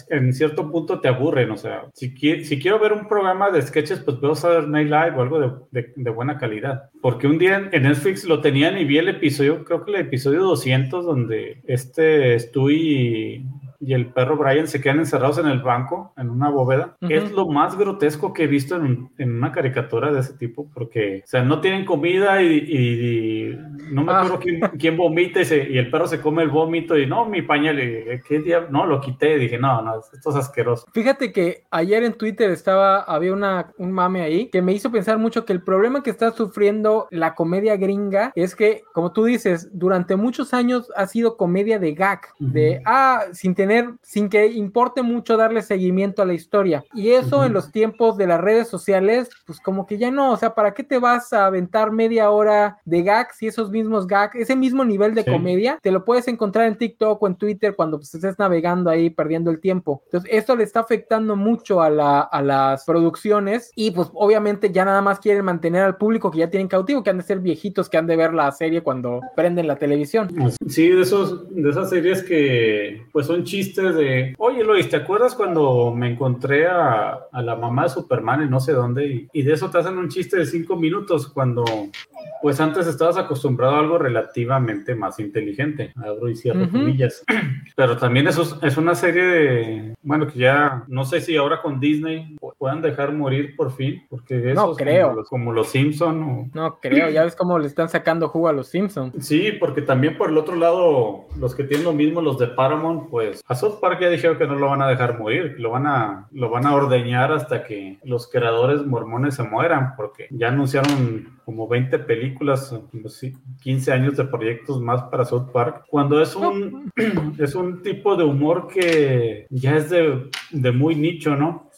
en cierto punto te aburren, o sea, si, quiero ver un programa de sketches, pues veo Saturday Night Live o algo de, buena calidad, porque un día en Netflix lo tenían y vi el episodio, creo que el episodio 200, donde este estoy y el perro Brian se quedan encerrados en el banco, en una bóveda. Es lo más grotesco que he visto en, en, una caricatura de ese tipo, porque, o sea, no tienen comida y, no me acuerdo ah. quién, vomita y, el perro se come el vómito y no, mi pañal, y, ¿qué día? No, lo quité y dije, no, no, esto es asqueroso. Fíjate que ayer en Twitter estaba, había una, un mame ahí que me hizo pensar mucho que el problema que está sufriendo la comedia gringa es que, como tú dices, durante muchos años ha sido comedia de gag, de, ah, sin tener, sin que importe mucho darle seguimiento a la historia. Y eso en los tiempos de las redes sociales, pues como que ya no, o sea, ¿para qué te vas a aventar media hora de gags y esos mismos gags, ese mismo nivel de comedia, te lo puedes encontrar en TikTok o en Twitter cuando pues, estés navegando ahí perdiendo el tiempo. Entonces, esto le está afectando mucho a, la, a las producciones y pues obviamente ya nada más quieren mantener al público que ya tienen cautivo, que han de ser viejitos que han de ver la serie cuando prenden la televisión. Sí, de, esos, de esas series que pues son chistes de, oye Lois, ¿te acuerdas cuando me encontré a, a la mamá de Superman y no sé dónde? Y, y de eso te hacen un chiste de cinco minutos cuando pues antes estabas acostumbrado a algo relativamente más inteligente, abro y cierro comillas. Pero también eso es, una serie de, bueno, que ya no sé si ahora con Disney puedan dejar morir por fin, porque eso no creo. Como los, Simpson. No creo, ya ves cómo le están sacando jugo a los Simpsons. Sí, porque también por el otro lado, los que tienen lo mismo, los de Paramount, pues a South Park ya dijeron que no lo van a dejar morir, lo van a, lo van a ordeñar hasta que los creadores mormones se mueran, porque ya anunciaron como 20 películas, 15 años de proyectos más para South Park, cuando es un, es un tipo de humor que ya es de, de muy nicho, ¿no?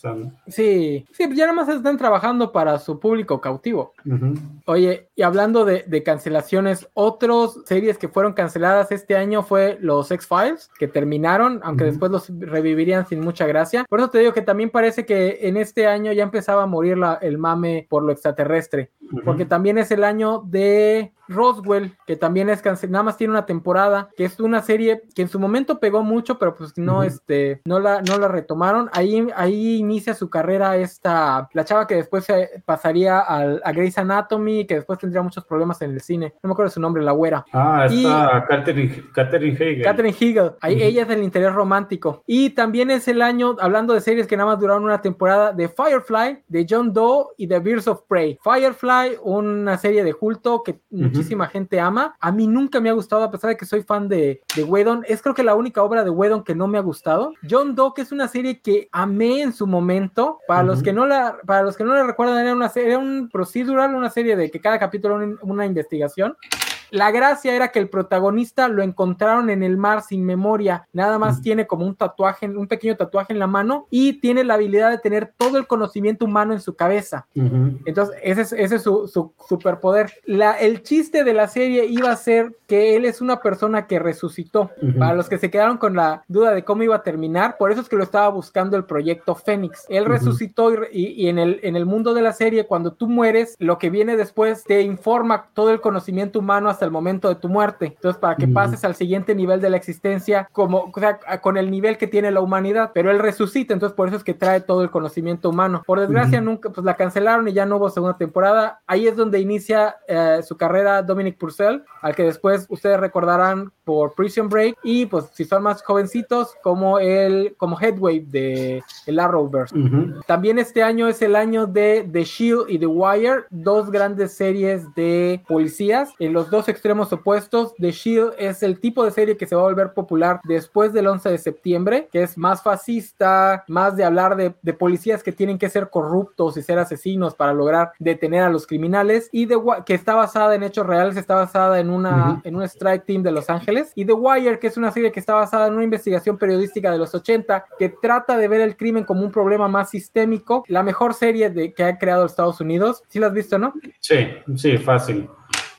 Sí, sí, ya nada más están trabajando para su público cautivo. Oye, y hablando de, cancelaciones, otras series que fueron canceladas este año fue los X-Files, que terminaron, aunque después los revivirían sin mucha gracia. Por eso te digo que también parece que en este año ya empezaba a morir la, el mame por lo extraterrestre, porque también es el año de Roswell, que también es cancelada, nada más tiene una temporada, que es una serie que en su momento pegó mucho, pero pues no, este, no la, no la retomaron. Ahí, ahí inicia su carrera esta, la chava que después se pasaría al, a Grey's Anatomy, que después tendría muchos problemas en el cine. No me acuerdo su nombre, la güera. Ah, está Catherine, Catherine Hegel. Catherine Hegel. Ahí ella es del interés romántico. Y también es el año, hablando de series que nada más duraron una temporada, de Firefly, de John Doe y de Birds of Prey. Firefly, una serie de culto que muchísima gente ama. A mí nunca me ha gustado, a pesar de que soy fan de, de Whedon. Es creo que la única obra de Whedon que no me ha gustado. John Doe, que es una serie que amé en su momento. Para los que no la, para los que no la recuerdan, era una serie, era un procedural, una serie de que cada capítulo era una investigación. La gracia era que el protagonista lo encontraron en el mar sin memoria, nada más tiene como un tatuaje, un pequeño tatuaje en la mano y tiene la habilidad de tener todo el conocimiento humano en su cabeza. Entonces, ese es, ese es su, su, superpoder. La, el chiste de la serie iba a ser que él es una persona que resucitó. Para los que se quedaron con la duda de cómo iba a terminar, por eso es que lo estaba buscando el proyecto Fénix. Él resucitó y, y, en, el, en el mundo de la serie, cuando tú mueres, lo que viene después te informa todo el conocimiento humano hasta el momento de tu muerte. Entonces, para que pases al siguiente nivel de la existencia, como, o sea, con el nivel que tiene la humanidad, pero él resucita, entonces por eso es que trae todo el conocimiento humano. Por desgracia, nunca, pues la cancelaron y ya no hubo segunda temporada. Ahí es donde inicia eh, su carrera Dominic Purcell, al que después ustedes recordarán por Prison Break y pues si son más jovencitos como el como Headway de el Arrowverse. También este año es el año de The Shield y The Wire, dos grandes series de policías en los dos extremos opuestos. The Shield es el tipo de serie que se va a volver popular después del 11 de septiembre, que es más fascista, más de hablar de, policías que tienen que ser corruptos y ser asesinos para lograr detener a los criminales y de, que está basada en hechos reales, está basada en una en un strike team de Los Ángeles y The Wire, que es una serie que está basada en una investigación periodística de los 80 que trata de ver el crimen como un problema más sistémico. La mejor serie de, que ha creado Estados Unidos. ¿Sí la has visto, no? Sí, sí, fácil.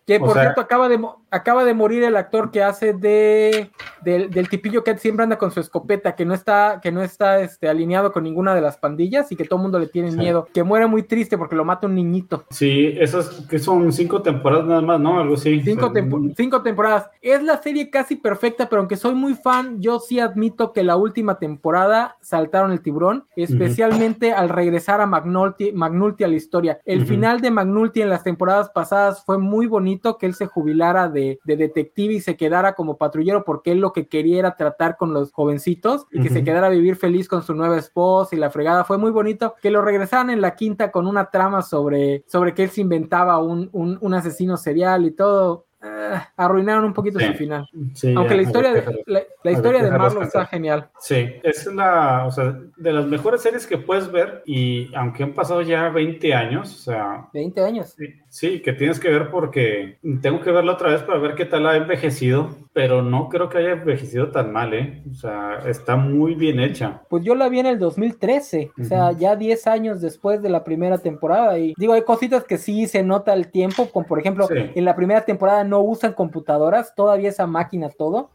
Que por cierto acaba de, acaba de morir el actor que hace de del, tipillo que siempre anda con su escopeta, que no está, que no está este, alineado con ninguna de las pandillas y que todo el mundo le tiene miedo. Que muere muy triste porque lo mata un niñito. Sí, esas que son cinco temporadas nada más, ¿no? Algo así. Cinco, cinco temporadas. Es la serie casi perfecta, pero aunque soy muy fan, yo sí admito que la última temporada saltaron el tiburón, especialmente al regresar a Magnulti, Magnulti a la historia. El final de Magnulti en las temporadas pasadas fue muy bonito que él se jubilara de de, detective y se quedara como patrullero porque él lo que quería era tratar con los jovencitos y que se quedara a vivir feliz con su nueva esposa y la fregada. Fue muy bonito que lo regresaran en la quinta con una trama sobre, sobre que él se inventaba un, un, un asesino serial y todo. Eh, arruinaron un poquito su final. Aunque la historia, de, la, historia de Marlon está genial. Sí, es la, o sea, de las mejores series que puedes ver y aunque han pasado ya 20 años, o sea... 20 años. Sí, sí, que tienes que ver porque tengo que verla otra vez para ver qué tal ha envejecido, pero no creo que haya envejecido tan mal, ¿eh? O sea, está muy bien hecha. Pues yo la vi en el 2013, o sea, ya 10 años después de la primera temporada y digo, hay cositas que sí se nota el tiempo, como por ejemplo, en la primera temporada no usan computadoras, todavía esa máquina todo.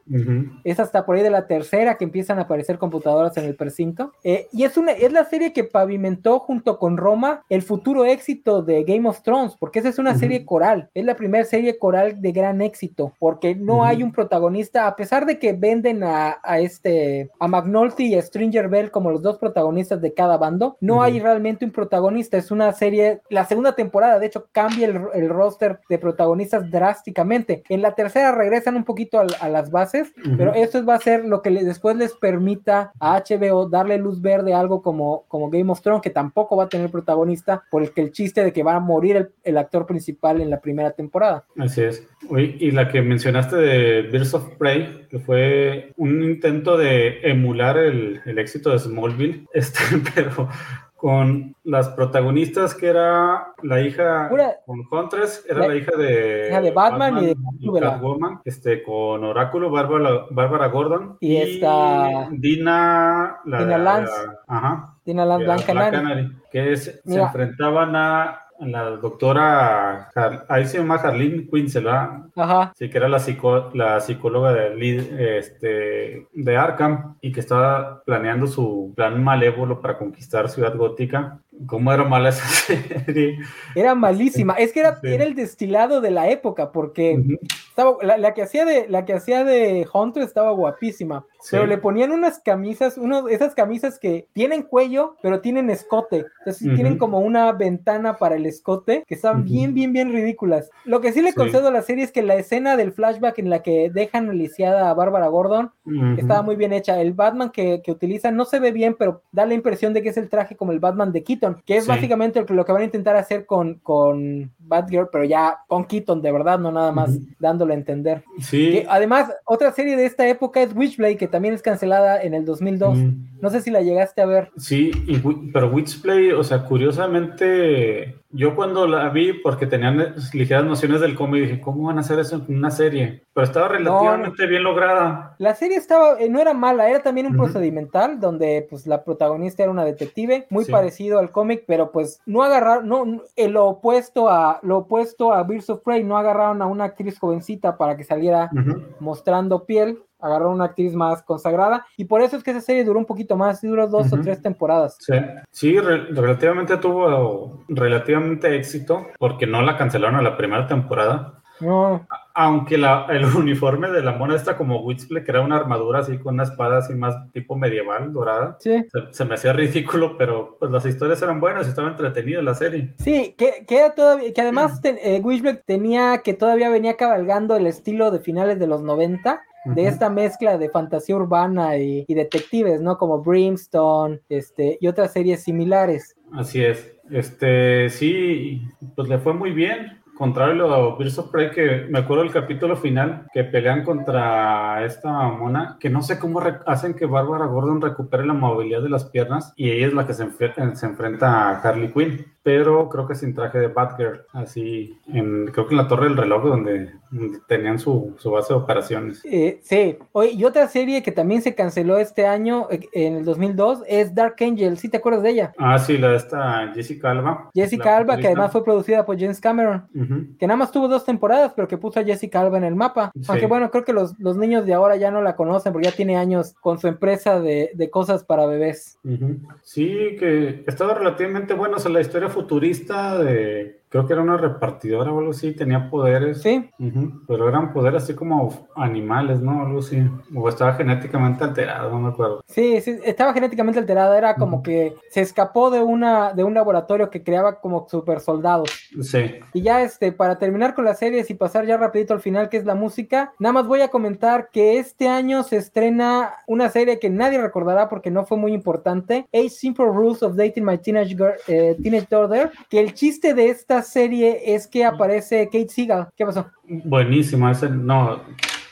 Es hasta por ahí de la tercera que empiezan a aparecer computadoras en el precinto. Eh, y es, una, es la serie que pavimentó junto con Roma el futuro éxito de Game of Thrones, porque es una serie coral. Es la primera serie coral de gran éxito, porque no hay un protagonista, a pesar de que venden a, este, a McNulty y a Stringer Bell como los dos protagonistas de cada bando, no hay realmente un protagonista. Es una serie, la segunda temporada, de hecho, cambia el, el roster de protagonistas drásticamente en la tercera regresan un poquito a, las bases, pero esto va a ser lo que después les permita a HBO darle luz verde a algo como, como Game of Thrones, que tampoco va a tener protagonista, por el que el chiste de que va a morir el, actor principal en la primera temporada. Así es. y la que mencionaste de Birds of Prey, que fue un intento de emular el, el éxito de Smallville, este, pero con las protagonistas que era la hija con Huntress, era la, hija de, de Batman, y de Catwoman, este, con Oráculo, Bárbara, Bárbara Gordon. Y, esta Dina, la, Dina Lance, ajá, Dina Lance Blanca, que se enfrentaban a la doctora, ahí se llama Harleen Quinzel, Ajá. Sí, que era la, la psicóloga de, este, de Arkham y que estaba planeando su plan malévolo para conquistar Ciudad Gótica. ¿Cómo era mala esa serie? Era malísima. Es que era, era el destilado de la época, porque estaba, la, que hacía de, la que hacía de Hunter estaba guapísima. Pero le ponían unas camisas, uno, esas camisas que tienen cuello, pero tienen escote. Entonces tienen como una ventana para el escote, que están bien, bien, bien ridículas. Lo que sí le concedo a la serie es que la escena del flashback en la que dejan aliciada a Bárbara Gordon estaba muy bien hecha. El Batman que, que utilizan no se ve bien, pero da la impresión de que es el traje como el Batman de Keaton, que es básicamente lo que, van a intentar hacer con, con Batgirl, pero ya con Keaton, de verdad, no nada más dándole a entender. Sí. además, otra serie de esta época es Witchblade, que también es cancelada en el 2002. No sé si la llegaste a ver. Sí, pero Witchblade, o sea, curiosamente, yo cuando la vi, porque tenían ligeras nociones del cómic, dije, ¿cómo van a hacer eso en una serie? Pero estaba relativamente bien lograda. La serie estaba, eh, no era mala, era también un procedimental donde pues la protagonista era una detective, muy parecido al cómic, pero pues no agarraron, no, lo opuesto a, lo opuesto a Birds of Prey, no agarraron a una actriz jovencita para que saliera mostrando piel, agarró una actriz más consagrada y por eso es que esa serie duró un poquito más, duró dos o tres temporadas. Sí, sí relativamente tuvo relativamente éxito porque no la cancelaron a la primera temporada. No. Aunque el uniforme de la mona está como Witsple, que era una armadura así con una espada así más tipo medieval, dorada. Sí. Se, me hacía ridículo, pero pues las historias eran buenas y estaba entretenida la serie. Sí, que, que, todavía, que además eh, tenía que todavía venía cabalgando el estilo de finales de los 90 de esta mezcla de fantasía urbana y, detectives, ¿no? Como Brimstone, este, y otras series similares. Así es. Este, sí, pues le fue muy bien. Contrario a Birds of Prey, que me acuerdo del capítulo final, que pelean contra esta mona, que no sé cómo hacen que Bárbara Gordon recupere la movilidad de las piernas y ella es la que se, se enfrenta a Harley Quinn pero creo que sin traje de Batgirl, así, en, creo que en la Torre del Reloj, donde, tenían su, base de operaciones. Eh, sí, Oye, y otra serie que también se canceló este año, eh, en el 2002, es Dark Angel, ¿sí te acuerdas de ella? Ah, sí, la de esta Jessica Alba. Jessica Alba, que además fue producida por James Cameron, que nada más tuvo dos temporadas, pero que puso a Jessica Alba en el mapa. Aunque bueno, creo que los, niños de ahora ya no la conocen, porque ya tiene años con su empresa de, cosas para bebés. Sí, que estaba relativamente bueno, o sea, la historia futurista de creo que era una repartidora o algo así, tenía poderes. Sí. pero eran poderes así como animales, ¿no? Algo así. O estaba genéticamente alterado, no me acuerdo. Sí, sí, estaba genéticamente alterada, era como que se escapó de una de un laboratorio que creaba como super soldados. Sí. Y ya este, para terminar con las series y pasar ya rapidito al final, que es la música, nada más voy a comentar que este año se estrena una serie que nadie recordará porque no fue muy importante, Eight Simple Rules of Dating My Teenage, eh, Teenage Daughter, que el chiste de esta serie es que aparece Kate Seagal. ¿Qué pasó? Buenísima, ese no.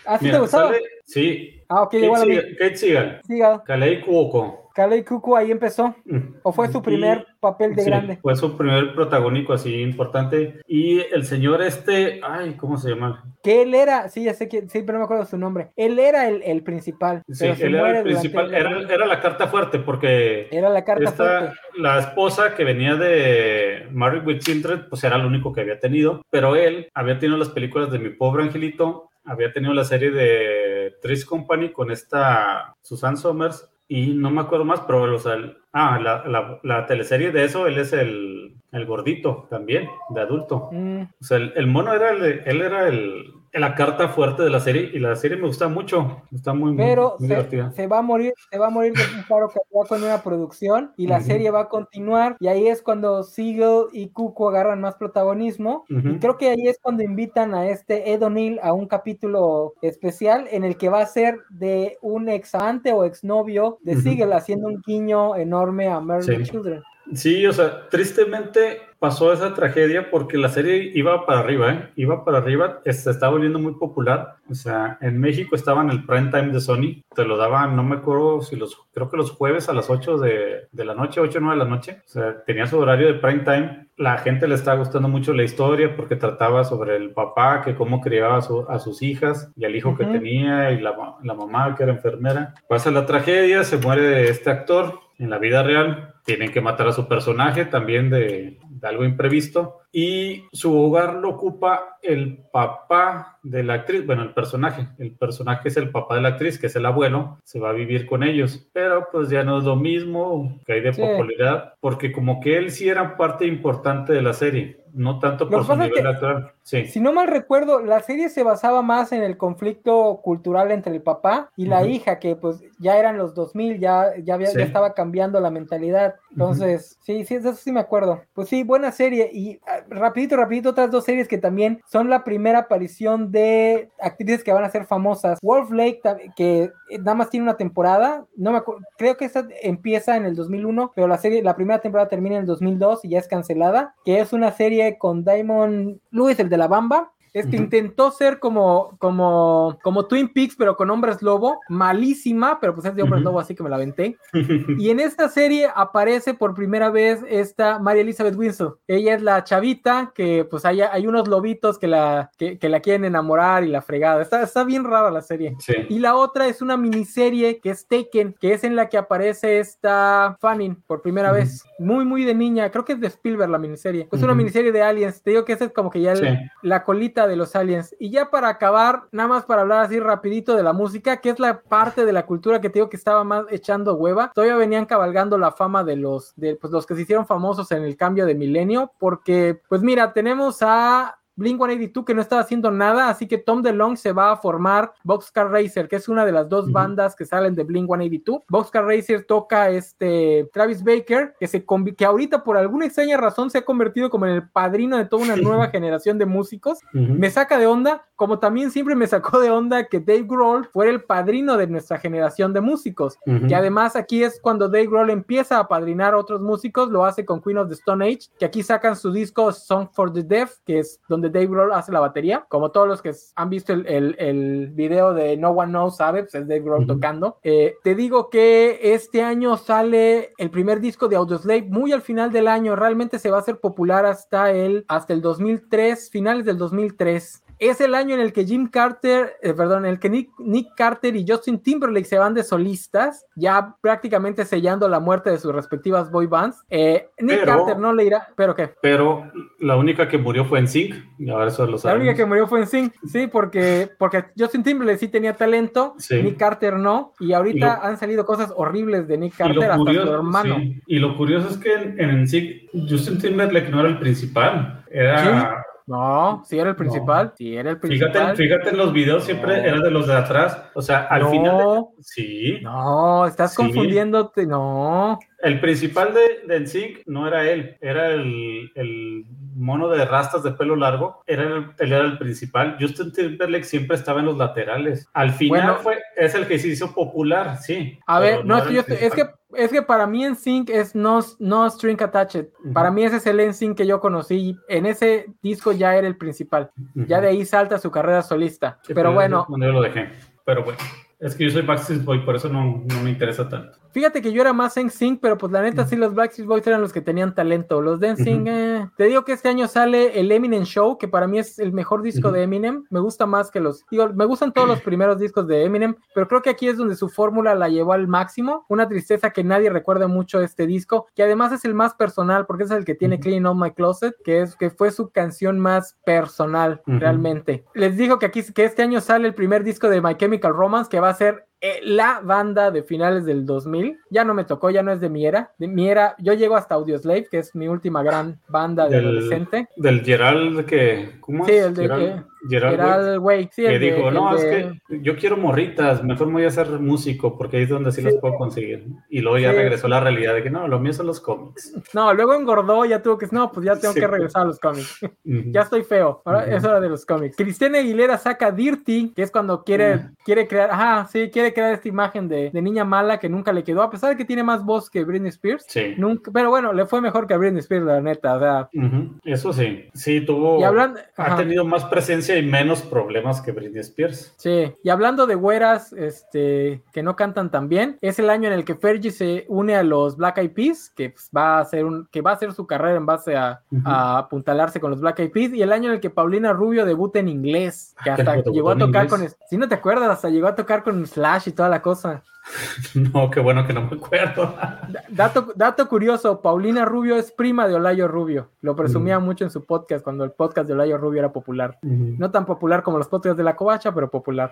¿Ah, sí te gustaba? sí. Ah, ok, Kate, Seagal, Kate Seagal. Seagal. Kalei Cuoco. Kalei Cuoco ahí empezó. Mm. ¿O fue su primer papel de sí, grande? Fue su primer protagónico así importante. Y el señor este, ay, ¿cómo se llama? Que él era, sí, ya sé que, sí, pero no me acuerdo su nombre. Él era el, el principal. Sí, él era el principal. Era, era, la carta fuerte porque. Era la carta esta, fuerte. La esposa que venía de Married with Children, pues era el único que había tenido. Pero él había tenido las películas de Mi Pobre Angelito, había tenido la serie de Tris Company con esta Susan Somers y no me acuerdo más, pero sea, ah, la, la, la, teleserie de eso, él es el, el gordito también, de adulto. Mm. O sea, el, el, mono era el, él era el, la carta fuerte de la serie y la serie me gusta mucho, está muy, Pero muy, se, divertida. se va a morir, se va a morir de un paro que va con una producción y la uh -huh. serie va a continuar y ahí es cuando Siegel y Cuco agarran más protagonismo uh -huh. y creo que ahí es cuando invitan a este Ed O'Neill a un capítulo especial en el que va a ser de un ex amante o exnovio de uh -huh. Siegel haciendo un guiño enorme a Married Sí. Children. Sí, o sea, tristemente pasó esa tragedia porque la serie iba para arriba, ¿eh? Iba para arriba, se estaba volviendo muy popular. O sea, en México estaba en el prime time de Sony, te lo daban, no me acuerdo si los, creo que los jueves a las 8 de, de la noche, 8 o 9 de la noche. O sea, tenía su horario de prime time. La gente le estaba gustando mucho la historia porque trataba sobre el papá, que cómo criaba a, su, a sus hijas y al hijo uh -huh. que tenía y la, la mamá que era enfermera. Pasa la tragedia, se muere este actor en la vida real tienen que matar a su personaje también de, de, algo imprevisto y su hogar lo ocupa el papá de la actriz, bueno, el personaje, el personaje es el papá de la actriz, que es el abuelo, se va a vivir con ellos, pero pues ya no es lo mismo que hay de sí. popularidad, porque como que él sí era parte importante de la serie, no tanto por su nivel actual. Sí. Si no mal recuerdo, la serie se basaba más en el conflicto cultural entre el papá y la uh -huh. hija, que pues ya eran los 2000, ya, ya, había, sí. ya estaba cambiando la mentalidad. Entonces, sí, sí, eso sí me acuerdo. Pues sí, buena serie. Y uh, rapidito, rapidito, otras dos series que también son la primera aparición de actrices que van a ser famosas. Wolf Lake, que nada más tiene una temporada, no me acuerdo, creo que esta empieza en el 2001, pero la serie, la primera temporada termina en el 2002 y ya es cancelada, que es una serie con Diamond Lewis, el de la Bamba, es que uh -huh. intentó ser como, como, como Twin Peaks, pero con hombres lobo, malísima, pero pues es de hombres uh -huh. lobo, así que me la aventé. y en esta serie aparece por primera vez esta María Elizabeth Winslow. Ella es la chavita que pues hay, hay unos lobitos que la, que, que, la quieren enamorar y la fregada. Está, está bien rara la serie. Sí. Y la otra es una miniserie que es Taken, que es en la que aparece esta Fanning por primera uh -huh. vez. Muy, muy de niña. Creo que es de Spielberg la miniserie. Es una miniserie de aliens. Te digo que esa es como que ya sí. el, la colita de los aliens. Y ya para acabar, nada más para hablar así rapidito de la música, que es la parte de la cultura que te digo que estaba más echando hueva. Todavía venían cabalgando la fama de los, de pues, los que se hicieron famosos en el cambio de milenio, porque pues mira, tenemos a Blink 182 que no estaba haciendo nada, así que Tom DeLonge se va a formar Boxcar Racer, que es una de las dos uh -huh. bandas que salen de Blink 182. Boxcar Racer toca este Travis Baker, que se que ahorita por alguna extraña razón se ha convertido como en el padrino de toda una nueva generación de músicos. Uh -huh. Me saca de onda, como también siempre me sacó de onda que Dave Grohl fuera el padrino de nuestra generación de músicos. Uh -huh. Y además aquí es cuando Dave Grohl empieza a padrinar a otros músicos, lo hace con Queen of the Stone Age, que aquí sacan su disco Song for the Deaf, que es donde Dave Grohl hace la batería. Como todos los que han visto el, el, el video de No One Knows sabe, pues es Dave Grohl uh -huh. tocando. Eh, te digo que este año sale el primer disco de Audioslave muy al final del año. Realmente se va a hacer popular hasta el, hasta el 2003, finales del 2003. Es el año en el que Jim Carter, eh, perdón, en el que Nick, Nick, Carter y Justin Timberlake se van de solistas, ya prácticamente sellando la muerte de sus respectivas boy bands. Eh, Nick Carter no le irá, pero qué. Pero la única que murió fue en Sync, y ahora eso lo sabemos. La única que murió fue en Sync, sí, porque, porque Justin Timberlake sí tenía talento, Nick Carter no, y ahorita han salido cosas horribles de Nick Carter hasta su hermano. Y lo curioso es que en, en Sync, Justin Timberlake no era el principal, era... No, sí era el principal. Sí era el principal. Fíjate, fíjate en los videos, siempre era de los de atrás. O sea, al final. Sí. No, estás confundiéndote. No. El principal de, del SIG no era él, era el, el, mono de rastas de pelo largo, era el, él era el principal. Justin Timberlake siempre estaba en los laterales. Al final fue, es el que se hizo popular, sí. A ver, no, es, que es que es que para mí en Sync es no, no String Attached. Para mí ese es el Sync que yo conocí. En ese disco ya era el principal. Ya de ahí salta su carrera solista. pero bueno. Yo lo dejé. Pero bueno. Es que yo soy Backstreet Boy, por eso no, no me interesa tanto. Fíjate que yo era más en sync, pero pues la neta sí los Backstreet Boys eran los que tenían talento. Los de NSYNC, eh. te digo que este año sale el Eminem Show, que para mí es el mejor disco de Eminem. Me gusta más que los, digo, me gustan todos los primeros discos de Eminem, pero creo que aquí es donde su fórmula la llevó al máximo. Una tristeza que nadie recuerda mucho este disco, que además es el más personal, porque es el que tiene Clean On My Closet, que es que fue su canción más personal realmente. Les digo que aquí que este año sale el primer disco de My Chemical Romance, que va a ser eh, la banda de finales del 2000. Ya no me tocó, ya no es de mi era. De mi era, yo llego hasta Audioslave, que es mi última gran banda de adolescente. Del Gerald que. ¿Cómo sí, el de Gerald, Gerald güey. Sí, que dijo, no, es que yo quiero morritas, mejor me voy a hacer músico, porque ahí es donde sí, las puedo conseguir. Y luego ya regresó la realidad de que no, lo mío son los cómics. No, luego engordó, ya tuvo que, no, pues ya tengo que regresar a los cómics. ya estoy feo, ahora es hora de los cómics. Cristiana Aguilera saca Dirty, que es cuando quiere, quiere crear, ajá, sí, quiere crear esta imagen de, de, niña mala que nunca le quedó, a pesar de que tiene más voz que Britney Spears. Sí. Nunca, pero bueno, le fue mejor que a Britney Spears, la neta, o sea. Eso sí, sí, tuvo, ha tenido más presencia y menos problemas que Britney Spears. Sí, y hablando de güeras, este, que no cantan tan bien, es el año en el que Fergie se une a los Black Eyed Peas, que pues, va a hacer un, que va a hacer su carrera en base a, a, apuntalarse con los Black Eyed Peas, y el año en el que Paulina Rubio debuta en inglés, que hasta llegó a tocar con, si no te acuerdas, hasta llegó a tocar con Slash y toda la cosa. No, qué bueno que no me acuerdo. Dato, dato curioso, Paulina Rubio es prima de Olayo Rubio. Lo presumía mucho en su podcast cuando el podcast de Olayo Rubio era popular. No tan popular como los podcasts de la covacha, pero popular.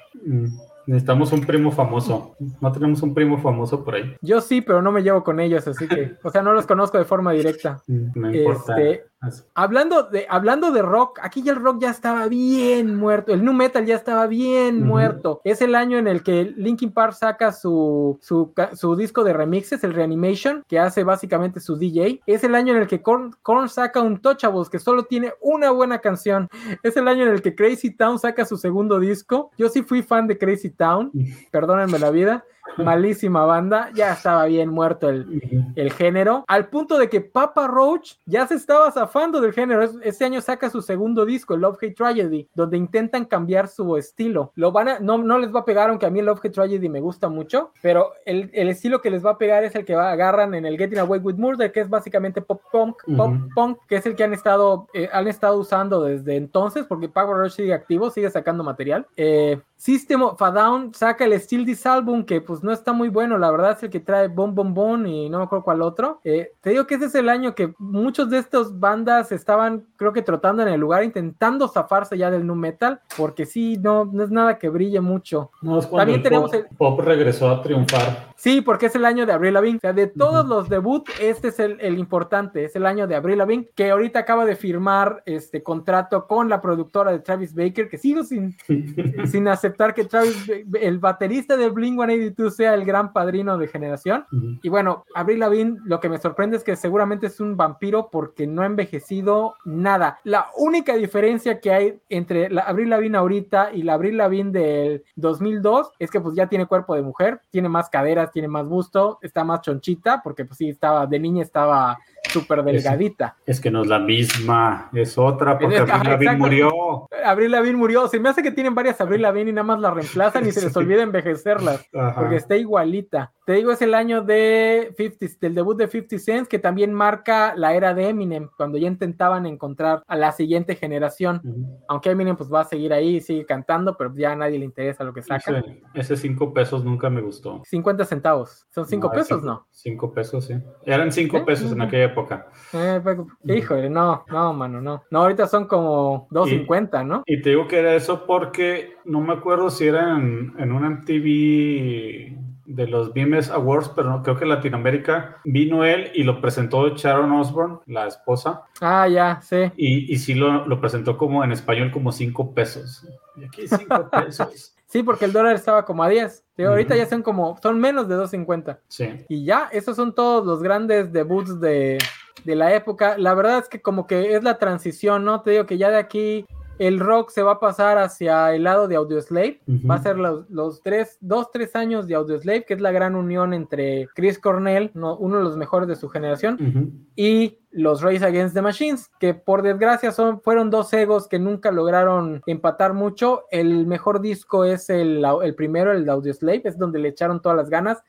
Necesitamos un primo famoso. No tenemos un primo famoso por ahí. Yo sí, pero no me llevo con ellos, así que, o sea, no los conozco de forma directa. No importa. Este, hablando de, hablando de rock, aquí ya el rock ya estaba bien muerto. El nu metal ya estaba bien muerto. Es el año en el que Linkin Park saca su, su, disco de remixes, el Reanimation, que hace básicamente su DJ. Es el año en el que Korn, saca un Touchables, que solo tiene una buena canción. Es el año en el que Crazy Town saca su segundo disco. Yo sí fui fan de Crazy Town, perdónenme la vida malísima banda, ya estaba bien muerto el, el, género, al punto de que Papa Roach ya se estaba zafando del género. Este año saca su segundo disco, Love Hate Tragedy, donde intentan cambiar su estilo. Lo van a, no, no les va a pegar, aunque a mí Love Hate Tragedy me gusta mucho, pero el, el estilo que les va a pegar es el que va, agarran en el Getting Away with Murder, que es básicamente pop punk, pop punk, que es el que han estado, eh, han estado usando desde entonces, porque Papa Roach sigue activo, sigue sacando material. Eh, System of a Down saca el Still This Album, que pues no está muy bueno, la verdad es el que trae Bon Bon Bon y no me acuerdo cuál otro. Eh, te digo que ese es el año que muchos de estos bandas estaban, creo que trotando en el lugar, intentando zafarse ya del nu metal, porque sí, no, no es nada que brille mucho. No, es También el tenemos pop, el... pop regresó a triunfar. Sí, porque es el año de Avril Lavigne. O sea, de todos los debut, este es el, el, importante, es el año de Avril Lavigne, que ahorita acaba de firmar este contrato con la productora de Travis Baker, que sigo sin, sin aceptar que Travis, el baterista de Blink 182 sea el gran padrino de generación. Y bueno, Avril Lavigne, lo que me sorprende es que seguramente es un vampiro porque no ha envejecido nada. La única diferencia que hay entre la Avril Lavigne ahorita y la Avril Lavigne del 2002 es que pues ya tiene cuerpo de mujer, tiene más caderas, tiene más busto, está más chonchita, porque pues sí, estaba, de niña estaba súper delgadita. Es, que no es la misma, es otra, porque Abril Lavigne murió. Abril Lavigne murió. Se me hace que tienen varias Abril Lavigne y nada más la reemplazan y se les olvida envejecerlas, porque está igualita. Te digo, es el año de 50, del debut de 50 Cent, que también marca la era de Eminem, cuando ya intentaban encontrar a la siguiente generación. Aunque Eminem pues va a seguir ahí, sigue cantando, pero ya a nadie le interesa lo que saca. Ese, 5 pesos nunca me gustó. 50 centavos. ¿Son 5 pesos, no? 5 pesos, sí. Eran 5 pesos en aquella época. Eh, pues, híjole, no, no, mano, no. No, ahorita son como 2.50, ¿no? Y te digo que era eso porque no me acuerdo si era en, en un MTV de los BMS Awards, pero no, creo que en Latinoamérica vino él y lo presentó Sharon Osbourne, la esposa. Ah, ya, sí. Y, y sí lo, lo, presentó como en español como 5 pesos. Y aquí 5 pesos. Sí, porque el dólar estaba como a 10. ahorita ya son como, son menos de 2.50. Sí. Y ya, esos son todos los grandes debuts de, de la época. La verdad es que como que es la transición, ¿no? Te digo que ya de aquí el rock se va a pasar hacia el lado de Audioslave. Va a ser los, los, tres, dos, tres años de Audioslave, que es la gran unión entre Chris Cornell, uno de los mejores de su generación, y los Race Against the Machines, que por desgracia son, fueron dos egos que nunca lograron empatar mucho. El mejor disco es el, el primero, el de Audioslave, es donde le echaron todas las ganas.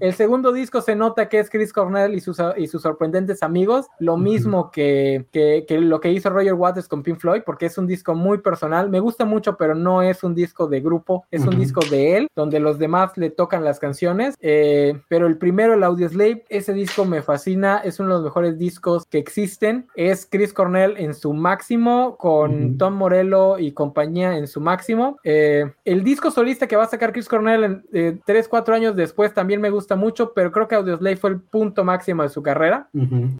El segundo disco se nota que es Chris Cornell y sus, y sus sorprendentes amigos, lo mismo que, que, lo que hizo Roger Waters con Pink Floyd, porque es un disco muy personal. Me gusta mucho, pero no es un disco de grupo, es un disco de él, donde los demás le tocan las canciones. Eh, pero el primero, el Audioslave, ese disco me fascina, es uno de los mejores discos que existen es Chris Cornell en su máximo, con Tom Morello y compañía en su máximo. Eh, el disco solista que va a sacar Chris Cornell en, eh, 3, 4 años después también me gusta mucho, pero creo que Audioslave fue el punto máximo de su carrera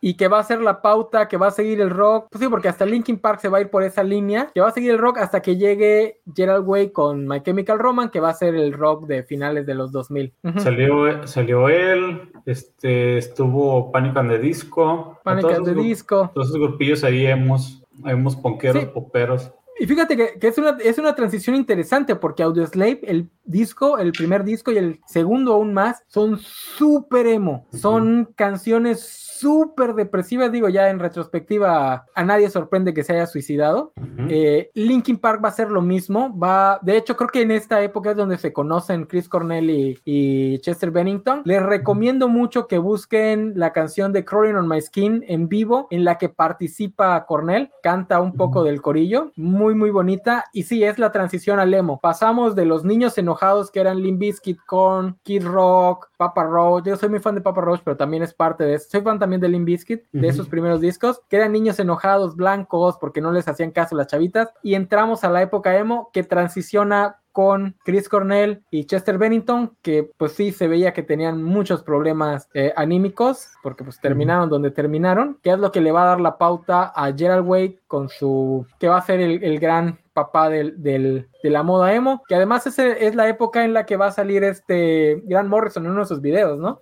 y que va a ser la pauta, que va a seguir el rock. Pues sí, porque hasta Linkin Park se va a ir por esa línea, que va a seguir el rock hasta que llegue Gerald Way con My Chemical Romance, que va a ser el rock de finales de los 2000. salió, salió él, este, estuvo Panic and the Disco. Panic the Disco. Todos esos grupillos ahí hemos, hemos ponqueros, poperos. Y fíjate que, que, es, una, es una transición interesante porque Audioslave, el disco, el primer disco y el segundo aún más, son súper emo. Son canciones súper depresiva, digo ya en retrospectiva a nadie sorprende que se haya suicidado. Eh, Linkin Park va a ser lo mismo, va, de hecho creo que en esta época es donde se conocen Chris Cornell y, Chester Bennington. Les recomiendo mucho que busquen la canción de Crawling on My Skin en vivo, en la que participa Cornell, canta un poco del corillo, muy muy bonita y sí, es la transición al emo. Pasamos de los niños enojados que eran Limp Bizkit, Korn, Kid Rock, Papa Roach, yo soy muy fan de Papa Roach, pero también es parte de eso. Soy fan también de Limp Bizkit, de esos primeros discos, que eran niños enojados, blancos, porque no les hacían caso las chavitas, y entramos a la época emo que transiciona con Chris Cornell y Chester Bennington, que pues sí se veía que tenían muchos problemas eh, anímicos, porque pues terminaron donde terminaron, que es lo que le va a dar la pauta a Gerald Wade con su, que va a ser el, gran papá del, del, de la moda emo, que además es, es la época en la que va a salir este Grant Morrison en uno de sus videos, ¿no?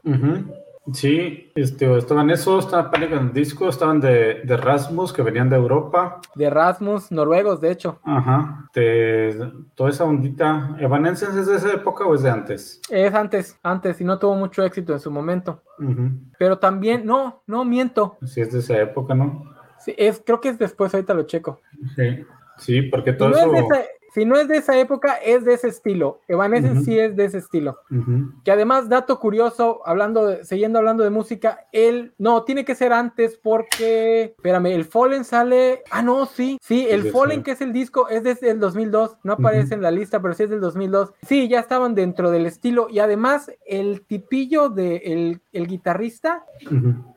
Sí, este, estaban esos, estaban Panic en Disco, estaban de, de, Rasmus, que venían de Europa. De Rasmus, noruegos, de hecho. Ajá, de toda esa ondita. ¿Evanescence es de esa época o es de antes? Es antes, antes, y no tuvo mucho éxito en su momento. Pero también, no, no miento. Sí, es de esa época, ¿no? Sí, es, creo que es después, ahorita lo checo. Sí, sí porque todo eso si no es de esa época, es de ese estilo. Evanescence sí es de ese estilo. Que además, dato curioso, hablando de, siguiendo hablando de música, él, no, tiene que ser antes porque, espérame, el Fallen sale, ah, no, sí, sí, el Fallen, que es el disco, es desde el 2002, no aparece en la lista, pero sí es del 2002. Sí, ya estaban dentro del estilo y además el tipillo de el, el guitarrista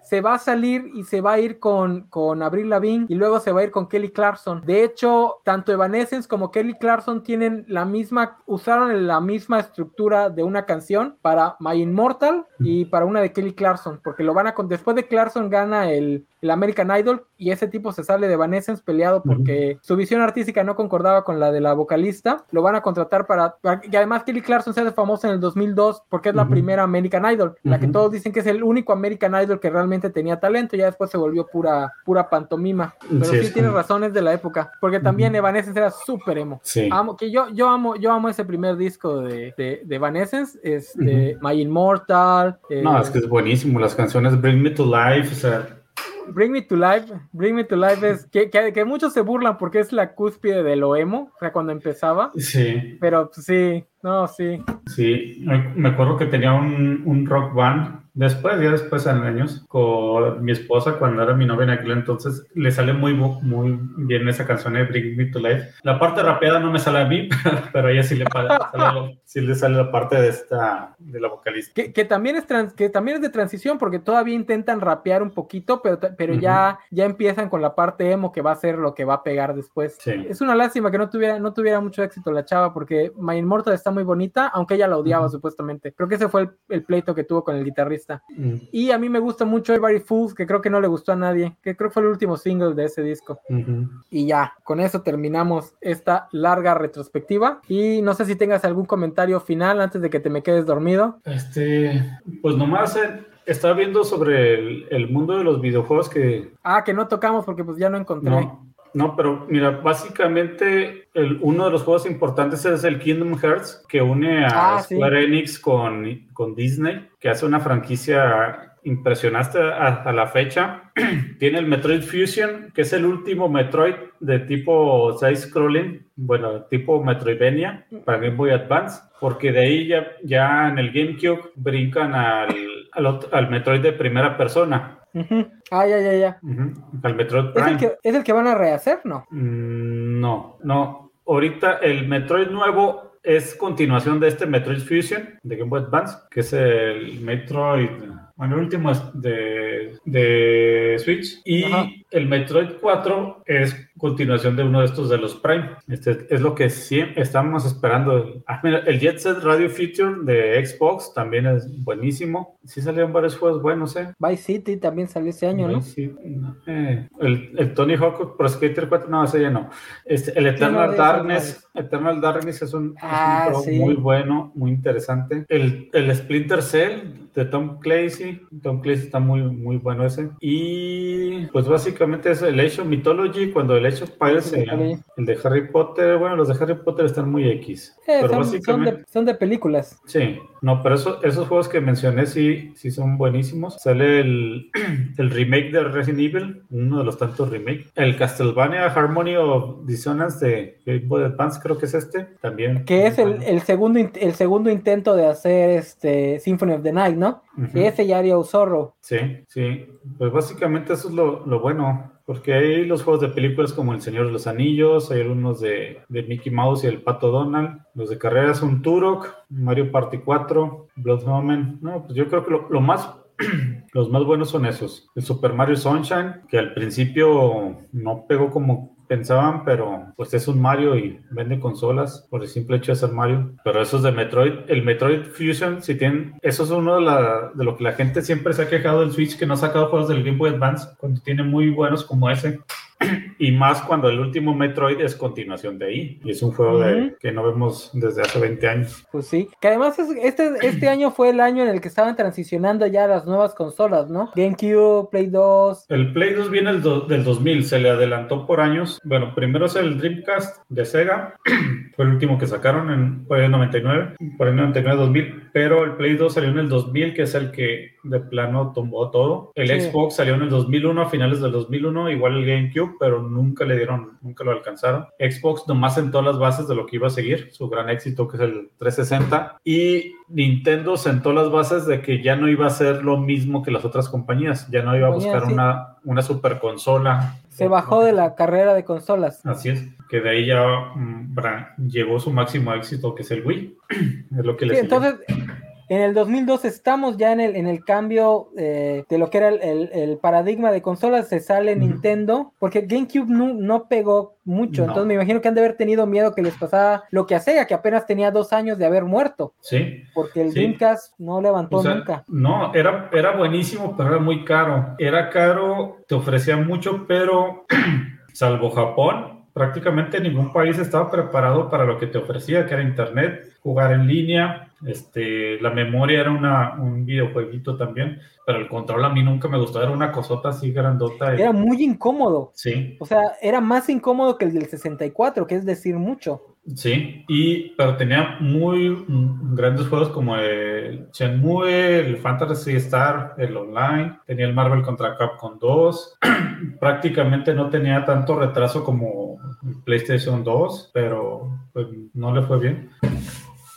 se va a salir y se va a ir con, con Avril Lavigne y luego se va a ir con Kelly Clarkson. De hecho, tanto Evanescence como Kelly Clarkson tienen la misma, usaron la misma estructura de una canción para My Immortal y para una de Kelly Clarkson, porque lo van a, después de Clarkson gana el, el American Idol y ese tipo se sale de Vanessens peleado porque su visión artística no concordaba con la de la vocalista. Lo van a contratar para, y además Kelly Clarkson se hace famosa en el 2002 porque es la primera American Idol, la que todos dicen que es el único American Idol que realmente tenía talento, ya después se volvió pura, pura pantomima. Pero sí, tiene razones de la época, porque también Evanescence era súper emo. Amo, que yo, yo amo, yo amo ese primer disco de, de, de Evanescence, este, My Immortal. no, es que es buenísimo, las canciones Bring Me to Life, o sea Bring Me to Life, Bring Me to Life es que, que, muchos se burlan porque es la cúspide de lo emo, o sea, cuando empezaba. Sí. Pero pues, sí, no, sí. Sí, me acuerdo que tenía un, un rock band Después, ya después en años, con mi esposa, cuando era mi novia en aquel entonces, le sale muy, muy bien esa canción de Bring Me to Life. La parte rapeada no me sale a mí, pero a ella sí le, sale, sí le sale la parte de esta, de la vocalista. Que, que también es trans, que también es de transición, porque todavía intentan rapear un poquito, pero, pero ya, ya empiezan con la parte emo que va a ser lo que va a pegar después. Es una lástima que no tuviera, no tuviera mucho éxito la chava, porque My Immortal está muy bonita, aunque ella la odiaba supuestamente. Creo que ese fue el pleito que tuvo con el guitarrista Mm. Y a mí me gusta mucho Everybody Fools, que creo que no le gustó a nadie, que creo que fue el último single de ese disco. Y ya, con eso terminamos esta larga retrospectiva. Y no sé si tengas algún comentario final antes de que te me quedes dormido. Este, pues nomás eh, estaba viendo sobre el, mundo de los videojuegos que... Ah, que no tocamos porque pues ya no encontré. No, pero mira, básicamente el, uno de los juegos importantes es el Kingdom Hearts, que une a ah, Square Enix con, con Disney, que hace una franquicia impresionante a, la fecha. Tiene el Metroid Fusion, que es el último Metroid de tipo side-scrolling, bueno, tipo Metroidvania para Game Boy Advance, porque de ahí ya, ya en el GameCube brincan al, al, al Metroid de primera persona. Ah, ya, ya, ya. Al Metroid Prime. ¿Es el, que, van a rehacer, no? Mm, no, no. Ahorita el Metroid nuevo es continuación de este Metroid Fusion de Game Boy Advance, que es el Metroid bueno, el último es de, de Switch. Y el Metroid 4 es continuación de uno de estos de los Prime. Este es lo que sí estamos esperando. Ah, mira, el Jet Set Radio Feature de Xbox también es buenísimo. Sí salieron varios juegos buenos, ¿eh? Vice City también salió ese año, ¿no? Eh, el, el, Tony Hawk Pro Skater 4, no, ese ya no. Este, el Eternal Darkness. Eternal Darkness es un, ah, muy bueno, muy interesante. El, el Splinter Cell de Tom Clancy. Tom Clancy está muy, muy bueno ese. Y pues básicamente es el Age of Mythology, cuando el Of Pirates, el de Harry Potter, bueno, los de Harry Potter están muy X. Eh, pero son, básicamente... son, de, películas. Sí, no, pero eso, esos juegos que mencioné sí, sí son buenísimos. Sale el, el remake de Resident Evil, uno de los tantos remakes. El Castlevania Harmony of Dissonance de Game Boy Advance, creo que es este, también. Que es el, el, segundo, el segundo intento de hacer este Symphony of the Night, ¿no? Ese ya haría Zorro. Sí, sí. Pues básicamente eso es lo, lo, bueno. Porque hay los juegos de películas como El Señor de los Anillos, hay algunos de, de Mickey Mouse y el Pato Donald. Los de carreras son Turok, Mario Party 4, Blood Omen. No, pues yo creo que lo, lo más los más buenos son esos. El Super Mario Sunshine, que al principio no pegó como pensaban, pero pues es un Mario y vende consolas por el simple hecho de ser Mario. Pero esos de Metroid, el Metroid Fusion, si tienen, eso es uno de, la, de lo que la gente siempre se ha quejado del Switch, que no ha sacado juegos del Game Boy Advance, cuando tiene muy buenos como ese y más cuando el último Metroid es continuación de ahí. Y es un juego de, que no vemos desde hace 20 años. Pues sí, que además este, este año fue el año en el que estaban transicionando ya las nuevas consolas, ¿no? GameCube, Play 2. El Play 2 viene del 2000, se le adelantó por años. Bueno, primero es el Dreamcast de Sega, fue el último que sacaron en, por el 99, por el 99-2000, pero el Play 2 salió en el 2000, que es el que de plano tumbó todo. El Xbox salió en el 2001, a finales del 2001, igual el GameCube, pero nunca le dieron, nunca lo alcanzaron. Xbox nomás sentó las bases de lo que iba a seguir, su gran éxito que es el 360. Y Nintendo sentó las bases de que ya no iba a ser lo mismo que las otras compañías, ya no iba a buscar una, una super consola. Se bajó de la carrera de consolas. Así es, que de ahí ya mm, llegó su máximo éxito, que es el Wii. es lo que entonces, en el 2002 estamos ya en el, en el cambio eh, de lo que era el, paradigma de consolas, se sale Nintendo, porque GameCube no, no pegó mucho, entonces me imagino que han de haber tenido miedo que les pasara lo que a Sega, que apenas tenía dos años de haber muerto. Sí. Porque el Dreamcast no levantó nunca. No, era, era buenísimo, pero era muy caro. Era caro, te ofrecía mucho, pero salvo Japón, prácticamente ningún país estaba preparado para lo que te ofrecía, que era Internet, jugar en línea, este, la memoria era una, un videojueguito también, pero el control a mí nunca me gustó, era una cosota así grandota. Era muy incómodo. Sí. O sea, era más incómodo que el del 64, que es decir mucho. Sí, y, pero tenía muy grandes juegos como el Shenmue, el Fantasy Star, el online, tenía el Marvel contra Capcom 2, prácticamente no tenía tanto retraso como PlayStation 2, pero pues, no le fue bien.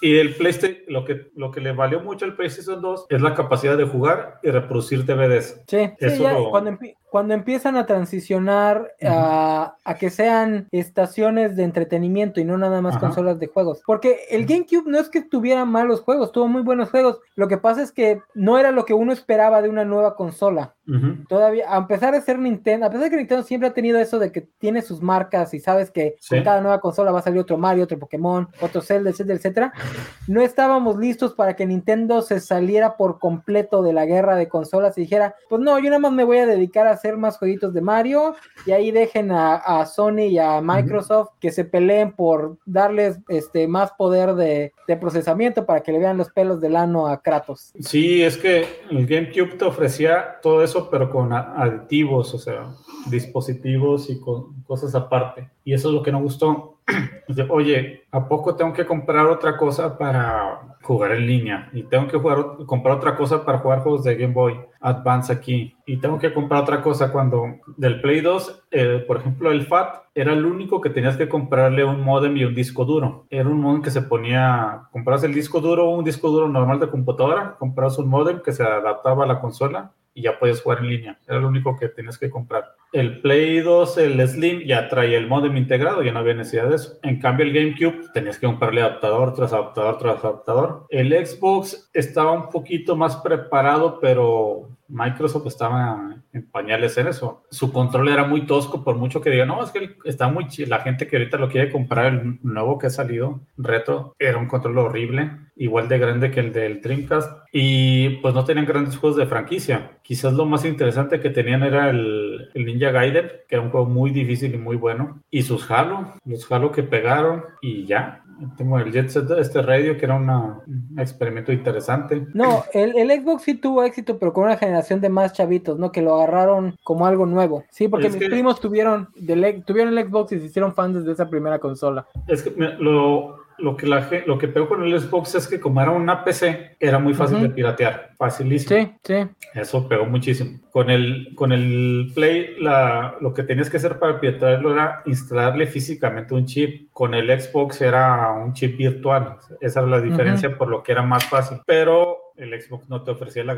Y el PlayStation, lo que, lo que le valió mucho al PlayStation 2 es la capacidad de jugar y reproducir DVDs. Sí, sí cuando, cuando empiezan a transicionar a, que sean estaciones de entretenimiento y no nada más consolas de juegos. Porque el GameCube no es que tuviera malos juegos, tuvo muy buenos juegos. Lo que pasa es que no era lo que uno esperaba de una nueva consola. Todavía, a pesar de ser Nintendo, a pesar de que Nintendo siempre ha tenido eso de que tiene sus marcas y sabes que con cada nueva consola va a salir otro Mario, otro Pokémon, otro Zelda, etcétera, etcétera, no estábamos listos para que Nintendo se saliera por completo de la guerra de consolas y dijera, pues no, yo nada más me voy a dedicar a hacer más jueguitos de Mario y ahí dejen a, Sony y a Microsoft que se peleen por darles este más poder de, procesamiento para que le vean los pelos del ano a Kratos. Sí, es que el GameCube te ofrecía todo eso, pero con aditivos, o sea, dispositivos y con cosas aparte. Y eso es lo que no gustó. Oye, ¿a poco tengo que comprar otra cosa para jugar en línea? Y tengo que comprar otra cosa para jugar juegos de Game Boy Advance aquí. Y tengo que comprar otra cosa cuando del Play 2, eh, por ejemplo, el FAT era el único que tenías que comprarle un modem y un disco duro. Era un modem que se ponía, compras el disco duro, un disco duro normal de computadora, compras un modem que se adaptaba a la consola y ya puedes jugar en línea. Era lo único que tenías que comprar. El Play 2, el Slim, ya traía el modem integrado, ya no había necesidad de eso. En cambio, el GameCube tenías que comprarle adaptador tras adaptador tras adaptador. El Xbox estaba un poquito más preparado, pero Microsoft estaba en pañales en eso. Su control era muy tosco, por mucho que diga, no, es que está muy chido. La gente que ahorita lo quiere comprar, el nuevo que ha salido, retro, era un control horrible, igual de grande que el del Dreamcast. Y pues no tenían grandes juegos de franquicia. Quizás lo más interesante que tenían era el, Ninja Gaiden, que era un juego muy difícil y muy bueno. Y sus Halo, los Halo que pegaron y ya. Tengo el Jet Set, este radio, que era un experimento interesante. No, el, el, Xbox sí tuvo éxito, pero con una generación de más chavitos, ¿no? Que lo agarraron como algo nuevo. Sí, porque mis primos tuvieron, del, tuvieron el Xbox y se hicieron fans desde esa primera consola. Es que lo, lo que, la, lo que pegó con el Xbox es que como era una PC, era muy fácil de piratear, facilísimo. Sí, sí. Eso pegó muchísimo. Con el, con el Play, la, lo que tenías que hacer para piratearlo era instalarle físicamente un chip. Con el Xbox era un chip virtual. Esa era la diferencia por lo que era más fácil. Pero el Xbox no te ofrecía la,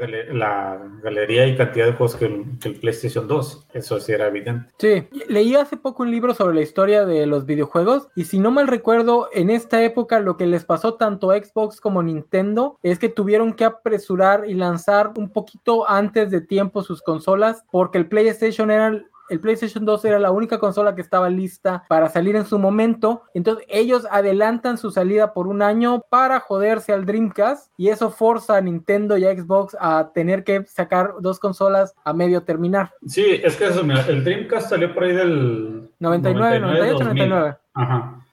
galería y cantidad de juegos que el, PlayStation 2. Eso sí era evidente. Sí, leí hace poco un libro sobre la historia de los videojuegos y si no mal recuerdo, en esta época lo que les pasó tanto a Xbox como Nintendo es que tuvieron que apresurar y lanzar un poquito antes de tiempo sus consolas porque el PlayStation era el PlayStation 2 era la única consola que estaba lista para salir en su momento. Entonces ellos adelantan su salida por un año para joderse al Dreamcast y eso forza a Nintendo y a Xbox a tener que sacar dos consolas a medio terminar. Sí, es que eso, mira, el Dreamcast salió por ahí del 99, 98, 99. Ajá.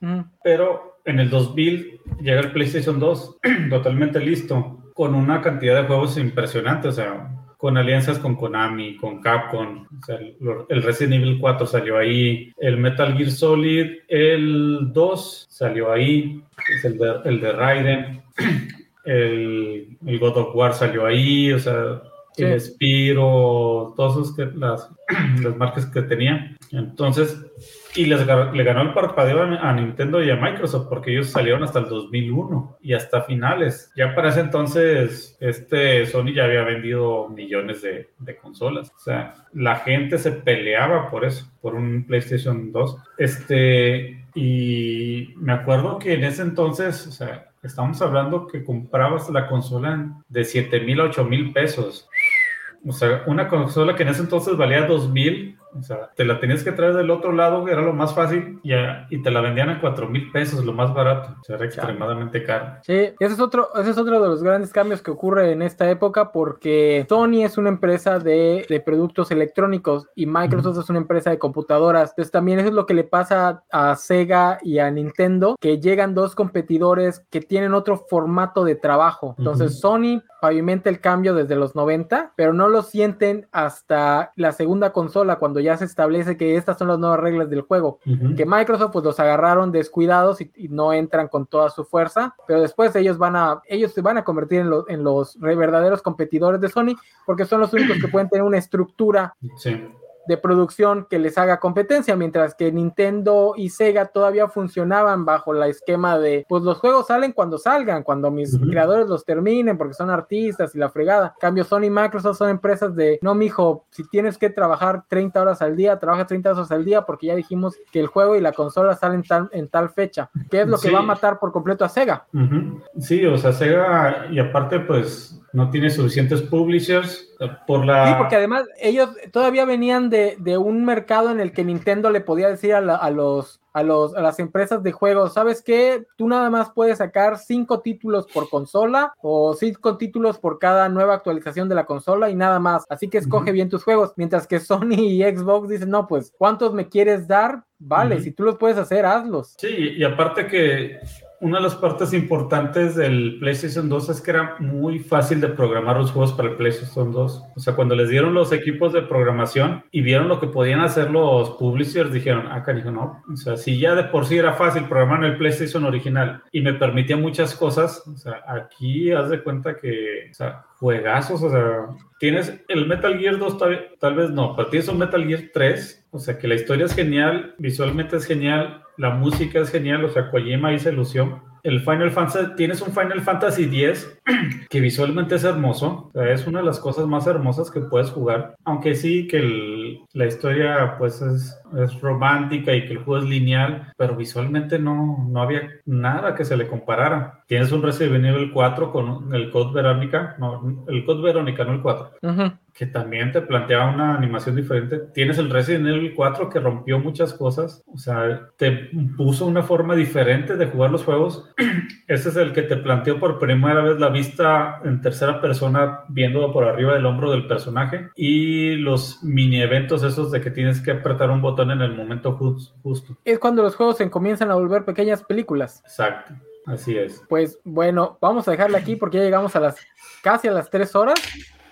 Pero en el 2000 llega el PlayStation 2 totalmente listo con una cantidad de juegos impresionante, o sea, con alianzas con Konami, con Capcom. el Resident Evil 4 salió ahí, el Metal Gear Solid, el 2 salió ahí, es el de, el de Raiden, el, God of War salió ahí, o sea, el Spiro, todas las, las marcas que tenía. Entonces, y les, le ganó el parpadeo a, Nintendo y a Microsoft porque ellos salieron hasta el 2001 y hasta finales. Ya para ese entonces, este Sony ya había vendido millones de, de consolas. O sea, la gente se peleaba por eso, por un PlayStation 2. Este, y me acuerdo que en ese entonces, o sea, estamos hablando que comprabas la consola de 7 mil a 8 mil pesos. O sea, una consola que en ese entonces valía 2 mil o sea, te la tenías que traer del otro lado, era lo más fácil, y, y te la vendían a 4 mil pesos, lo más barato. O sea, era extremadamente caro. Sí, ese es, otro, ese es otro de los grandes cambios que ocurre en esta época, porque Sony es una empresa de, de productos electrónicos y Microsoft es una empresa de computadoras. Entonces, también eso es lo que le pasa a Sega y a Nintendo, que llegan dos competidores que tienen otro formato de trabajo. Entonces, Sony pavimenta el cambio desde los 90, pero no lo sienten hasta la segunda consola, cuando ya se establece que estas son las nuevas reglas del juego. Que Microsoft pues los agarraron descuidados y, no entran con toda su fuerza, pero después ellos van a, ellos se van a convertir en, en los verdaderos competidores de Sony, porque son los únicos que pueden tener una estructura sí de producción que les haga competencia, mientras que Nintendo y Sega todavía funcionaban bajo la esquema de, pues los juegos salen cuando salgan, cuando mis creadores los terminen, porque son artistas y la fregada. cambio, Sony y Microsoft son empresas de, no, mijo, si tienes que trabajar 30 horas al día, trabaja 30 horas al día, porque ya dijimos que el juego y la consola salen tal, en tal fecha. ¿Qué es lo que va a matar por completo a Sega? Sí, o sea, Sega, y aparte, pues no tiene suficientes publishers eh, por la... Sí, porque además ellos todavía venían de, un mercado en el que Nintendo le podía decir a, los, a, los, a las empresas de juegos, ¿sabes qué? Tú nada más puedes sacar cinco títulos por consola o cinco títulos por cada nueva actualización de la consola y nada más. Así que escoge bien tus juegos. Mientras que Sony y Xbox dicen, no, pues, ¿cuántos me quieres dar? Vale, si tú los puedes hacer, hazlos. Sí, y aparte que una de las partes importantes del PlayStation 2 es que era muy fácil de programar los juegos para el PlayStation 2. O sea, cuando les dieron los equipos de programación y vieron lo que podían hacer los publishers, dijeron, ah, canijo, no. O sea, si ya de por sí era fácil programar en el PlayStation original y me permitía muchas cosas, o sea, aquí haz de cuenta que, o sea, juegazos, o sea, tienes el Metal Gear 2, tal, tal vez no, pero tienes un Metal Gear 3, o sea, que la historia es genial, visualmente es genial, la música es genial, o sea, Kojima hizo ilusión. El Final Fantasy, tienes un Final Fantasy X que visualmente es hermoso, o sea, es una de las cosas más hermosas que puedes jugar, aunque sí que la historia pues es, es, romántica y que el juego es lineal, pero visualmente no, no había nada que se le comparara. Tienes un Resident Evil 4 con el Code Verónica, no, el Code Verónica, no el 4. Ajá que también te planteaba una animación diferente. Tienes el Resident Evil 4 que rompió muchas cosas, o sea, te puso una forma diferente de jugar los juegos. Ese es el que te planteó por primera vez la vista en tercera persona, viendo por arriba del hombro del personaje y los mini eventos esos de que tienes que apretar un botón en el momento justo. Es cuando los juegos se comienzan a volver pequeñas películas. Exacto. Así es. Pues bueno, vamos a dejarle aquí porque ya llegamos a las casi a las tres horas.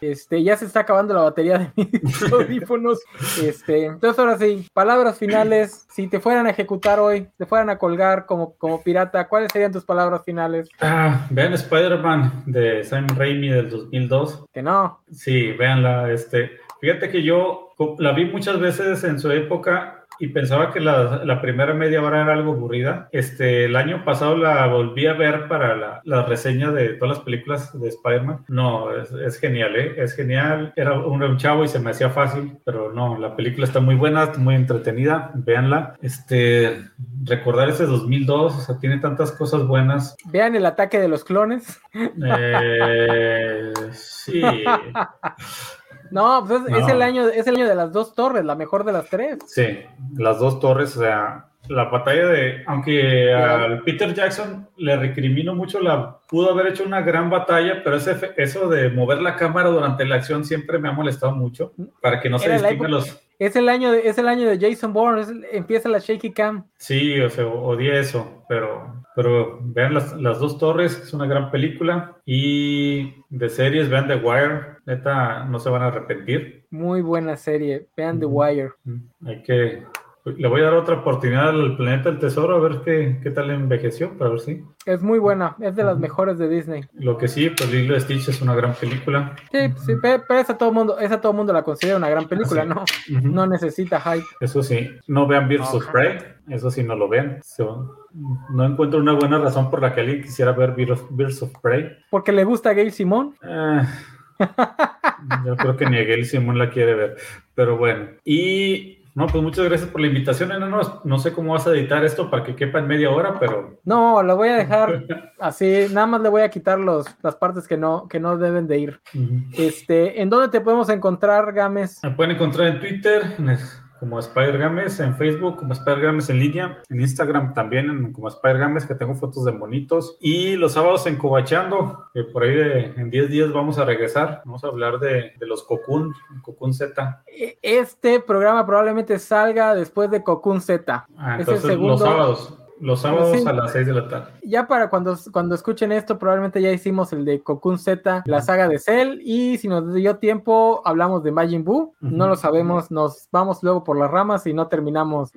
Este, ya se está acabando la batería de mis audífonos. Este, entonces ahora sí, palabras finales. Si te fueran a ejecutar hoy, te fueran a colgar como, como pirata, ¿cuáles serían tus palabras finales? Ah, vean Spider-Man de Sam Raimi del 2002. Que no. Sí, véanla. Este, fíjate que yo la vi muchas veces en su época y pensaba que la, la, primera media hora era algo aburrida. Este, el año pasado la volví a ver para la, la reseña de todas las películas de Spider-Man. No, es, es, genial, ¿eh? Es genial. Era un, un, chavo y se me hacía fácil, pero no, la película está muy buena, muy entretenida. Véanla. Este, recordar ese 2002, o sea, tiene tantas cosas buenas. Vean el ataque de los clones. Eh, sí. No, pues es, el año, es el año de las dos torres, la mejor de las tres. Sí, las dos torres, o sea, la batalla de, aunque al Peter Jackson le recrimino mucho, la pudo haber hecho una gran batalla, pero ese, eso de mover la cámara durante la acción siempre me ha molestado mucho, para que no se distinguen los... Es el año de, es el año de Jason Bourne, empieza la shaky cam. Sí, o sea, odié eso, pero, pero vean las, las dos torres, es una gran película, y de series, vean The Wire, Neta, no se van a arrepentir. Muy buena serie. Vean The Wire. Hay que. Le voy a dar otra oportunidad al Planeta del Tesoro a ver qué, qué tal envejeció, para ver si. Es muy buena, es de las mejores de Disney. Lo que sí, pues Lilo Stitch es una gran película. Sí, sí pero esa todo mundo, esa todo mundo la considera una gran película, ¿no? No necesita hype. Eso sí, no vean Birds of Prey, eso sí no lo vean. no encuentro una buena razón por la que alguien quisiera ver Birds of Prey. Porque le gusta a Gail Simón. Eh, yo creo que ni Gail Simón la quiere ver. Pero bueno. Y No, pues muchas gracias por la invitación, no, no sé cómo vas a editar esto para que quepa en media hora, pero... No, lo voy a dejar así, nada más le voy a quitar los, las partes que no, que no deben de ir. este, ¿En dónde te podemos encontrar, Games? Me pueden encontrar en Twitter, como Spider Games, en Facebook como Spider Games en línea, en Instagram también como Spider Games, que tengo fotos de monitos, y los sábados en Cobachando, que por ahí en 10 días vamos a regresar, vamos a hablar de, los Cocoon, Cocoon Z. Este programa probablemente salga después de Cocoon Z. Ah, entonces los sábados. Los sábados a las 6 de la tarde. Ya para cuando, cuando escuchen esto, probablemente ya hicimos el de Cocoon Z, la saga de Cell, y si nos dio tiempo, hablamos de Majin Buu. No lo sabemos, nos vamos luego por las ramas y no terminamos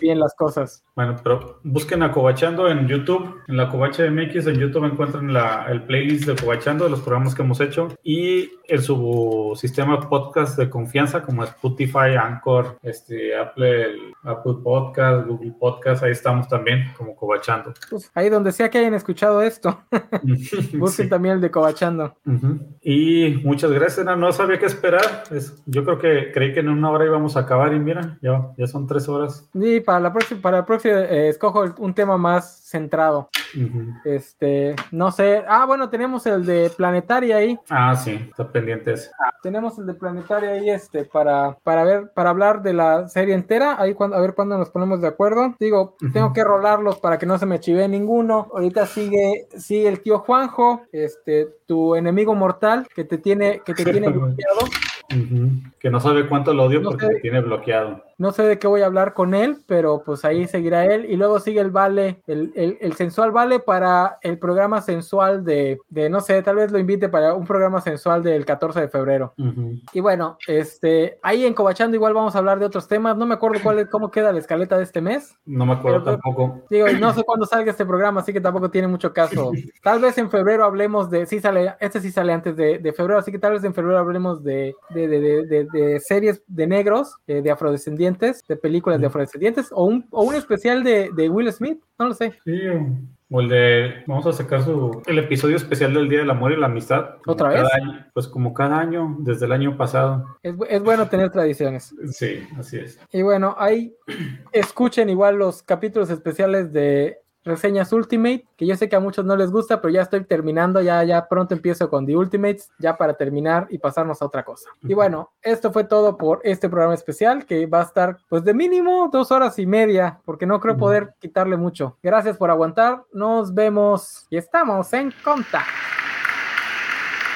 bien las cosas. Bueno, pero busquen a Cobachando en YouTube, en la Covacha MX, en YouTube encuentran la, el playlist de Cobachando, de los programas que hemos hecho, y en su sistema podcast de confianza, como Spotify, Anchor, este, Apple, Apple Podcast, Google Podcast, ahí estamos también como Cobachando. Pues ahí donde sea que hayan escuchado esto, busquen también el de Cobachando. Y muchas gracias, no, sabía qué esperar. yo creo que creí que en una hora íbamos a acabar y mira, ya, ya son tres horas. Y para la próxima, para la próxima eh, escojo un tema más centrado. Este, no sé. Ah, bueno, tenemos el de Planetaria ahí. Ah, sí, está pendiente ese. tenemos el de Planetaria ahí, este, para, para ver, para hablar de la serie entera. Ahí cuando, a ver cuándo nos ponemos de acuerdo. Digo, tengo que rolarlos para que no se me chive ninguno. Ahorita sigue, sigue el tío Juanjo, este, tu enemigo mortal que te tiene, que te tiene bloqueado. Que no sabe cuánto lo odio porque te tiene bloqueado. No sé de qué voy a hablar con él, pero pues ahí seguirá él. Y luego sigue el vale, el, el, sensual vale para el programa sensual de, de, no sé, tal vez lo invite para un programa sensual del 14 de febrero. Y bueno, este, ahí en Cobachando igual vamos a hablar de otros temas. No me acuerdo cuál es, cómo queda la escaleta de este mes. No me acuerdo tampoco. Digo, no sé cuándo salga este programa, así que tampoco tiene mucho caso. Tal vez en febrero hablemos de, sí sale, este sí sale antes de, de febrero, así que tal vez en febrero hablemos de, de, de, de series de negros, eh, de afrodescendientes de películas de afrodescendientes, o un, o un especial de, de, Will Smith, no lo sé. Sí, o el de, vamos a sacar su, el episodio especial del Día del Amor y la Amistad. ¿Otra vez? pues como cada año, desde el año pasado. Es, es, bueno tener tradiciones. Sí, así es. Y bueno, ahí escuchen igual los capítulos especiales de reseñas Ultimate, que yo sé que a muchos no les gusta, pero ya estoy terminando, ya, ya pronto empiezo con The Ultimates, ya para terminar y pasarnos a otra cosa. Y bueno, esto fue todo por este programa especial, que va a estar pues de mínimo dos horas y media, porque no creo poder quitarle mucho. Gracias por aguantar, nos vemos y estamos en contacto.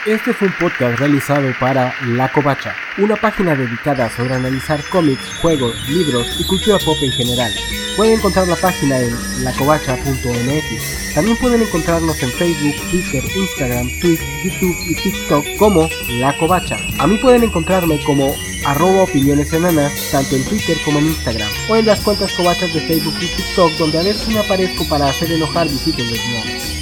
Este fue un podcast realizado para La Covacha, una página dedicada sobre analizar cómics, juegos, libros y cultura pop en general. Pueden encontrar la página en lacovacha.mx. También pueden encontrarnos en Facebook, Twitter, Instagram, Twitch, YouTube y TikTok como La Covacha. A mí pueden encontrarme como arroba opiniones enanas, tanto en Twitter como en Instagram, o en las cuentas covachas de Facebook y TikTok, donde a veces me aparezco para hacer enojar visitas lesbianas.